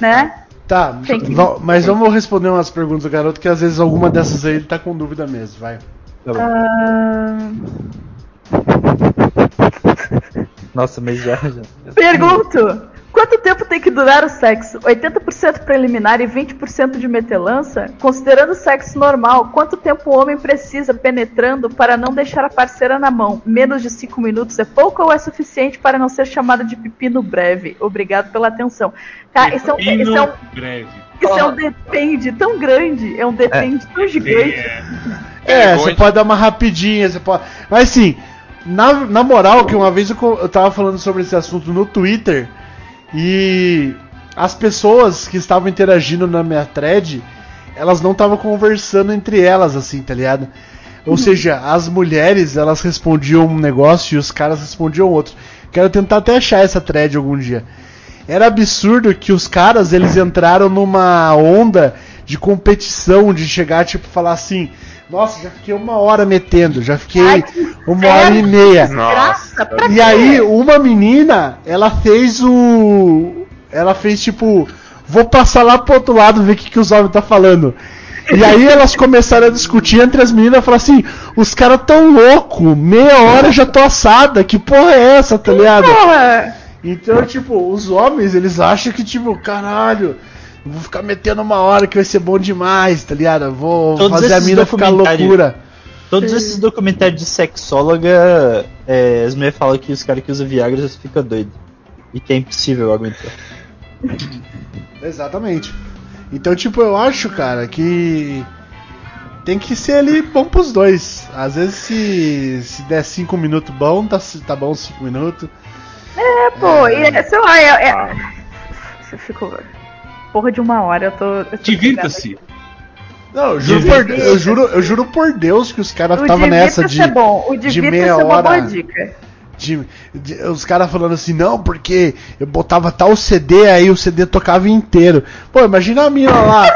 Né? Tá, mas vamos responder umas perguntas do garoto, que às vezes alguma dessas aí ele tá com dúvida mesmo, vai. Tá bom. Ah, Nossa, mas já. já. Pergunto: quanto tempo tem que durar o sexo? 80% preliminar e 20% de metelança? Considerando o sexo normal, quanto tempo o homem precisa penetrando para não deixar a parceira na mão? Menos de 5 minutos é pouco ou é suficiente para não ser chamada de pepino breve? Obrigado pela atenção. Tá, isso é um, Pepino isso é um, breve. isso é um depende tão grande, é um depende tão gigante. É, É, você pode dar uma rapidinha, você pode. Mas assim, na, na moral, que uma vez eu, eu tava falando sobre esse assunto no Twitter e as pessoas que estavam interagindo na minha thread, elas não estavam conversando entre elas, assim, tá ligado? Ou seja, as mulheres elas respondiam um negócio e os caras respondiam outro. Quero tentar até achar essa thread algum dia. Era absurdo que os caras eles entraram numa onda de competição, de chegar tipo falar assim: Nossa, já fiquei uma hora metendo, já fiquei Ai, uma hora e meia. Nossa. E quê? aí, uma menina, ela fez o. Ela fez tipo. Vou passar lá pro outro lado ver o que, que os homens tá falando. E aí elas começaram a discutir entre as meninas e falaram assim: os caras tão louco, meia hora já tô assada, que porra é essa, tá ligado? Porra! Então, tipo, os homens, eles acham que, tipo, caralho, vou ficar metendo uma hora que vai ser bom demais, tá ligado? Vou Todos fazer a mina ficar loucura. Todos esses documentários de sexóloga, é, as mulheres falam que os caras que usam Viagra já ficam doidos. E que é impossível aguentar. Exatamente. Então, tipo, eu acho, cara, que tem que ser ali bom pros dois. Às vezes, se, se der 5 minutos bom, tá, tá bom 5 minutos. É, pô, e é, sei lá, é. é... Você ficou. Porra de uma hora, eu tô. tô Divirta-se. Não, eu juro, por, eu, juro, eu juro por Deus que os caras estavam nessa de. é bom. O de meia é uma boa hora. dica. de- de- os caras falando assim, não, porque eu botava tal CD, aí o CD tocava inteiro. Pô, imagina a mina lá.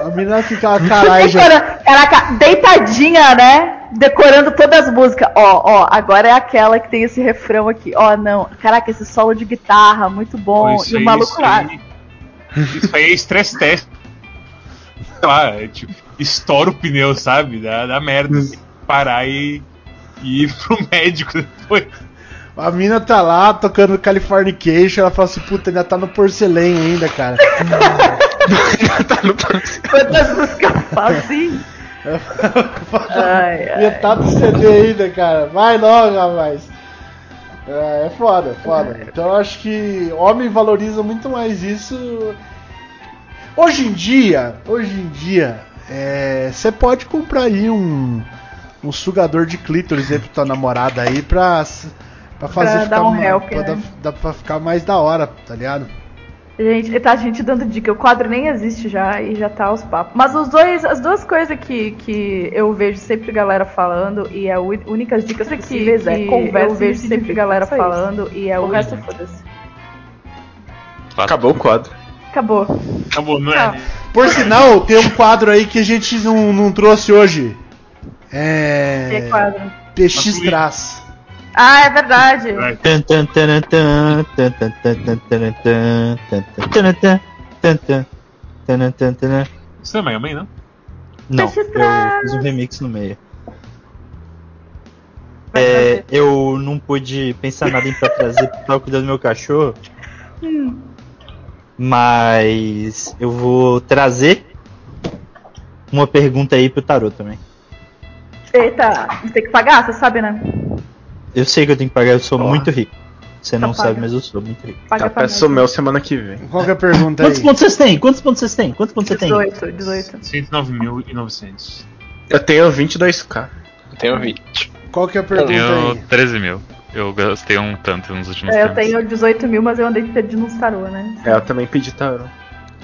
A mina ficava, caralho, já. Caraca, deitadinha, né? Decorando todas as músicas. Ó, ó, agora é aquela que tem esse refrão aqui. Ó, não. Caraca, esse solo de guitarra, muito bom. Isso e o maluco isso lá. aí- Isso aí é estresse teste. Sei lá, é tipo, estoura o pneu, sabe? Dá, dá merda. Tem que parar e, e ir pro médico depois. A mina tá lá tocando Californication, ela fala assim, puta, ainda tá no porcelém ainda, cara. tá no próximo. Quantas músicas fazem? Ai, ai. Metade do CD ainda, cara. Vai logo, rapaz. É, é foda, é foda. Então eu acho que homem valoriza muito mais isso. Hoje em dia, hoje em dia, é, você pode comprar aí um, um sugador de clítoris aí pra tua namorada aí pra, pra fazer Pra ficar um help, pra, né? dar- dar pra ficar mais da hora, tá ligado? Gente, tá a gente dando dica. O quadro nem existe já e já tá aos papos. Mas os dois, as duas coisas que, que eu vejo sempre galera falando e é uni- únicas dicas possíveis é conversa. Eu vejo sempre galera falando e é o resto foda-se. Acabou o quadro. Acabou. Acabou, não é? Ah. Por sinal, tem um quadro aí que a gente não, não trouxe hoje. É. Que quadro? PX traz. Ah, é verdade. Isso é Mega Man, não? Não, eu fiz um remix no meio. É, eu não pude pensar nada em pra trazer porque tava cuidando do meu cachorro. Mas eu vou trazer uma pergunta aí pro Tarô também. Eita, tem que pagar, você sabe, né? Eu sei que eu tenho que pagar, eu sou Ó. muito rico. Você não Então paga. sabe, mas eu sou muito rico. Paga pra peço meu semana que vem. Qual que é a pergunta aí? Quantos pontos vocês têm? Quantos pontos vocês têm? Quantos pontos você tem? 18, 18. 109.900. Eu tenho 22k. Eu tenho 20. Qual que é a pergunta Tenho aí? 13 mil. Eu gastei um tanto nos últimos É, eu tenho 18 mil, mas eu andei pedindo uns tarô, né? É, eu também pedi tarô.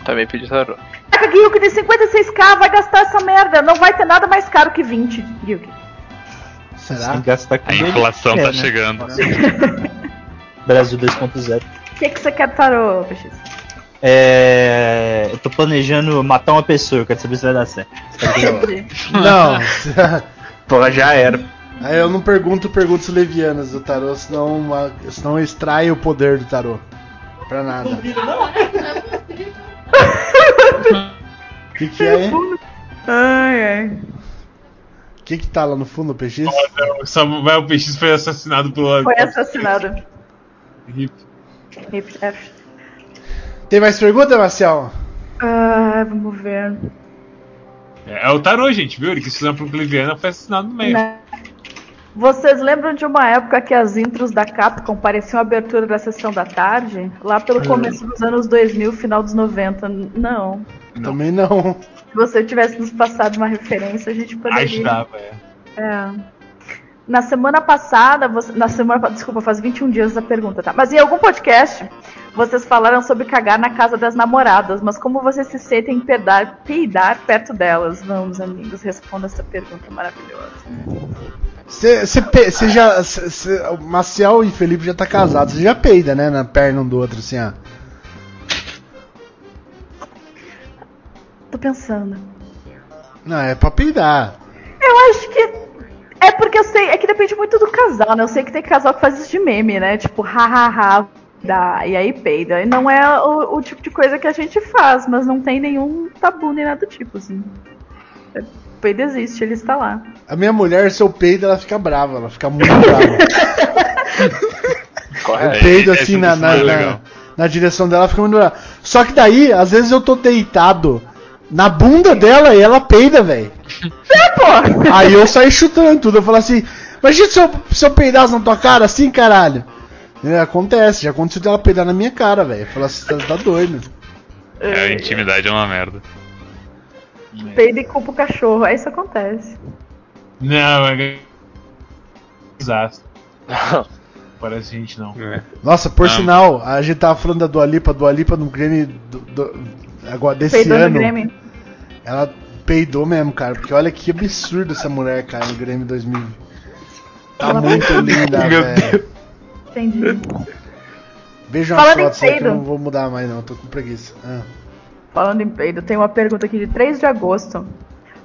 Também pedi tarô. Caraca, Guilherme, de 56k vai gastar essa merda. Não vai ter nada mais caro que 20, Guilherme. Será? Que gastar com A inflação É, tá né? chegando. Brasil 2.0. O que, que você quer tarô, PX? É, eu tô planejando matar uma pessoa, eu quero saber se vai dar certo. Não. Pô, já era. aí eu não pergunto perguntas levianas do tarô, senão, uma, senão extrai o poder do tarô. Pra nada. O que, que é? Ai, ai. Que, que tá lá no fundo, PX? Não, Samuel PX foi assassinado pelo. Foi assassinado. Hip. Hip, F. Tem mais pergunta, Marcel? Ah, vamos ver. É, é o tarô, gente, viu? Ele quis fazer uma procliviana foi assassinado no meio. Né? Vocês lembram de uma época que as intros da Capcom pareciam a abertura da sessão da tarde? Lá pelo começo dos anos 2000, final dos 90. Não. Também não. Se você tivesse nos passado uma referência, a gente poderia. Ajudava, é. É. Na semana passada, você- na semana, desculpa, faz 21 dias essa pergunta, tá? Mas em algum podcast, vocês falaram sobre cagar na casa das namoradas, mas como vocês se sentem em peidar, peidar perto delas? Vamos, amigos, responda essa pergunta maravilhosa. Você já. Cê, cê- o Maciel e Felipe já tá casados. Você já peida, né? Na perna um do outro, assim, ó. Tô pensando. Não, é pra peidar. Eu acho que. É porque eu sei, é que depende muito do casal, né? Eu sei que tem casal que faz isso de meme, né? Tipo, hahaha, dá, e aí peida. E não é o, o tipo de coisa que a gente faz, mas não tem nenhum tabu nem nada do tipo, assim. É, peido existe, ele está lá. A minha mulher, se eu peido, ela fica brava, ela fica muito brava. É, Eu peido assim na, isso na, é na, legal. na direção dela, fica muito brava. Só que daí, às vezes eu tô deitado na bunda dela e ela peida, velho. Aí eu saí chutando tudo, eu falo assim, imagina se eu, se eu peidasse na tua cara assim, caralho. É, acontece, já aconteceu dela peidar na minha cara, velho. Fala assim, tá, tá doido. É, a intimidade é uma merda. Peida e culpa o cachorro, aí isso acontece. Não, é. Desastre. Parece gente não. Nossa, por Ah. sinal, a gente tava falando da Dua Lipa, Dua Lipa no Grêmie do, do- agora, desse Peidou no ano. Ela peidou mesmo, cara. Porque olha que absurdo essa mulher, cara, no Grêmio 2000. Tá Ela muito linda, Meu velho. Entendi. Veja umas Falando aí que eu não vou mudar mais, não. Tô com preguiça. Ah. Falando em peido, tem uma pergunta aqui de 3 de agosto.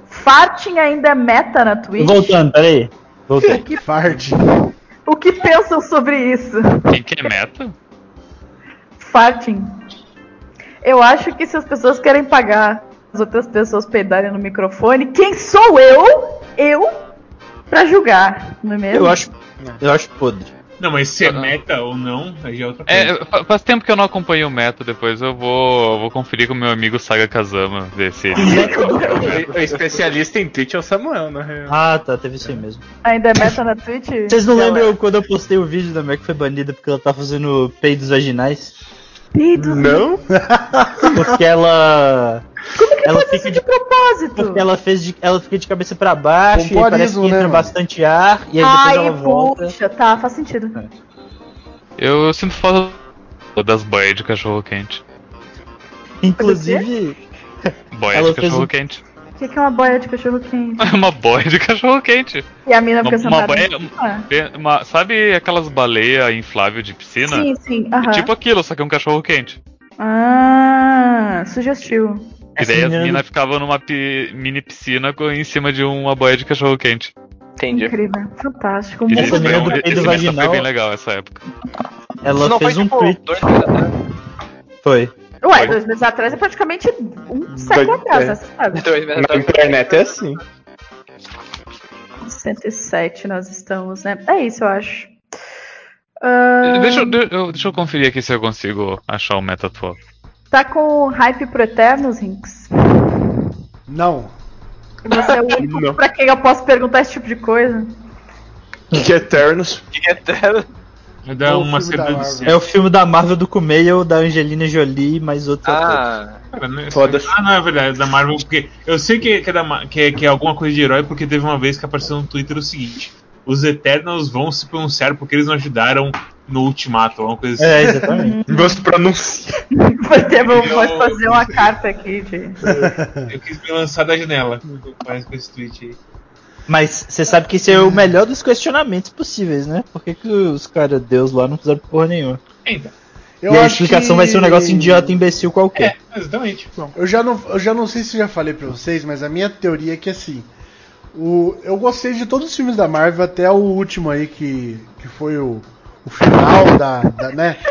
Farting ainda é meta na Twitch? Voltando, peraí. Voltei. Fart. O que pensam sobre isso? Quem que é meta? Farting. Eu acho que se as pessoas querem pagar as outras pessoas peidarem no microfone, quem sou eu? Eu? Pra julgar, não é mesmo? Eu acho, eu acho podre. Não, mas se é Ah. meta ou não, aí já é outra coisa. É, fa- faz tempo que eu não acompanho o meta, depois eu vou, vou conferir com o meu amigo Saga Kazama, ver se ele. O especialista em Twitch é o Samuel, na real. Ah, tá, teve isso aí mesmo. Ainda é meta na Twitch? Vocês não lembram quando eu postei o vídeo da Mac que foi banida porque ela tá fazendo peidos vaginais? Peidos? Não? Porque ela. Como que ela fica de- de propósito? Porque ela fez de, ela fica de cabeça pra baixo e parece que né, entra mano? bastante ar e aí depois Ai, ela volta. puxa, tá, faz sentido. Eu sinto falta das boias de cachorro quente. Inclusive, Boia Ela de cachorro um- quente. O que, que é uma boia de cachorro quente? uma boia de cachorro quente. E a mina fica Uma, uma sentada. boia. Ah, uma- sabe aquelas baleias inflável de piscina? sim, sim, É aham. tipo aquilo, só que é um cachorro quente. Ah, sugestivo. E daí as minas ficavam numa pi- mini piscina com- em cima de uma boia de cachorro quente. Entendi. Incrível, fantástico. Esse, Muito Essa menina foi do peido esse meta foi vaginal- bem legal essa época. ela Isso não fez foi um tipo tweet. Foi. Ué, dois meses atrás é praticamente um século Dois- atrás, é. né? Você sabe? Dois meses Na internet é assim. 107 nós estamos, né? É isso, eu acho. Ah, Deixa, eu- de- eu- deixa eu conferir aqui se eu consigo achar o meta atual. Tá com hype pro Eternos, Rinks? Não. Você é o único pra quem eu posso perguntar esse tipo de coisa. Que Eternos. Que eterno. Vai dar O uma de cena. É o filme da Marvel do Kumail, da Angelina Jolie, mais atores. Ah, Cara, não é- Foda-se. Ah, não, é verdade, da Marvel, porque eu sei que, que, é da que, é, que é alguma coisa de herói, porque teve uma vez que apareceu no Twitter o seguinte: os Eternals vão se pronunciar porque eles não ajudaram no Ultimato, alguma coisa assim. É, exatamente. Gosto pronunciar. Vai ter, vou vou fazer uma carta aqui de. Eu quis me lançar da janela. Parece com esse tweet aí. Mas você sabe que esse é o melhor dos questionamentos possíveis, né? Por que, que os caras Deus lá não fizeram porra nenhuma? Então, Eu e a explicação que- vai ser um negócio idiota, imbecil qualquer. é, exatamente. Eu já, não, eu já não sei se já falei pra vocês, mas a minha teoria é que assim. O, eu gostei de todos os filmes da Marvel até o último aí, que, que foi o, o final da, da. né?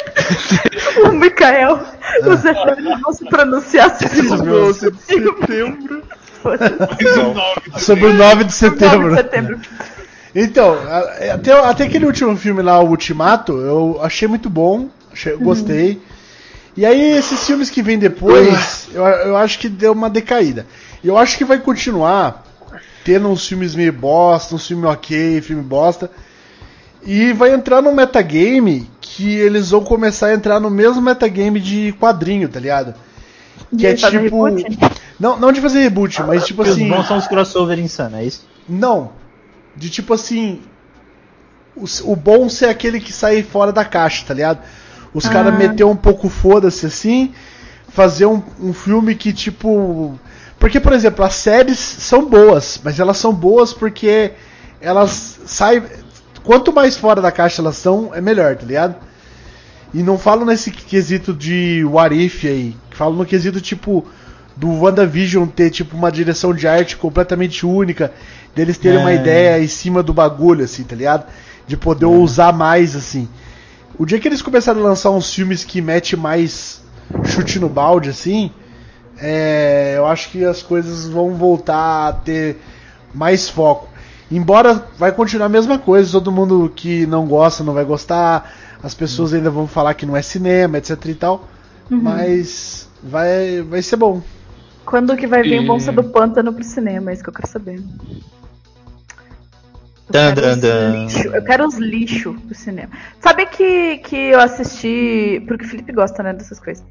O Mikael, os Eternos vão se pronunciar sobre Esses o meus- de setembro. Sobre o 9 de 9 setembro. de setembro. Então, até, até aquele último filme lá, o Ultimato, eu achei muito bom, achei, eu gostei. E aí, esses filmes que vêm depois, eu, eu acho que deu uma decaída. Eu acho que vai continuar tendo uns filmes meio bosta, uns filmes ok, filme bosta. E vai entrar num metagame que eles vão começar a entrar no mesmo metagame de quadrinho, tá ligado? Que é De fazer tipo. reboot? Não, não de fazer reboot, mas tipo assim. os bons são os crossover insanos, é isso? Não. De tipo assim. O, o bom ser aquele que sai fora da caixa, tá ligado? Os caras Ah. meter um pouco foda-se assim. Fazer um, um filme que tipo. Porque, por exemplo, as séries são boas, mas elas são boas porque elas saem. Quanto mais fora da caixa elas são, é melhor, tá ligado? E não falo nesse quesito de what if aí. Falo no quesito tipo. do WandaVision ter tipo uma direção de arte completamente única, deles terem uma É. ideia em cima do bagulho, assim, tá ligado? De poder usar mais, assim. O dia que eles começaram a lançar uns filmes que mete mais chute no balde, assim, é, eu acho que as coisas vão voltar a ter mais foco. Embora vai continuar a mesma coisa, todo mundo que não gosta não vai gostar, as pessoas ainda vão falar que não é cinema, etc e tal, mas vai, vai ser bom. Quando que vai vir E- Monstro do Pântano pro cinema? É isso que eu quero saber. Eu Dan, quero, dan, os dan. lixo, eu quero os lixo pro cinema. Sabe que, que eu assisti. Porque o Felipe gosta, né, dessas coisas.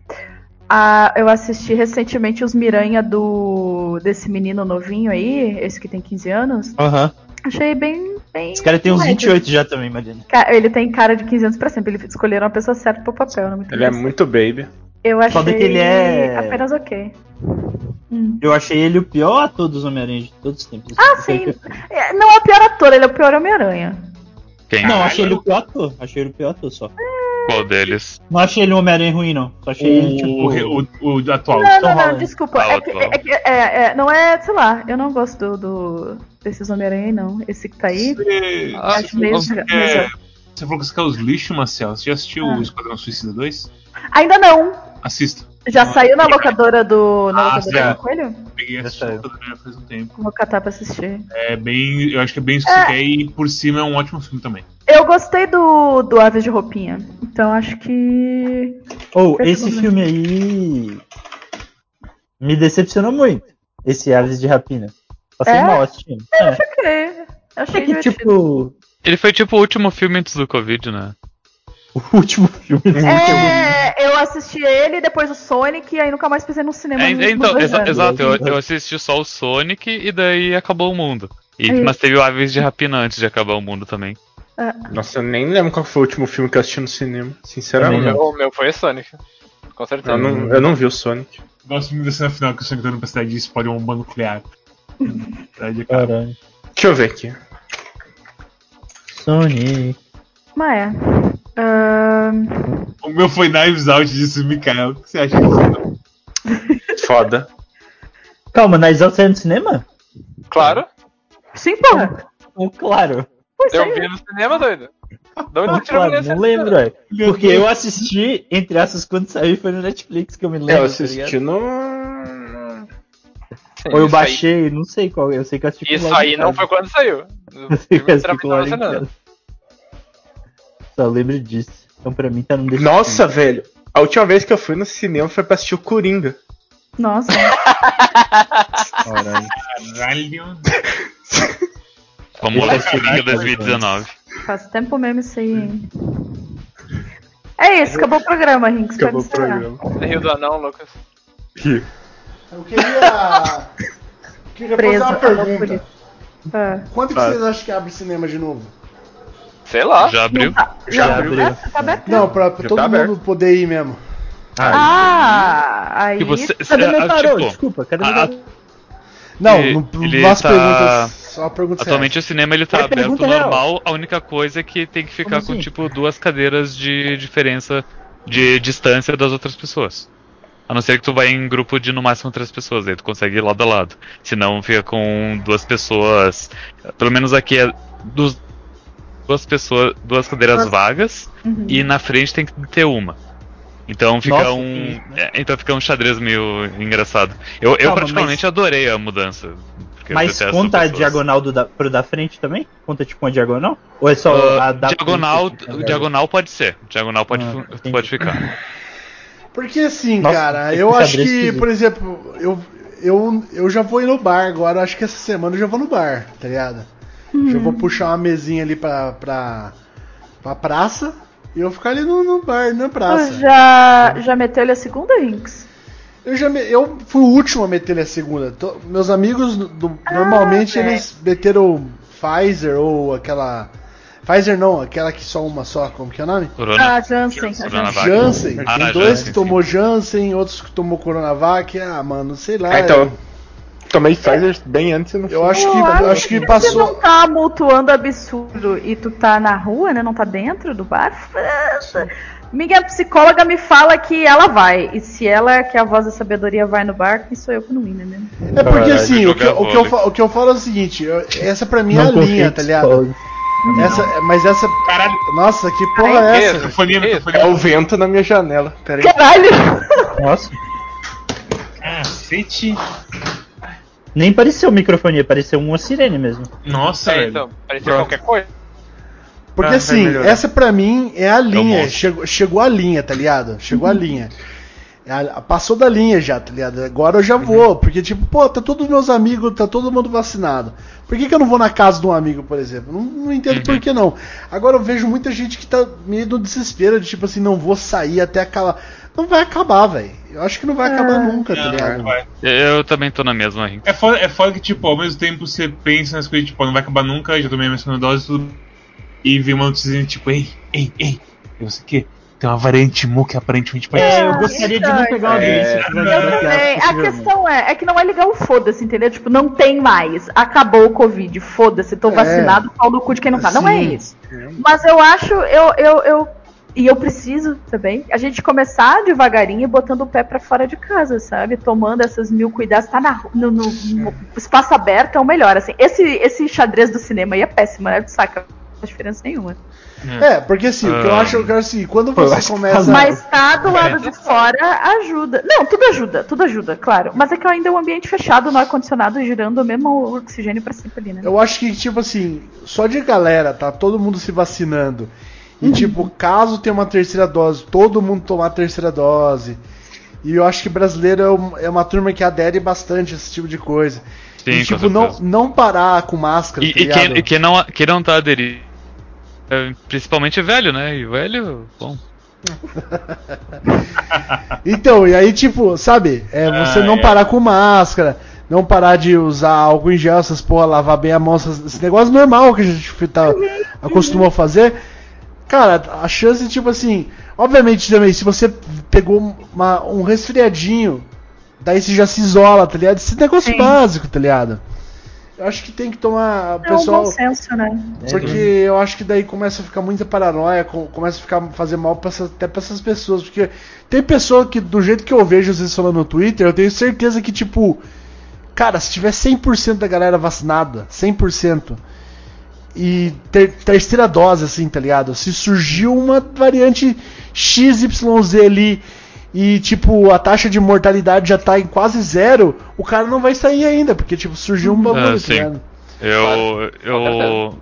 Ah, eu assisti recentemente os Miranha do. desse menino novinho aí, esse que tem 15 anos. Aham. Achei bem. bem Esse cara tem uns leve. 28 já também, Mariana. Ca- Ele tem cara de 15 anos pra sempre. Eles escolheram a pessoa certa pro papel, não é muito Ele é muito baby. Eu achei Foda que ele é- apenas ok. Hum. Eu achei ele o pior ator dos Homem-Aranha de todos os tempos. Ah, sim. É, Não é o pior ator, ele é o pior Homem-Aranha. Quem? Não, achei ele o pior ator. Achei ele o pior ator só. Qual deles? Não achei ele um Homem-Aranha ruim, não. Só achei ele, tipo. O, o, o atual. Não, não, não, Holland. desculpa. Ah, é o que, é que- é- é- não é, sei lá, eu não gosto do, do- desses Homem-Aranha, aí, não. Esse que tá aí. Você, Ah, acho meio. você, meio- quer- você falou que você quer os lixos, Marcel. Você já assistiu Ah. o Esquadrão Suicida 2? Ainda não. Assista. Já Ah, saiu na locadora do. Na Ah, locadora já. do Coelho? Peguei e saiu. já faz um tempo. Vou catar pra assistir. É bem. Eu acho que é bem isso que você quer e por cima é um ótimo filme também. Eu gostei do, do Aves de Roupinha. Então acho que. Ou, Esse esse não- filme aí. Me decepcionou muito. Esse Aves de Rapina. Passei É? mal assistindo. É. É Achei que, divertido. tipo. Ele foi tipo o último filme antes do Covid, né? O último filme. É, eu assisti ele, depois o Sonic, e aí nunca mais pisei no cinema. É, então, exa- exato, eu, eu assisti só o Sonic e daí acabou o mundo. E, É. mas teve o Aves de Rapina antes de acabar o mundo também. Nossa, eu nem lembro qual foi o último filme que eu assisti no cinema, O sinceramente. O meu foi Sonic. Com certeza. Eu não, eu não vi o Sonic. Gosto muito cena final que o Sonic tá indo pra cidade e explode uma bomba nuclear. Caralho. Deixa eu ver aqui. Sonic. Mas é. Ahn, O meu foi Knives Out, disse o Mikael. O que você acha disso? Foda. Calma, Nice Out saiu no cinema? Claro. sim, porra. Oh, claro. Pois Eu é. vi no cinema, doido. De onde claro, não lembro, velho. Porque eu assisti, entre essas, quando saiu, foi no Netflix que eu me lembro. eu tá assisti ligado? no. Sim, Ou eu isso aí- baixei, não sei qual. Eu sei que eu assisti Isso aí não foi quando saiu. Eu sei que filme eu Só lembro disso. Então pra mim tá num desses Nossa, velho. A última vez que eu fui no cinema foi pra assistir o Coringa. Nossa. Caralho. Caralho. Famoso Esse é Coringa o 2019. Faz tempo mesmo isso aí. hein? É isso, acabou o programa, Rinks. Acabou o programa. Você riu do anão, Lucas. Eu queria. queria fazer Preso. uma pergunta. Ah. Quando que Ah. vocês acham que abre cinema de novo? Sei lá. Já abriu? Já abriu. Ah, tá aberto? Não, pra, pra Já todo tá mundo aberto. poder ir mesmo. Ah, aí. Que você, Cadê meu ah, tarô? tipo, Desculpa, cadê a- meu tarô? Não, Ele- não, ele tá- perguntas. Só perguntas Atualmente o cinema ele tá Foi aberto pergunta real. normal, a única coisa é que tem que ficar Como com assim? tipo duas cadeiras de diferença de distância das outras pessoas. A não ser que tu vai em grupo de no máximo três pessoas, aí tu consegue ir lado a lado. Senão fica com duas pessoas. Pelo menos aqui é dos, duas pessoas, duas cadeiras Duas- vagas Uhum. e na frente tem que ter uma. Então fica Nossa, um. que- é, então fica um xadrez meio engraçado. Eu, eu Calma, particularmente adorei a mudança. Mas conta a pessoas. diagonal do da, pro da frente também? Conta tipo uma diagonal? Ou é só Ah, a da diagonal, frente, assim, diagonal pode ser. Diagonal pode, Ah, pode ficar. Porque assim, Nossa, cara, eu acho que, esquisito. por exemplo, eu, eu, eu já vou ir no bar agora, acho que essa semana eu já vou no bar, tá ligado? Já vou puxar uma mesinha ali pra, pra, pra praça e eu vou ficar ali no, no bar, na praça. Tu já, já meteu ele a segunda, Rinks? Eu já me- eu fui o último a meter a segunda. To- meus amigos do- normalmente velho. eles meteram Pfizer ou aquela Pfizer não, aquela que só uma só, como que é o nome? Corona. Ah, Jansen. a Corona Jansen. Vac. Janssen. Ah, Tem dois Janssen, que tomou Janssen, outros que tomou Coronavac. Ah, mano, sei lá. Ah, então. Tomei Pfizer bem antes não Eu acho que, eu acho acho que Se não passou. tá amultuando absurdo e tu tá na rua, né? Não tá dentro do bar. f- Minha psicóloga me fala que ela vai. E se ela, que é a voz da sabedoria, vai no bar, quem sou eu que não ir, né? É porque Caralho, assim, o que, o, que eu, o que eu falo é o seguinte, eu- essa pra mim é a linha, tá ligado? Essa, mas essa. Caralho, Nossa, que porra é Ai, essa? que microfonia. É o vento na minha janela. Pera aí. Caralho! Nossa, Cacete. Nem pareceu microfonia, pareceu uma sirene mesmo. Nossa, É, velho. então, parecia qualquer coisa. Porque Ah, assim, essa pra mim é a linha. Chegou, chegou a linha, tá ligado? Chegou a linha. É a- passou da linha já, tá ligado? Agora eu já vou. Porque, tipo, pô, tá todos meus amigos, tá todo mundo vacinado. Por que, que eu não vou na casa de um amigo, por exemplo? Não, não entendo por que não. Agora eu vejo muita gente que tá meio no desespero de, tipo assim, não vou sair até acabar. Não vai acabar, velho. Eu acho que não vai acabar nunca, tá ligado? Eu também tô na mesma. É foda, é foda que, tipo, ao mesmo tempo você pensa nas coisas, tipo, não vai acabar nunca, já tomei a minha segunda dose tudo. E vem uma notícia tipo, ei, ei, ei, eu sei o que? Tem uma variante mu que aparentemente pode É, ser. eu gostaria de não pegar uma É. Eu também. A questão é, é que não é ligar o foda-se, entendeu? Tipo, não tem mais. Acabou o Covid, foda-se, tô É. vacinado, pau no cu de quem não tá. Não é isso. Mas eu acho, eu, eu, eu. E eu preciso também, a gente começar devagarinho botando o pé pra fora de casa, sabe? Tomando essas mil cuidados. Tá na, no, no- no espaço aberto é o melhor, assim. Esse, esse xadrez do cinema aí é péssimo, né? Saca? Não faz diferença nenhuma. É, porque assim, o que eu Ah. acho, eu quero assim, quando você acho que começa. Mas tá do lado de fora ajuda. Não, tudo ajuda, tudo ajuda, claro. Mas é que ainda é um ambiente fechado, no ar-condicionado, girando o mesmo oxigênio pra sempre ali, né? Eu acho que, tipo assim, só de galera, tá todo mundo se vacinando. E, tipo, caso tenha uma terceira dose, todo mundo tomar a terceira dose. E eu acho que brasileiro é, é uma turma que adere bastante a esse tipo de coisa. Sim, e, tipo, não, não parar com máscara, E, tá e ligado? quem, e quem não, quem não tá aderindo, é, principalmente velho, né? E velho, bom. Então, e aí, tipo, sabe, é, você Ah, não é. parar com máscara, não parar de usar álcool em gel, essas porra, lavar bem a mão, essas- esse negócio normal que a gente tá, acostumou a fazer. Cara, a chance, tipo assim, obviamente também, se você pegou uma- um resfriadinho, daí você já se isola, tá ligado? Esse negócio Sim. básico, tá ligado? Eu acho que tem que tomar. É um pessoal. bom senso, né? Porque eu acho que daí começa a ficar muita paranoia, co- começa a ficar fazer mal pra essa- até pra essas pessoas. Porque tem pessoa que, do jeito que eu vejo vocês falando no Twitter, eu tenho certeza que, tipo, cara, se tiver 100% da galera vacinada, 100%, e ter, terceira dose, assim, tá ligado? Se surgiu uma variante XYZ ali. E, tipo, a taxa de mortalidade já tá em quase zero, o cara não vai sair ainda, porque, tipo, surgiu um bagulho, Ah, tá ligado? Eu. eu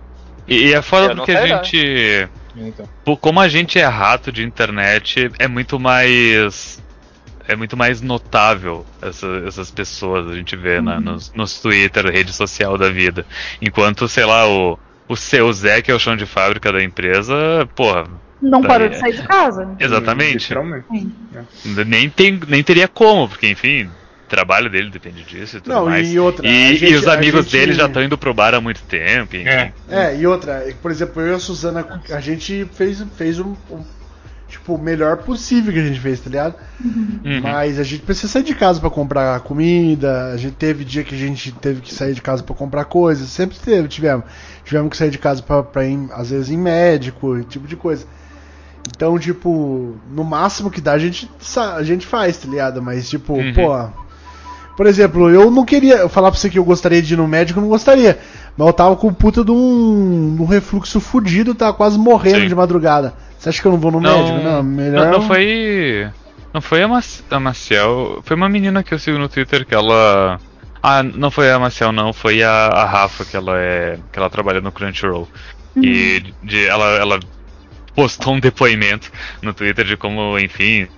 e é foda Eu porque a não. gente. Então. Pô, Como a gente é rato de internet, é muito mais. É muito mais notável essa- essas pessoas a gente vê na- nos, nos Twitter, rede social da vida. Enquanto, sei lá, o, o seu Zé, que é o chão de fábrica da empresa, porra, Não Daí parou de é. sair de casa. exatamente. Literalmente. Nem, tem, nem teria como, porque enfim, o trabalho dele depende disso e tudo Não, mais. e outra, E, a e gente- os amigos gente- dele já estão indo pro bar há muito tempo. Enfim. É. É, e outra, por exemplo, eu e a Suzana, a gente fez, fez um, um- Tipo, o melhor possível que a gente fez, tá ligado? Uhum. Mas a gente precisa sair de casa pra comprar comida. A gente teve dia que a gente teve que sair de casa pra comprar coisas. Sempre teve, tivemos. Tivemos que sair de casa pra, pra ir, às vezes, em médico, esse tipo de coisa. Então, tipo, no máximo que dá, a gente, a gente faz, tá ligado? Mas, tipo, Uhum. pô. Por exemplo, eu não queria. Eu falar pra você que eu gostaria de ir no médico, eu não gostaria. Mas eu tava com um puta de um, um refluxo fudido, tava quase morrendo Sim. de madrugada. Você acha que eu não vou no médico? Não, melhor. Não, não foi. Não foi a Maciel. Foi uma menina que eu sigo no Twitter que ela. Ah, não foi a Maciel, não. Foi a, a Rafa, que ela é. que ela trabalha no Crunchyroll. E de, ela, ela postou um depoimento no Twitter de como, enfim,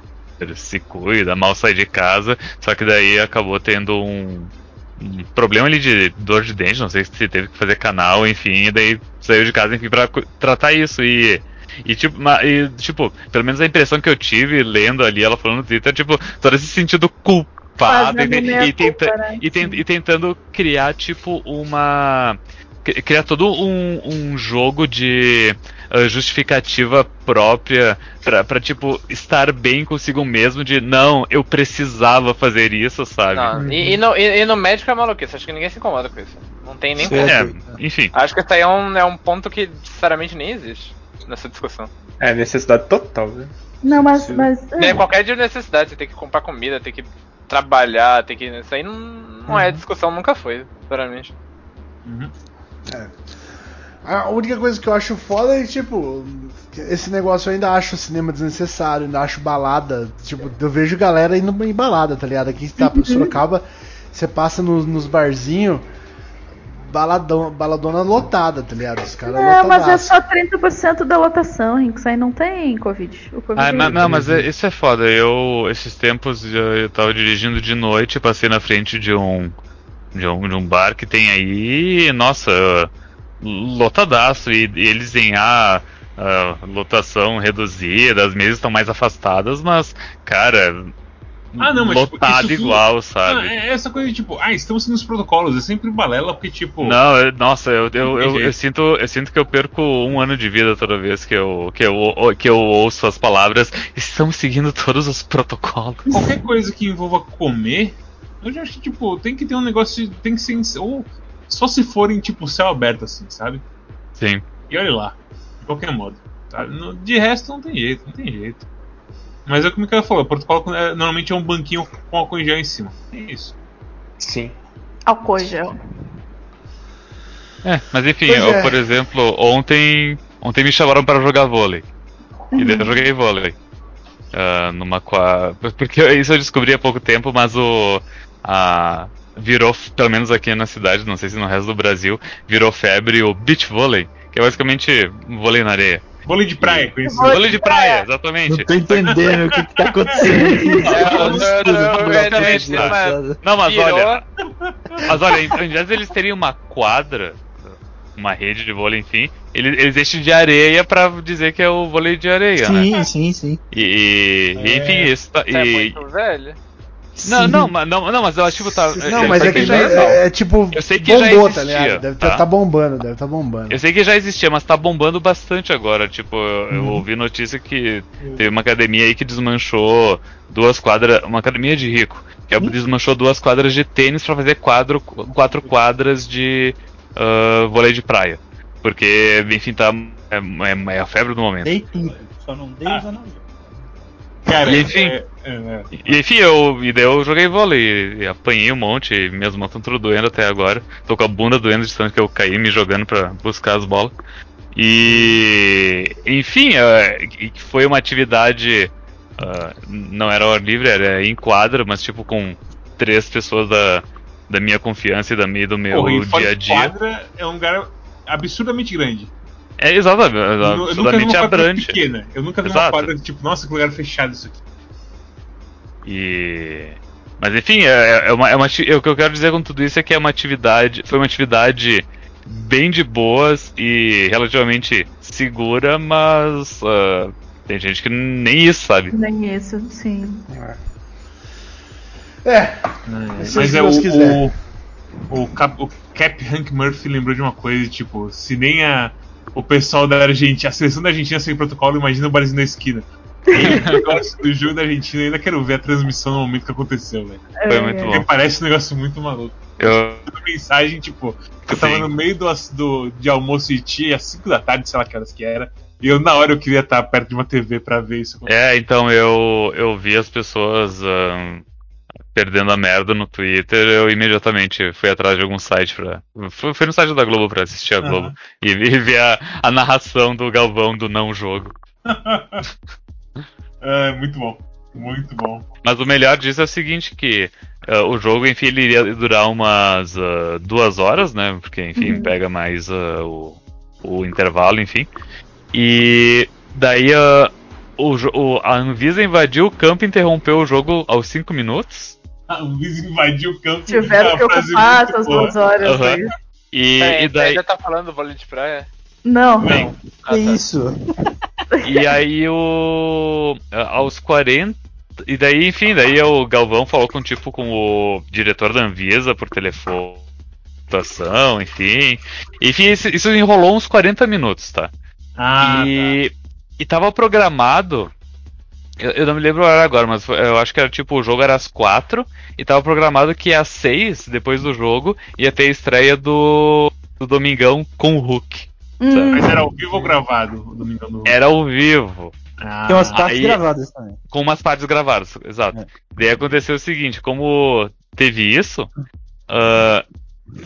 se cuida, mal sai de casa. Só que daí acabou tendo um. um problema ali de dor de dente, não sei se teve que fazer canal, enfim, e daí saiu de casa, enfim, pra tratar isso. E e tipo, e, tipo, pelo menos a impressão que eu tive lendo ali, ela falando no Twitter, tipo, todo esse sentido culpado e, Fazendo meia e, tenta- culpa, né? e, e tentando criar, tipo, uma. cri- Criar todo um, um jogo de. ah, justificativa própria pra, pra, tipo, estar bem consigo mesmo de não, eu precisava fazer isso, sabe? Não, e, e no, e, e no médico é maluquice, acho que ninguém se incomoda com isso. Não tem nem como. É, enfim. Acho que isso aí é um, é um ponto que sinceramente nem existe nessa discussão. É necessidade total, né? Não, mas. mas é. Qualquer de necessidade, você tem que comprar comida, tem que trabalhar, tem que. Isso aí não, não é discussão, nunca foi, sinceramente. A única coisa que eu acho foda é que, tipo, esse negócio eu ainda acho cinema desnecessário, ainda acho balada. Tipo, eu vejo galera indo em balada, tá ligado? Aqui tá, Uhum. Sorocaba, você passa nos, nos barzinhos, baladão, baladona lotada, tá ligado? Os caras Não, mas é só 30% da lotação, Rinks. Aí não tem Covid. O Covid Ah, é não, mas é- isso é foda. Eu, esses tempos, eu, eu tava dirigindo de noite, passei na frente de um, de um, de um bar que tem aí, nossa, lotadaço, e, e eles em a, a lotação reduzida, as mesas estão mais afastadas, mas, cara, Ah, não, mas, tipo, lotado isso tudo- igual, Ah, sabe? é essa coisa de tipo, ah, estamos nos protocolos, é sempre balela, porque tipo. Não, eu- nossa, eu, eu, eu, eu sinto, eu sinto que eu perco um ano de vida toda vez que eu, que eu, que eu ouço as palavras. Estamos seguindo todos os protocolos. qualquer coisa que envolva comer, eu já acho que, tipo, tem que ter um negócio. de- Tem que ser. Ou só se forem, tipo, céu aberto, assim, sabe? Sim. E olha lá. De qualquer modo. No- De resto, não tem jeito, não tem jeito. Mas é como o cara falou, o protocolo é- normalmente é um banquinho com álcool em gel em cima. É isso. Sim. Álcool em gel. É, mas enfim, Pois eu, é. por exemplo, ontem, ontem me chamaram para jogar vôlei. E daí eu joguei vôlei. Ah, numa quadra. Porque isso eu descobri há pouco tempo, mas o. A, virou, pelo menos aqui na cidade, não sei se no resto do Brasil, virou febre o beach vôlei, que é basicamente vôlei na areia. Vôlei de praia, conhecido. Vôlei Vôlei de praia, exatamente. Não tô entendendo o que, que tá acontecendo. É. Não, mas olha. Mas olha, em vez de eles terem uma quadra, uma rede de vôlei, enfim, eles, eles deixam de areia pra dizer que é o vôlei de areia, né? Sim, sim, sim. E, e, enfim, isso tá. Você é E, muito velho. Não, não, mas- não, não, mas eu acho que tá. Não, mas eu é sei que já, já- é, é tipo. Eu sei que já bombou, tá existia, ligado? Deve tá? tá bombando, deve tá bombando. Eu sei que já existia, mas tá bombando bastante agora. Tipo, eu, eu Uhum. ouvi notícia que teve uma academia aí que desmanchou duas quadras. Uma academia de rico. Que Uhum. desmanchou duas quadras de tênis pra fazer quadro, quatro quadras de ah, vôlei de praia. Porque, enfim, tá. É, é- é a febre do momento. Dei tudo, só não dei os anais. Cara, E enfim. é- é- é. E enfim, eu, e daí eu joguei vôlei, e apanhei um monte, e minhas mãos estão tudo doendo até agora. Tô com a bunda doendo de tanto que eu caí me jogando pra buscar as bolas. E enfim, e foi uma atividade. ah, não era ao ar livre, era em quadra, mas tipo com três pessoas da, da minha confiança e da minha, do meu dia a dia. quadra é um lugar absurdamente grande. É exatamente, Eu, nu- eu nunca vi uma quadra pequena. Eu nunca vi uma Exato. quadra tipo, nossa, que lugar fechado isso aqui. E. Mas enfim, é, é uma, é uma ati- o que eu quero dizer com tudo isso é que é uma atividade. Foi uma atividade bem de boas e relativamente segura, mas ah, tem gente que nem isso sabe. Nem isso, sim. É, seja Mas é o, quiser. o, o, Cap, o Cap Hank Murphy lembrou de uma coisa, tipo, se nem a, o pessoal da Argentina, a seleção da Argentina sem protocolo, imagina o barzinho da esquina. Do jogo da Argentina e ainda quero ver a transmissão no momento que aconteceu, velho. Foi É, muito Porque bom. parece um negócio muito maluco. Eu, Uma mensagem, tipo, que eu tava Sim. no meio do, do, de almoço e tia, às 5 da tarde, sei lá que horas que era. E eu, na hora, eu queria estar perto de uma TV pra ver isso. é, então eu, eu vi as pessoas ah, perdendo a merda no Twitter, eu imediatamente fui atrás de algum site pra. Fui, fui no site da Globo pra assistir a Globo e, vi- e ver a, a narração do Galvão do não jogo. É, muito bom. Muito bom. Mas o melhor disso é o seguinte, que ah, o jogo, enfim, ele iria durar umas ah, duas horas, né? Porque, enfim, pega mais ah, o, o intervalo, enfim. E daí o, o- a Anvisa invadiu o campo e interrompeu o jogo aos 5 minutos. O Viz invadiu o campo. Tiveram que ocupar essas boa. duas horas Aham. aí. E, É, e daí. ainda tá falando do vôlei de praia? Não. Não. Ah, tá. Que isso? E aí o. Aos 40. E daí, enfim, daí o Galvão falou com tipo com o diretor da Anvisa por telefone, situação, enfim. Enfim, isso, isso enrolou uns 40 minutos, tá? Ah, e, e tava programado. Eu, eu não me lembro a hora agora, mas foi- eu acho que era tipo, o jogo era às quatro e tava programado que às seis, depois do jogo, ia ter a estreia do, do Domingão com o Hulk. Hum, Mas era ao vivo ou gravado o Domingão do Hulk? Era ao vivo. Ah, Tem umas partes aí- gravadas também. com umas partes gravadas, exato. É. Daí aconteceu o seguinte, como teve isso, ah,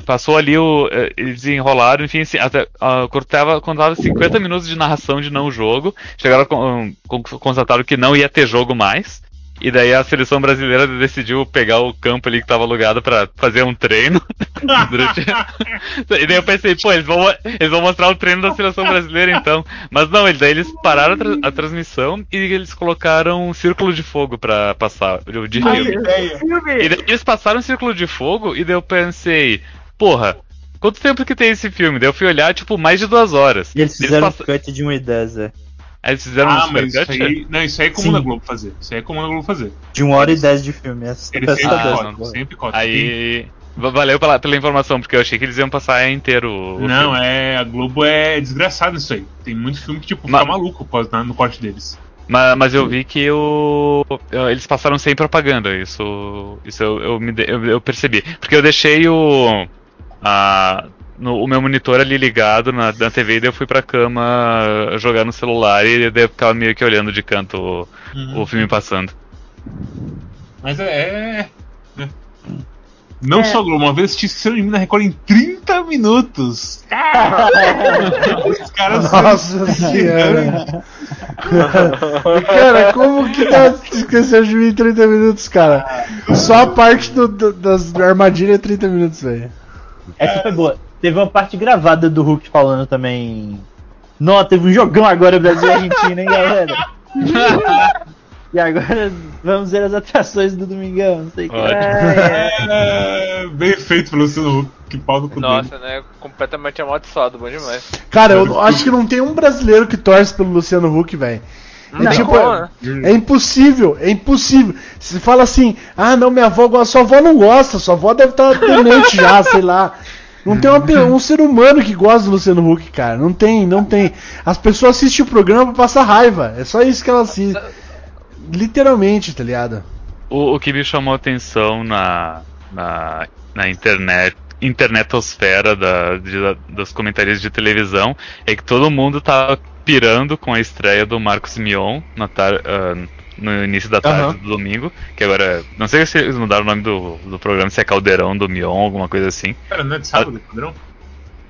passou ali o. eh, Eles enrolaram, enfim, assim, até, ah, quando, tava, quando tava 50 minutos de narração de não jogo, chegaram com, com, constataram que não ia ter jogo mais. E daí a seleção brasileira decidiu pegar o campo ali que tava alugado pra fazer um treino. e daí eu pensei, pô, eles vão, eles vão mostrar o treino da seleção brasileira então. Mas não, daí eles pararam a, tra- a transmissão e eles colocaram um círculo de fogo pra passar de Ai, filme. E daí eles passaram um círculo de fogo e daí eu pensei, porra, quanto tempo que tem esse filme? Daí eu fui olhar, tipo, mais de duas horas. E eles fizeram passa- um cut de 1 e 10, é. Aí eles fizeram Ah, um mas isso supercut? aí, não, isso aí é comum Sim. na Globo fazer. Isso aí é comum na Globo fazer. De 1 hora e 10 de filme. É Ele sempre. Ah, sempre cota. Aí. va- Valeu pela, pela informação, porque eu achei que eles iam passar inteiro o Tem- Não, filme. é. A Globo é desgraçada nisso aí. Tem muito filme que, tipo, Mas- fica maluco no corte deles. Mas, mas eu vi que o, eles passaram sem propaganda, isso, isso eu, eu, me eu, eu percebi. Porque eu deixei o, a, no- o meu monitor ali ligado na, na TV e daí eu fui pra cama jogar no celular e daí eu ficava meio que olhando de canto o, Uhum. o filme passando. Mas é. é, né? Não É. só Globo, uma vez assisti Esqueceram de mim na Record em 30 minutos. Os caras Nossa senhora. cara, como que dá esquecer de mim em 30 minutos, cara? Só a parte do, do- das armadilhas é 30 minutos, velho. Essa foi boa. Teve uma parte gravada do Hulk falando também. Nó, teve um jogão agora Brasil e Argentina, hein, galera? e agora vamos ver as atrações do Domingão, não sei o que. Ótimo. É, bem feito pelo Luciano Huck, que pau no cu dele. Nossa, né? Completamente amaldiçoado, bom demais. Cara, eu acho que não tem um brasileiro que torce pelo Luciano Huck, velho. É Não, tipo, como, né? é impossível, é impossível. Se fala assim, ah não, minha avó gosta, sua avó não gosta, sua avó deve estar demente já, sei lá. Não tem uma pe- um ser humano que gosta do Luciano Huck, cara. Não tem, não tem. As pessoas assistem o programa pra passar raiva. É só isso que elas assistem. Literalmente, tá ligado? O, o que me chamou a atenção na, na, na internet, internetosfera da, de, dos comentários de televisão é que todo mundo tá pirando com a estreia do Marcos Mion na tar, ah, no início da tarde Aham. do domingo, que agora, não sei se eles mudaram o nome do, do programa, se é Caldeirão do Mion, alguma coisa assim. Cara, não é de sábado, padrão?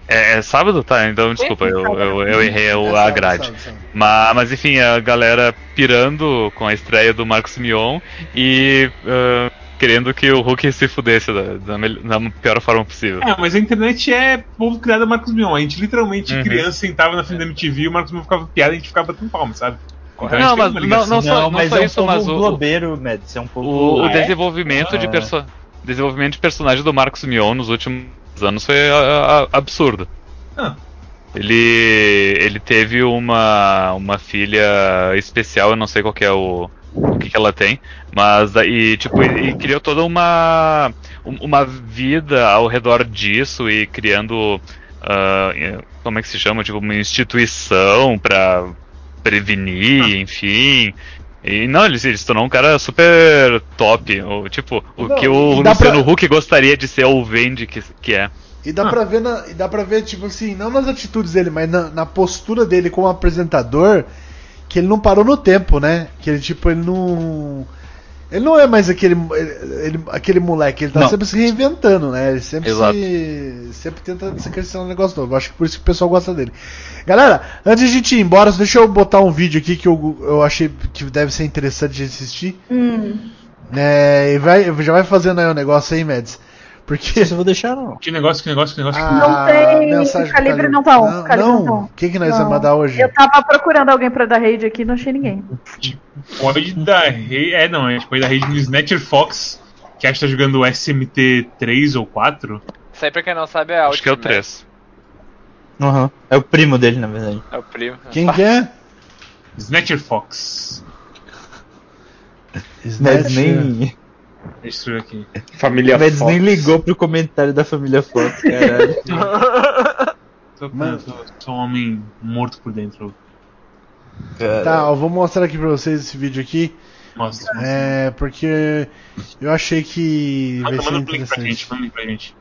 É, é sábado? Tá, então desculpa, eu, eu, eu errei o- a grade. Mas, mas enfim, a galera pirando com a estreia do Marcos Mion e ah, querendo que o Hulk se fudesse da, da, da pior forma possível. É, mas a internet é povo criado a Marcos Mion. A gente literalmente, Uhum. criança, sentava na frente da MTV e o Marcos Mion ficava piada e a gente ficava batendo palma, sabe? Então a Não, mas não, não só, não mas só é um isso, mas o, globeiro, Mads, é um povo... o, o Ah, é? desenvolvimento de Ah. perso desenvolvimento de personagem do Marcos Mion nos últimos anos foi ah, ah, absurdo. Ah. Ele ele teve uma uma filha especial, eu não sei qual que é o o que, que ela tem, mas daí tipo e, e criou toda uma um- uma vida ao redor disso e criando ah, eh, como é que se chama tipo uma instituição pra prevenir, enfim. E não, ele, ele se tornou um cara super top. O, tipo, o Não, que o Luciano pra- Huck gostaria de ser ou vende que, que é. E dá pra ver, na- e dá pra ver, tipo assim, não nas atitudes dele, mas na, na postura dele como apresentador, que ele não parou no tempo, né? Que ele, tipo, ele não. Ele não é mais aquele, ele- ele- aquele moleque, ele tá Não. sempre se reinventando, né? Ele sempre se. Sempre tenta se crescer um negócio novo. Acho que por isso que o pessoal gosta dele. Galera, antes de a gente ir embora, deixa eu botar um vídeo aqui que eu, eu achei que deve ser interessante de assistir. Hum. É, e vai, já vai fazendo aí o negócio aí, Mads. Porque. Não sei se eu vou deixar, não. Que negócio, que negócio, que negócio. Ah, tem mensagem não tá um, Não, calibre não tá não. Quem que nós Não. vamos mandar hoje? Eu tava procurando alguém pra dar raid aqui, não achei ninguém. Pode dar rei. É, não, é pode dar rei no Snatcher Fox, que acho que tá jogando o SMT 3 ou 4. Isso aí, pra quem não sabe, é Acho que é o Ultimate. 3. Uhum. É o primo dele, na verdade. É o primo. Quem que é? Snatcher Fox. Snatcher. nem, Escrever aqui. Família Mads Fox. nem ligou pro comentário da família Fox, caralho. Tô, Mano. tô- sou um homem morto por dentro. Tá, eu vou mostrar aqui pra vocês esse vídeo aqui. Mostra. É, porque eu achei que vai Manda, ser manda um link pra gente, manda um link pra gente.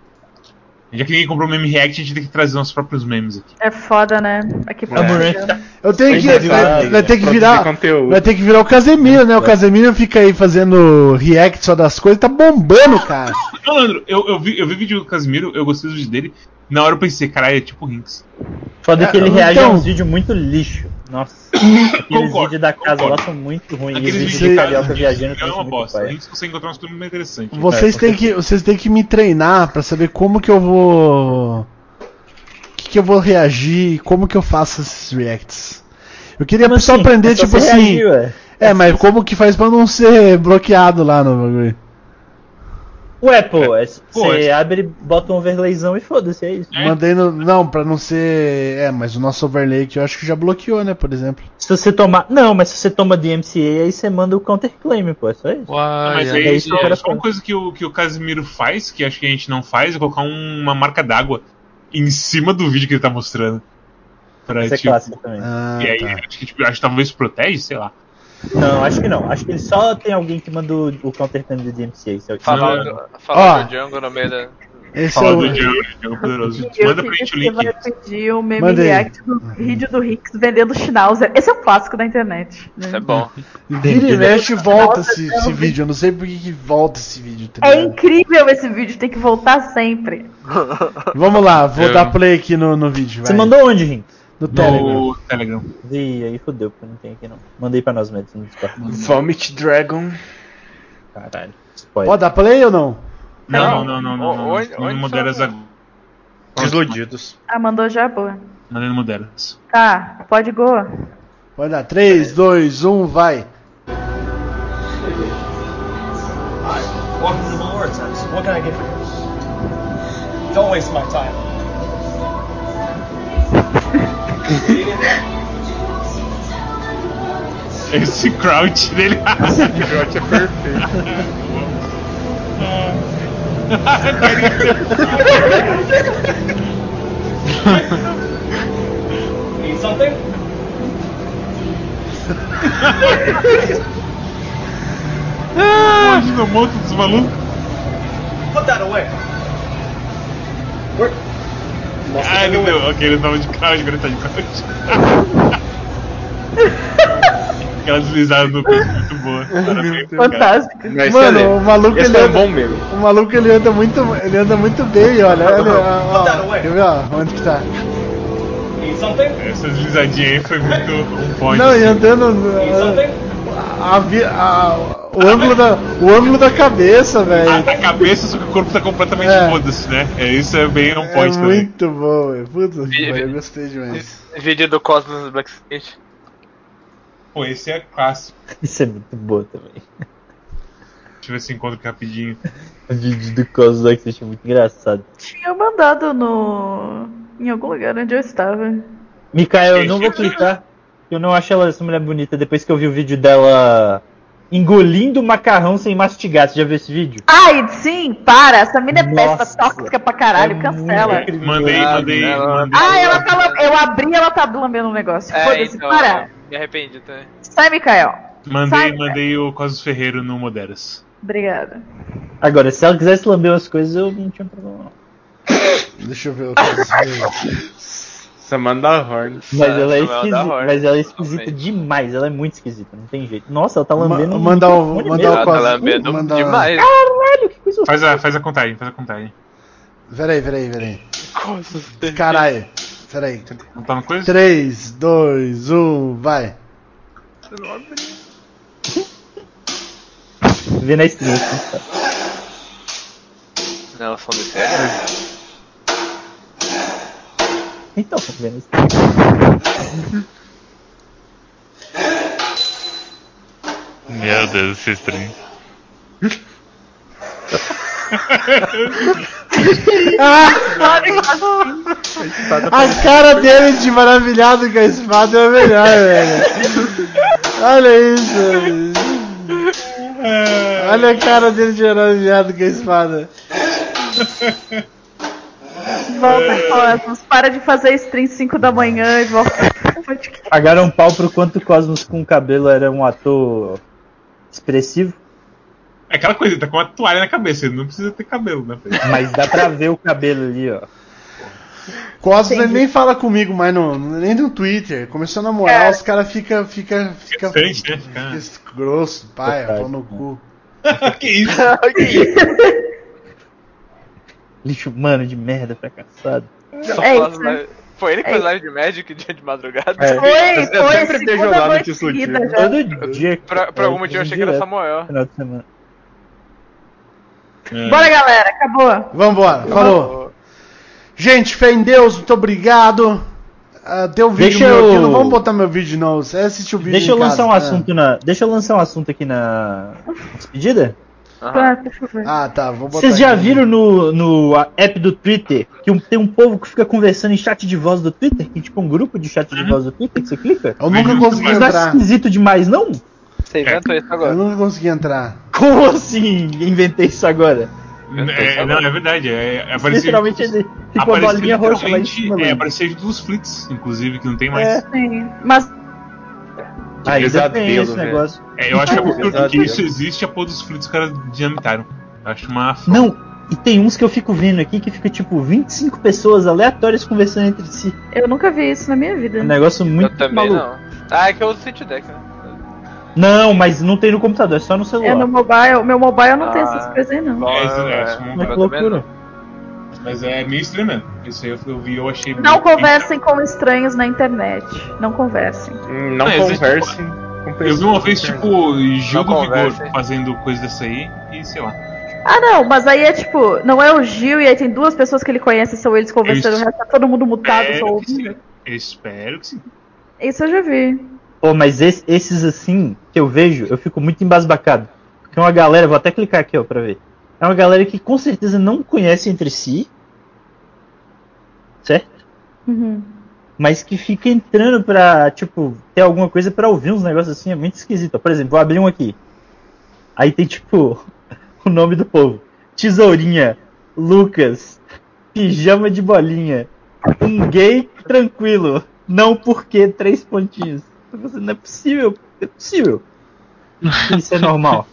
Já que ninguém comprou meme react, a gente tem que trazer nossos próprios memes aqui. É foda, né? Aqui pra É. Eu tenho que. Vai Vai, vai ter que virar. Vai ter que virar o Casemiro, né? O Casemiro fica aí fazendo react só das coisas, tá bombando, cara. Não, Leandro, eu, eu, vi, eu vi vídeo do Casimiro, eu gostei do vídeo dele. Na hora eu pensei, caralho, é tipo Rinks. Foda É, que ele reage então- a uns vídeos muito lixo. Nossa. Aqueles vídeos da casa concordo. lá são muito ruins. Aqueles vídeos de carioca viajando é são uma muito bosta. paia. Rinks consegue encontrar tudo muito interessante. Vocês É, têm que, vocês têm que me treinar pra saber como que eu vou. O que, que eu vou reagir, como que eu faço esses reacts. Eu queria Como só assim? aprender, É só tipo assim. reagir, é, mas como que faz pra não ser bloqueado lá no bagulho? Ué, pô, é- Pô, você é- abre, bota um overlayzão e foda-se, é isso. É. Mandei no. Não, pra não ser. É, mas o nosso overlay aqui eu acho que já bloqueou, né, por exemplo. Se você tomar. Não, mas se você toma DMCA, aí você manda o counterclaim, pô, é só isso. Uai, Mas é. aí é isso que eu só, uma coisa que o, que o Casimiro faz, que acho que a gente não faz, é colocar um- uma marca d'água em cima do vídeo que ele tá mostrando. Pra, Isso é tipo, clássico também. Ah, e aí, tá. acho que, tipo, acho que talvez protege, sei lá. Não, acho que não. Acho que ele só tem alguém que manda o, o counterclaim do DMCA. Isso é- Falando, Ó. falando do Django no meio da. Esse Fala é do o. Django, Django Poderoso. Eu Manda pra gente o link. Você vai pedir o meme Manda aí. react do vídeo do Rix vendendo Schnauzer. Esse é um clássico da internet. né? Isso é bom. Vira e mexe volta esse, eu esse vídeo. Eu não sei por que volta esse vídeo. Tá É incrível esse vídeo, tem que voltar sempre. Vamos lá, vou Eu- dar play aqui no, no vídeo. Você vai. mandou onde, Rinks? No Telegram. No Telegram. Ih, aí fodeu, porque não tem aqui não. Mandei pra nós médicos no Discord. Vomit Dragon. Caralho. Spoiler. Pode dar play ou não? Não, não, não, não, não. não. Onde- Não onde moderas agora. Desiludidos. Ah, mandou já, boa. Mandei no moderas. Tá, pode go. Pode dar. 3, 2, 1, vai. Welcome to the Vortex. What can I get for you? Don't waste my time. Esse crouch dele. Crouch é perfeito. Need something? Imagina o monte dos malucos. Put that away. Where? Ah, ele deu. Ok, ele tava de ele tá de crouch. Aquela deslizada no peito muito boa. Parabéns. Fantástico. Mas Mano, excelente. o maluco Esse ele é anda, bom meme. o maluco ele anda muito, ele anda muito bem, olha, olha, ó, ó, away. quer ver, ó, onde que tá? Essa deslizadinha aí foi muito um point. Não, e assim. andando, Need a, a, vi- a- o ângulo da, o ângulo da cabeça, velho, a cabeça, só que o corpo tá completamente É. foda-se, né? É, isso é bem um é point também. muito bom, velho, puta, eu gostei demais. Vídeo do Cosmos Backstage. Pô, esse é clássico. Isso é muito boa também. Deixa eu ver se encontro aqui rapidinho. O vídeo do Cosmo que achei muito engraçado. Tinha mandado no. em algum lugar onde eu estava. Mikael, eu não vou clicar. Eu não acho ela essa mulher bonita depois que eu vi o vídeo dela engolindo macarrão sem mastigar. Você já viu esse vídeo? Ai, sim, para! Essa mina é Nossa. péssima, tóxica pra caralho, É cancela. Mandei, Ah, mandei, mandei. Ah, ela tá. Eu abri ela tá lambendo um negócio. É, Foda-se, então, para! me arrependi também. Sai, Mikael. Mandei, Sai. mandei o Cosmos Ferreiro no Moderas. Obrigada. Agora, se ela quisesse lamber umas coisas, eu não tinha problema. não. Deixa eu ver o que Samantha Horn. Mas ela é da esquisita. Horn. Mas ela é esquisita demais. Ela é muito esquisita, não tem jeito. Nossa, ela tá lambendo. um mandar o- microfone mandar o Ela tá lambendo manda- demais. Caralho, que coisa Faz a, faz a contagem, faz a contagem. Peraí, peraí, peraí. Caralho, peraí. Não tá no coisa? 3, 2, 1, vai. Vê na stream. assim, tá? Não, são desse é. Então, vê na stream. Meu Deus, esse stream. A cara dele de maravilhado com a espada é a melhor, velho. Olha isso. Olha a cara dele de maravilhado com a espada. Volta, Cosmos. Para de fazer stream 5 da manhã e volta. Pagaram um pau pro quanto o Cosmos com cabelo era um ator expressivo, É aquela coisa, ele tá com uma toalha na cabeça, ele não precisa ter cabelo, né? mas dá pra ver o cabelo ali, ó. Cosmos ele nem fala comigo mais no, nem no Twitter. Começou a namorar, É. os caras fica, fica, fica, Frente, né? fica Fica... grosso, pai, pau no cu. que isso? Lixo humano de merda fracassado. Só É isso. live- Foi ele que É fez isso. live de Magic dia de madrugada? É. Foi, eu foi, sempre noite Tissot seguida Tio. já. Todo dia. Pra, por algum motivo eu achei que era Samuel. Final de semana. É. Bora, galera, acabou. Vambora, falou. Gente, fé em Deus, muito obrigado. Ah, tem um vídeo Deixa meu aqui, eu- não vamos botar meu vídeo não. Você assiste o vídeo Deixa em eu lançar casa. um É. assunto na. Deixa eu lançar um assunto aqui na despedida. Ah, deixa eu ver. Ah, tá, vou botar Vocês já aqui. viram no, no app do Twitter que tem um povo que fica conversando em chat de voz do Twitter? Que é tipo um grupo de chat de voz do Twitter que você clica? Eu nunca Mas consegui Mas não é entrar. esquisito demais, não? Você inventou isso Eu agora. nunca consegui entrar. Como assim? Inventei isso agora. É, não, é verdade. É, é aparecer, Literalmente ele fica uma aparecer bolinha roxa lá em cima. É, mano. aparecer dos flits, inclusive, que não tem mais. É. Sim. Mas Tem pesadelo, esse velho. negócio. É, eu acho que, é porque isso existe a pôr dos flits os caras dinamitaram. Eu acho uma afronta. Não, e tem uns que eu fico vendo aqui que fica tipo 25 pessoas aleatórias conversando entre si. eu nunca vi isso na minha vida. É um negócio muito Eu também maluco. não. Ah, é que eu uso City Deck, né? Não, mas não tem no computador, é só no celular. É no mobile, meu mobile não tem Ah. essas coisas aí, não. É, é, É, que eu também loucura. Mas é meio estranho mesmo. Isso aí eu, eu vi, eu achei. Não conversem com estranhos na internet. Não conversem. Não Não, existe- conversem com pessoas. Eu vi uma vez, tipo, do Vigor fazendo coisa dessa aí e sei lá. Ah, não, mas aí é tipo, não é o Gil e aí tem duas pessoas que ele conhece, são eles conversando, Isso. o resto tá todo mundo mutado, só Espero que ouvindo. espero que sim. Isso eu já vi. Pô, mas esse- esses assim que eu vejo, eu fico muito embasbacado. Porque é uma galera, vou até clicar aqui ó, pra ver. É uma galera que com certeza não conhece entre si. Certo? Uhum. Mas que fica entrando pra, tipo, ter alguma coisa pra ouvir uns negócios assim, é muito esquisito. Por exemplo, vou abrir um aqui. Aí tem tipo o nome do povo: Tesourinha, Lucas, Pijama de Bolinha, um gay tranquilo, não porque três pontinhos. Não é possível, não é possível. Isso é normal.